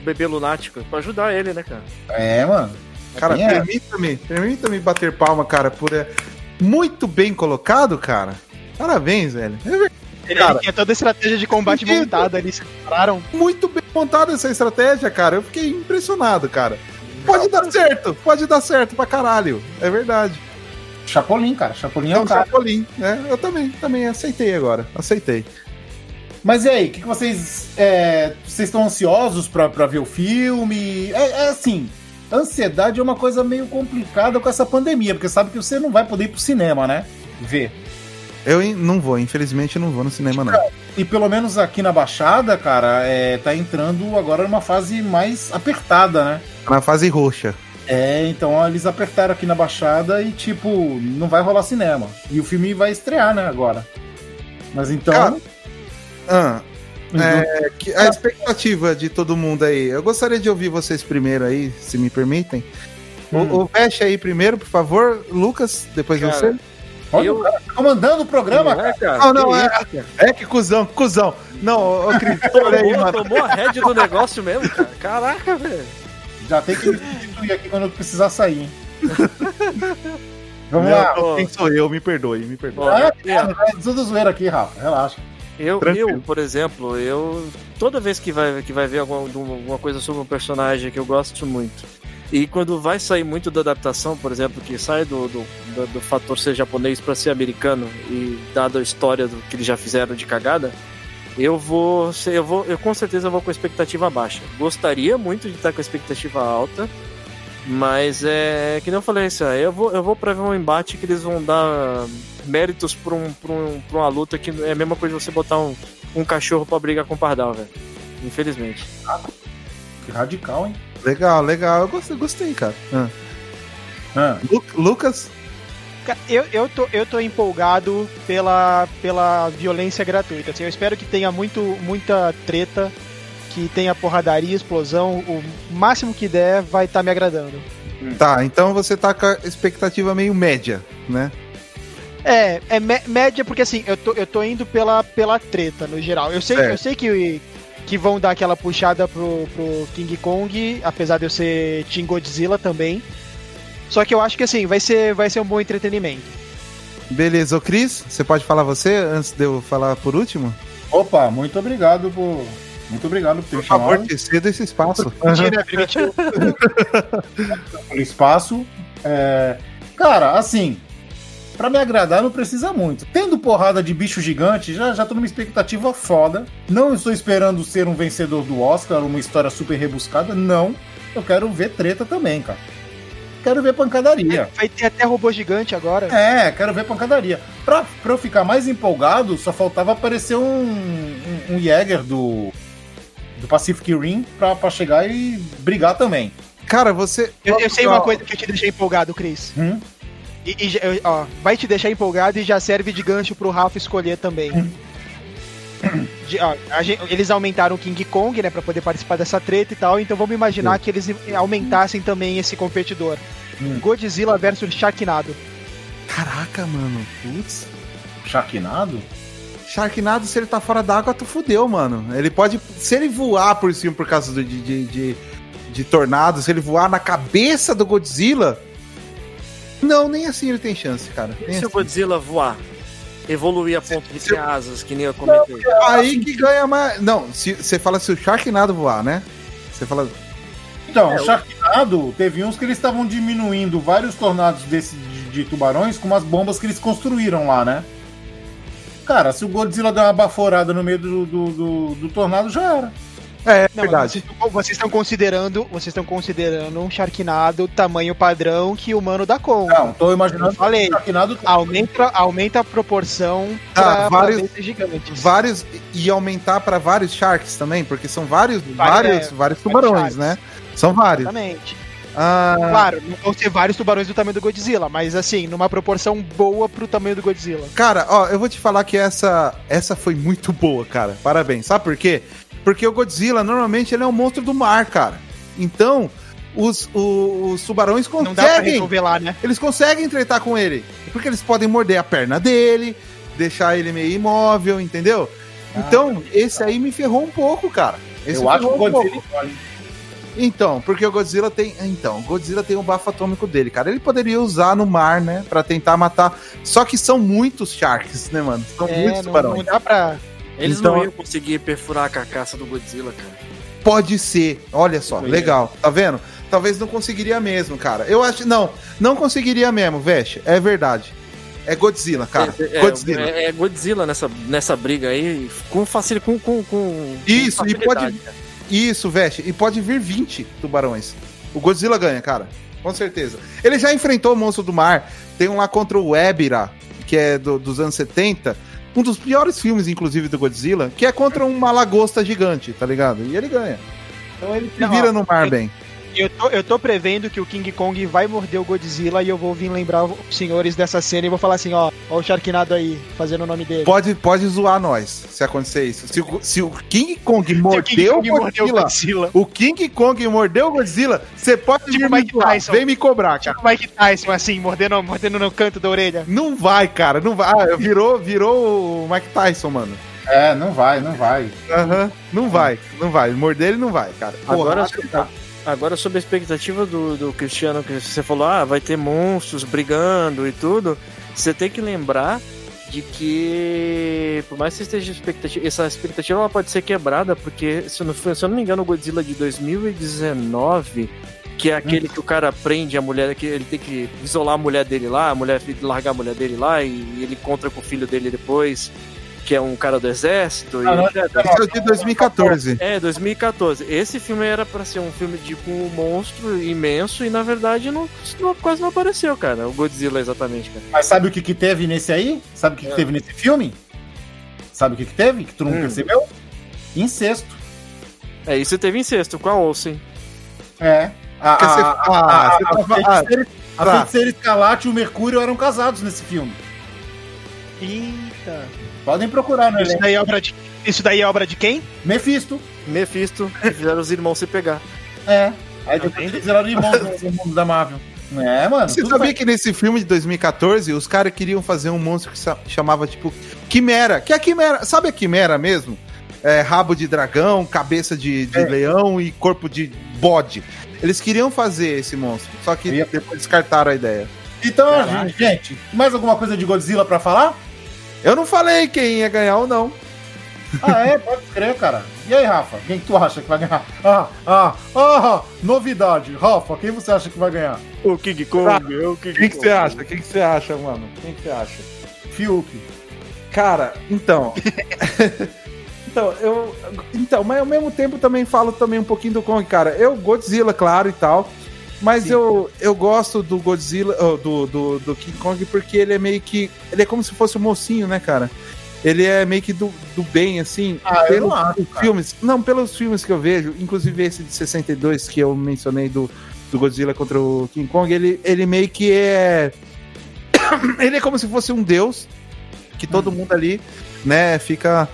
O bebê lunático pra ajudar ele, né, cara? É, mano. cara, é? permita-me, permita-me bater palma, cara, por. é, muito bem colocado, cara. Parabéns, velho. É verdade. Ele Cara. tinha toda a estratégia de combate montada ali, se prepararam. muito bem montada essa estratégia, cara. Eu fiquei impressionado, cara. Pode dar certo, pode dar certo pra caralho. É verdade. Chapolin, cara. Chapolin é o cara. Chapolin, né? Eu também, também aceitei agora. Aceitei. Mas e aí, o que, que vocês. é, vocês estão ansiosos pra, pra ver o filme? É, é assim, ansiedade é uma coisa meio complicada com essa pandemia, porque sabe que você não vai poder ir pro cinema, né? Ver. Eu não vou, infelizmente não vou no cinema, não. E pelo menos aqui na Baixada, cara, é, tá entrando agora numa fase mais apertada, né? Na fase roxa. É, então eles apertaram aqui na Baixada e, tipo, não vai rolar cinema. E o filme vai estrear, né, agora. Mas então. Cara, Ah, então- é, que- a expectativa de todo mundo aí. Eu gostaria de ouvir vocês primeiro aí, se me permitem. Hum. O, o Veste aí primeiro, por favor. Lucas, depois Cara, você. olha, eu- o cara tá comandando o programa, cara. é, cara? Não, não, Que é, é que cuzão, cuzão. Não, ô, Cris, olha aí, Tomou, mano. tomou a head do negócio mesmo, cara. Caraca, velho. Já tem que me substituir aqui quando eu precisar sair, hein? Vamos Não, lá. Quem sou eu? Me perdoe, me perdoe. Ah, é, é tudo zoeira aqui, Rafa. Relaxa. Eu, Tranquilo. eu, por exemplo, eu toda vez que vai, que vai ver alguma, alguma coisa sobre um personagem que eu gosto muito, e quando vai sair muito da adaptação, por exemplo, que sai do, do, do, do fator ser japonês para ser americano, e dada a história do que eles já fizeram de cagada, eu vou, eu vou, eu com certeza vou com expectativa baixa. Gostaria muito de estar com expectativa alta, mas é que nem eu falei isso, aí, eu vou, eu vou pra ver um embate que eles vão dar méritos pra, um, pra, um, pra uma luta que é a mesma coisa de você botar um, um cachorro pra brigar com o pardal, velho. Infelizmente. Que radical, hein? Legal, legal. Eu gostei, gostei cara. Ah. Ah, Lu- Lucas? Eu, eu, tô, eu tô empolgado pela, pela violência gratuita. Assim, eu espero que tenha muito, muita treta, que tenha porradaria, explosão. O máximo que der vai estar me agradando. Tá, então você tá com a expectativa meio média, né? É, é mé- média porque assim, eu tô, eu tô indo pela, pela treta no geral. Eu sei, Certo. eu sei que, que vão dar aquela puxada pro, pro King Kong, apesar de eu ser Team Godzilla também. Só que eu acho que assim, vai ser, vai ser um bom entretenimento. Beleza, ô Cris, você pode falar você antes de eu falar por último? Opa, muito obrigado por. Muito obrigado por ter Por me favor, chamado cedo esse espaço. Mentira, pelo espaço. É, Cara, assim, pra me agradar não precisa muito. Tendo porrada de bicho gigante, já, já tô numa expectativa foda. Não estou esperando ser um vencedor do Oscar, uma história super rebuscada, não. Eu quero ver treta também, cara. Quero ver pancadaria. Vai ter até robô gigante agora. É, quero ver pancadaria. Pra, pra eu ficar mais empolgado, só faltava aparecer um, um, um Jäger do, do Pacific Rim pra, pra chegar e brigar também. Cara, você. Eu, eu sei uma coisa que te deixa empolgado, Cris. Hum? E, e eu- ó, vai te deixar empolgado e já serve de gancho pro Rafa escolher também. De- ó, a gen- eles aumentaram o King Kong, né, pra poder participar dessa treta e tal, então vamos imaginar que eles aumentassem também esse competidor. Hum. Godzilla versus Sharknado. Caraca, mano. Putz. Sharknado? Sharknado, se ele tá fora d'água, tu fudeu, mano. Ele pode. Se ele voar por cima por causa do- de, de, de, de tornado, se ele voar na cabeça do Godzilla. Não, nem assim ele tem chance, cara. E se o assim. Godzilla voar? Evoluir a ponto de ter asas, que nem eu comentei. Aí que ganha mais. Não, se você fala se o Sharknado voar, né? Você fala. Então, o Sharknado, teve uns que eles estavam diminuindo vários tornados desse, de, de tubarões com umas bombas que eles construíram lá, né? Cara, se o Godzilla der uma baforada no meio do, do, do- do tornado, já era. É, Não, mas Vocês, vocês estão considerando, vocês estão considerando um Sharknado tamanho padrão que o humano dá conta. Não, tô imaginando Eu falei. Sharknado Aumenta, aumenta a proporção Ah, pra, vários- pra gigantes. Vários. E aumentar pra vários Sharks também, porque são vários, Vários, vários, é, vários tubarões, né? São vários. Exatamente. Ah, Claro, não vão ser vários tubarões do tamanho do Godzilla, mas assim, numa proporção boa pro tamanho do Godzilla. Cara, ó, eu vou te falar que essa, essa foi muito boa, cara. Parabéns. Sabe por quê? Porque o Godzilla, normalmente, ele é um monstro do mar, cara. Então, os, o- os tubarões Não dá pra conseguem. resolver lá, né? Eles conseguem tretar com ele. Porque eles podem morder a perna dele, deixar ele meio imóvel, entendeu? Então, esse aí me ferrou um pouco, cara. Esse eu acho que o um. Godzilla olha, Então, porque o Godzilla tem. Então, o Godzilla tem o bafo atômico dele, cara. Ele poderia usar no mar, né? Pra tentar matar. Só que são muitos Sharks, né, mano? São É, muitos tubarões. não dá pra. Eles Então- não iam conseguir perfurar a carcaça do Godzilla, cara. Pode ser. Olha só, legal. Tá vendo? Talvez não conseguiria mesmo, cara. Eu acho. Não, não conseguiria mesmo, Veste. É verdade. É Godzilla, cara. É, é- Godzilla. É, é Godzilla nessa, nessa briga aí, com facilidade. Com, com, com Isso, com e pode- cara. Isso, Veste. E pode vir 20 tubarões. O Godzilla ganha, cara. Com certeza. Ele já enfrentou o monstro do mar. Tem um lá contra o Ebira, que é do- dos anos 70. Um dos piores filmes, inclusive, do Godzilla, que é contra uma lagosta gigante, tá ligado? E ele ganha. Então ele se vira no mar bem. Eu tô, eu tô prevendo que o King Kong vai morder o Godzilla e eu vou vir lembrar os senhores dessa cena e vou falar assim, ó, ó o Sharknado aí, fazendo o nome dele. Pode, pode zoar nós, se acontecer isso. Se, o- se o King Kong Se o King mordeu o Kong mordeu o Godzilla, Godzilla. o King Kong mordeu o Godzilla, você pode Tipo vir me Mike zoar. Tyson. Vem me cobrar, cara. Tipo o Mike Tyson, assim, mordendo, mordendo no canto da orelha. Não vai, cara, não vai. Ah, virou, virou o Mike Tyson, mano. É, não vai, não vai. Aham, não vai, não vai. Morder ele não vai, cara. Agora, Porrada, tá. Agora, sobre a expectativa do, do Cristiano, que você falou, ah, vai ter monstros brigando e tudo, você tem que lembrar de que, por mais que esteja expectativa, essa expectativa ela pode ser quebrada, porque, se não, se eu não me engano, o Godzilla de 2019, que é aquele que o cara prende a mulher, que ele tem que isolar a mulher dele lá, a mulher largar a mulher dele lá, e ele encontra com o filho dele depois, que é um cara do exército. Ah, e não, etc. Esse é de 2014. É, 2014. Esse filme era pra ser um filme de com um monstro imenso e na verdade não, não- quase não apareceu, cara. O Godzilla exatamente, cara. Mas sabe o que, que teve nesse aí? Sabe o que, que É. teve nesse filme? Sabe o que, que teve? Que tu não Hum. percebeu? Incesto. É, isso teve incesto com a Olsen. É. A, a, a, ah, a, feiticeira, a feiticeira Escalate e o Mercúrio eram casados nesse filme. Eita. Podem procurar no Isso elenco. daí é obra de, isso daí é obra de quem? Mephisto. Mephisto, que fizeram os irmãos se pegar. É. Aí depois eles viraram irmãos no mundo da Marvel. É, mano. Você sabia bem. que nesse filme de 2014 os caras queriam fazer um monstro que chamava tipo Quimera? Que é a Quimera, sabe a Quimera mesmo? É, rabo de dragão, cabeça de, de É. leão e corpo de bode. Eles queriam fazer esse monstro, só que depois descartaram a ideia. Então, Caraca. gente, mais alguma coisa de Godzilla pra falar? Eu não falei quem ia ganhar ou não. Ah, é? Pode crer, cara. E aí, Rafa? Quem que tu acha que vai ganhar? Ah, ah, ah, novidade. Rafa, quem você acha que vai ganhar? O King Kong, o King Quem que você acha? Quem que você acha, mano? Quem que você acha? Fiuk. Cara, então. então, eu. Então, mas ao mesmo tempo também falo também um pouquinho do Kong, cara. Eu, Godzilla, claro e tal. Mas eu, eu gosto do Godzilla, oh, do, do, do King Kong, porque ele é meio que. Ele é como se fosse um mocinho, né, cara? Ele é meio que do, do bem, assim. Ah, pelos não acho, cara. filmes. Não, pelos filmes que eu vejo, inclusive esse de 62 que eu mencionei do, do Godzilla contra o King Kong, ele, ele meio que é. ele é como se fosse um deus que todo mundo ali, né, fica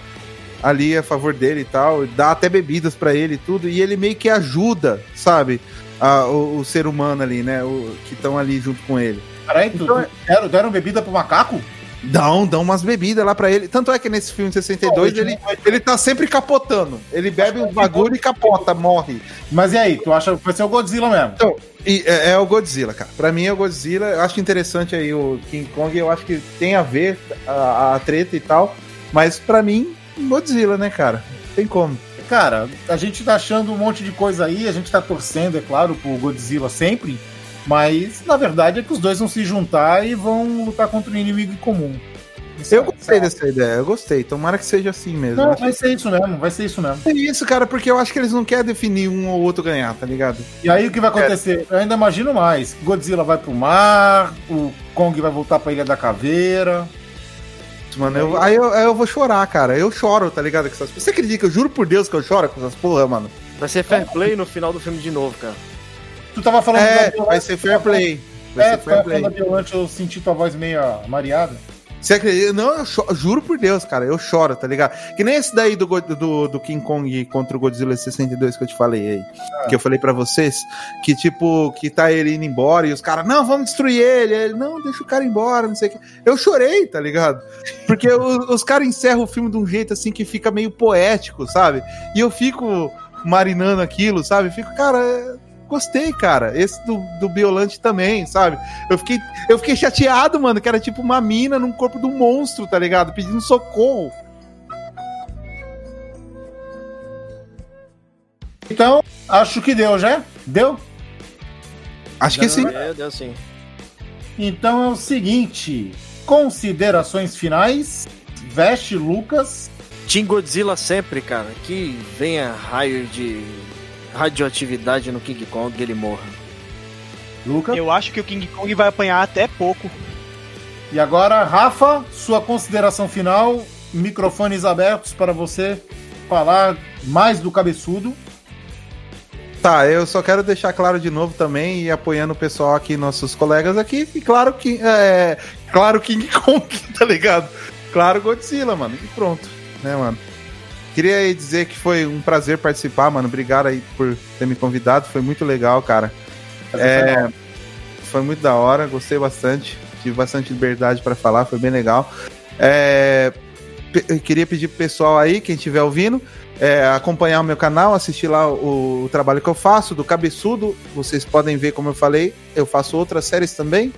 ali a favor dele e tal, dá até bebidas pra ele e tudo, e ele meio que ajuda, sabe, a- o, o ser humano ali, né, o, que estão ali junto com ele. Peraí, tu, Então tu deram, deram bebida pro macaco? Dão, dão umas bebidas lá pra ele. Tanto é que nesse filme de 62 Não, ele, ele tá sempre capotando. Ele bebe uns bagulho e capota, morre. Mas e aí, tu acha que vai ser o Godzilla mesmo? Então, e é, é o Godzilla, cara. Pra mim é o Godzilla. Eu acho interessante aí o King Kong. Eu acho que tem a ver a, a treta e tal. Mas pra mim, Godzilla, né, cara? Tem como. Cara, a gente tá achando um monte de coisa aí, a gente tá torcendo, é claro, pro Godzilla sempre, mas na verdade é que os dois vão se juntar e vão lutar contra um inimigo em comum. Isso Eu é- gostei dessa ideia, eu gostei. Tomara que seja assim mesmo. Não, vai ser isso mesmo, vai ser isso mesmo. é isso, cara, porque eu acho que eles não querem definir um ou outro ganhar, tá ligado? E aí o que vai acontecer? Eu ainda imagino mais. Godzilla vai pro mar, o Kong vai voltar pra Ilha da Caveira. Mano, eu- aí, eu, aí eu vou chorar, cara. Eu choro, tá ligado? Com essas... Você acredita? Eu juro por Deus que eu choro com essas porra, mano. Vai ser fair play no final do filme de novo, cara. Tu tava falando É, da vai ser fair play. Vai É, ser tu fair tava play. falando da Violante, eu senti tua voz meio mareada. Você acredita? Não, eu cho- juro por Deus, cara, eu choro, tá ligado? Que nem esse daí do, do, do King Kong contra o Godzilla 62 que eu te falei aí. Que eu falei pra vocês. Que tipo, que tá ele indo embora e os caras, não, vamos destruir ele. Aí ele, não, deixa o cara embora, não sei o que. Eu chorei, tá ligado? Porque o- os caras encerram o filme de um jeito assim que fica meio poético, sabe? E eu fico marinando aquilo, sabe? Fico, cara. Gostei, cara. Esse do, do Biolante também, sabe? Eu fiquei, eu fiquei chateado, mano, que era tipo uma mina num corpo de um monstro, tá ligado? Pedindo socorro. Então, acho que deu já. Deu? Acho que sim. É, deu assim. Então é o seguinte: considerações finais. Veste Lucas. Team Godzilla sempre, cara. Que venha raio de radioatividade no King Kong e ele morra. Lucas. Eu acho que o King Kong vai apanhar até pouco. E agora, Rafa, sua consideração final. Microfones abertos para você falar mais do cabeçudo. Tá, eu só quero deixar claro de novo também e apoiando o pessoal aqui, nossos colegas aqui, e claro que é, claro King Kong, tá ligado? Claro Godzilla, mano. E pronto, né, mano? Queria aí dizer que foi um prazer participar, mano. Obrigado aí por ter me convidado, foi muito legal, cara. É, foi muito da hora, gostei bastante. Tive bastante liberdade pra falar, foi bem legal. É, queria pedir pro pessoal aí, quem estiver ouvindo, é, acompanhar o meu canal, assistir lá o, o trabalho que eu faço, do Cabeçudo. Vocês podem ver, como eu falei, eu faço outras séries também.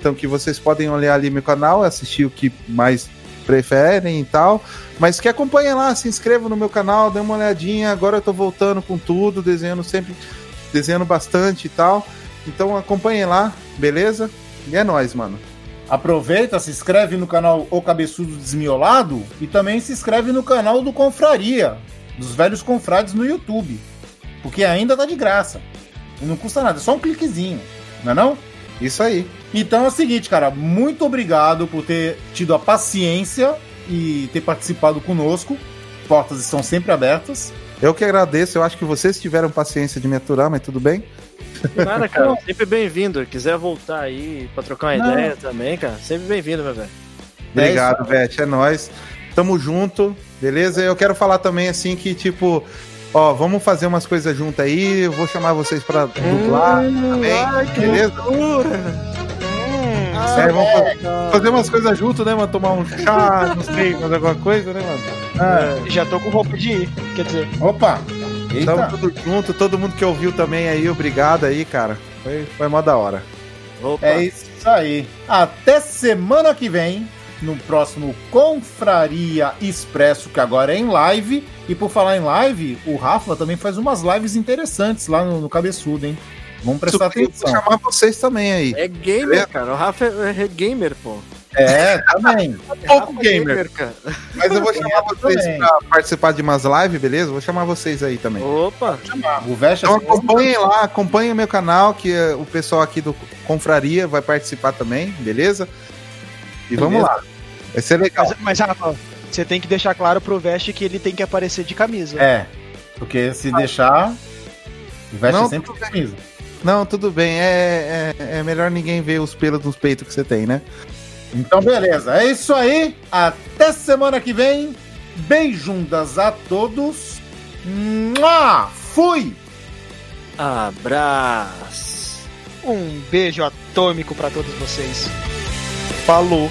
Então que vocês podem olhar ali meu canal, assistir o que mais preferem e tal. Mas que acompanhem lá, se inscrevam no meu canal, dê uma olhadinha. Agora eu tô voltando com tudo, desenhando sempre, desenhando bastante e tal. Então acompanhem lá, beleza? E é nóis, mano. Aproveita, se inscreve no canal O Cabeçudo Desmiolado e também se inscreve no canal do Confraria, dos velhos confrades no YouTube. Porque ainda tá de graça. E não custa nada, é só um cliquezinho, não é não? Isso aí. Então é o seguinte, cara, muito obrigado por ter tido a paciência e ter participado conosco. Portas estão sempre abertas. Eu que agradeço, eu acho que vocês tiveram paciência de me aturar, mas tudo bem. Nada, cara, sempre bem-vindo. Quiser voltar aí pra trocar uma Não. ideia também, cara, sempre bem-vindo, meu velho. Obrigado, isso Beth, é nóis. Tamo junto, beleza? Eu quero falar também assim que, tipo, ó, vamos fazer umas coisas juntas aí. Eu vou chamar vocês pra dublar também, beleza? É, vamos fa- fazer umas coisas junto, né, mano? Tomar um chá, não sei, fazer alguma coisa, né, mano? Ah, Já tô com roupa de ir, quer dizer. Opa! Eita! Tamo tudo junto, todo mundo que ouviu também aí, obrigado aí, cara. Foi, foi mó da hora. Opa. É isso aí. Até semana que vem, no próximo Confraria Expresso, que agora é em live. E por falar em live, o Rafa também faz umas lives interessantes lá no, no Cabeçudo, hein? Vamos prestar Isso, eu vou atenção. chamar vocês também aí. É gamer, cara. O Rafa é, é gamer, pô. É, também. pouco Rafa é gamer. cara. Mas eu vou chamar vocês também. pra participar de umas lives, beleza? Vou chamar vocês aí também. Opa. O Veste Então acompanhem lá, acompanhem o meu canal, que o pessoal aqui do Confraria vai participar também, beleza? E vamos Beleza. lá. Vai ser legal. Mas, mas, Rafa, você tem que deixar claro pro Veste que ele tem que aparecer de camisa. É, porque se deixar, o Veste sempre com camisa. Não, tudo bem. É, é, é melhor ninguém ver os pelos nos peitos que você tem, né? Então, beleza. É isso aí. Até semana que vem. Beijundas a todos. Mua! Fui! Abraço. Um beijo atômico pra todos vocês. Falou.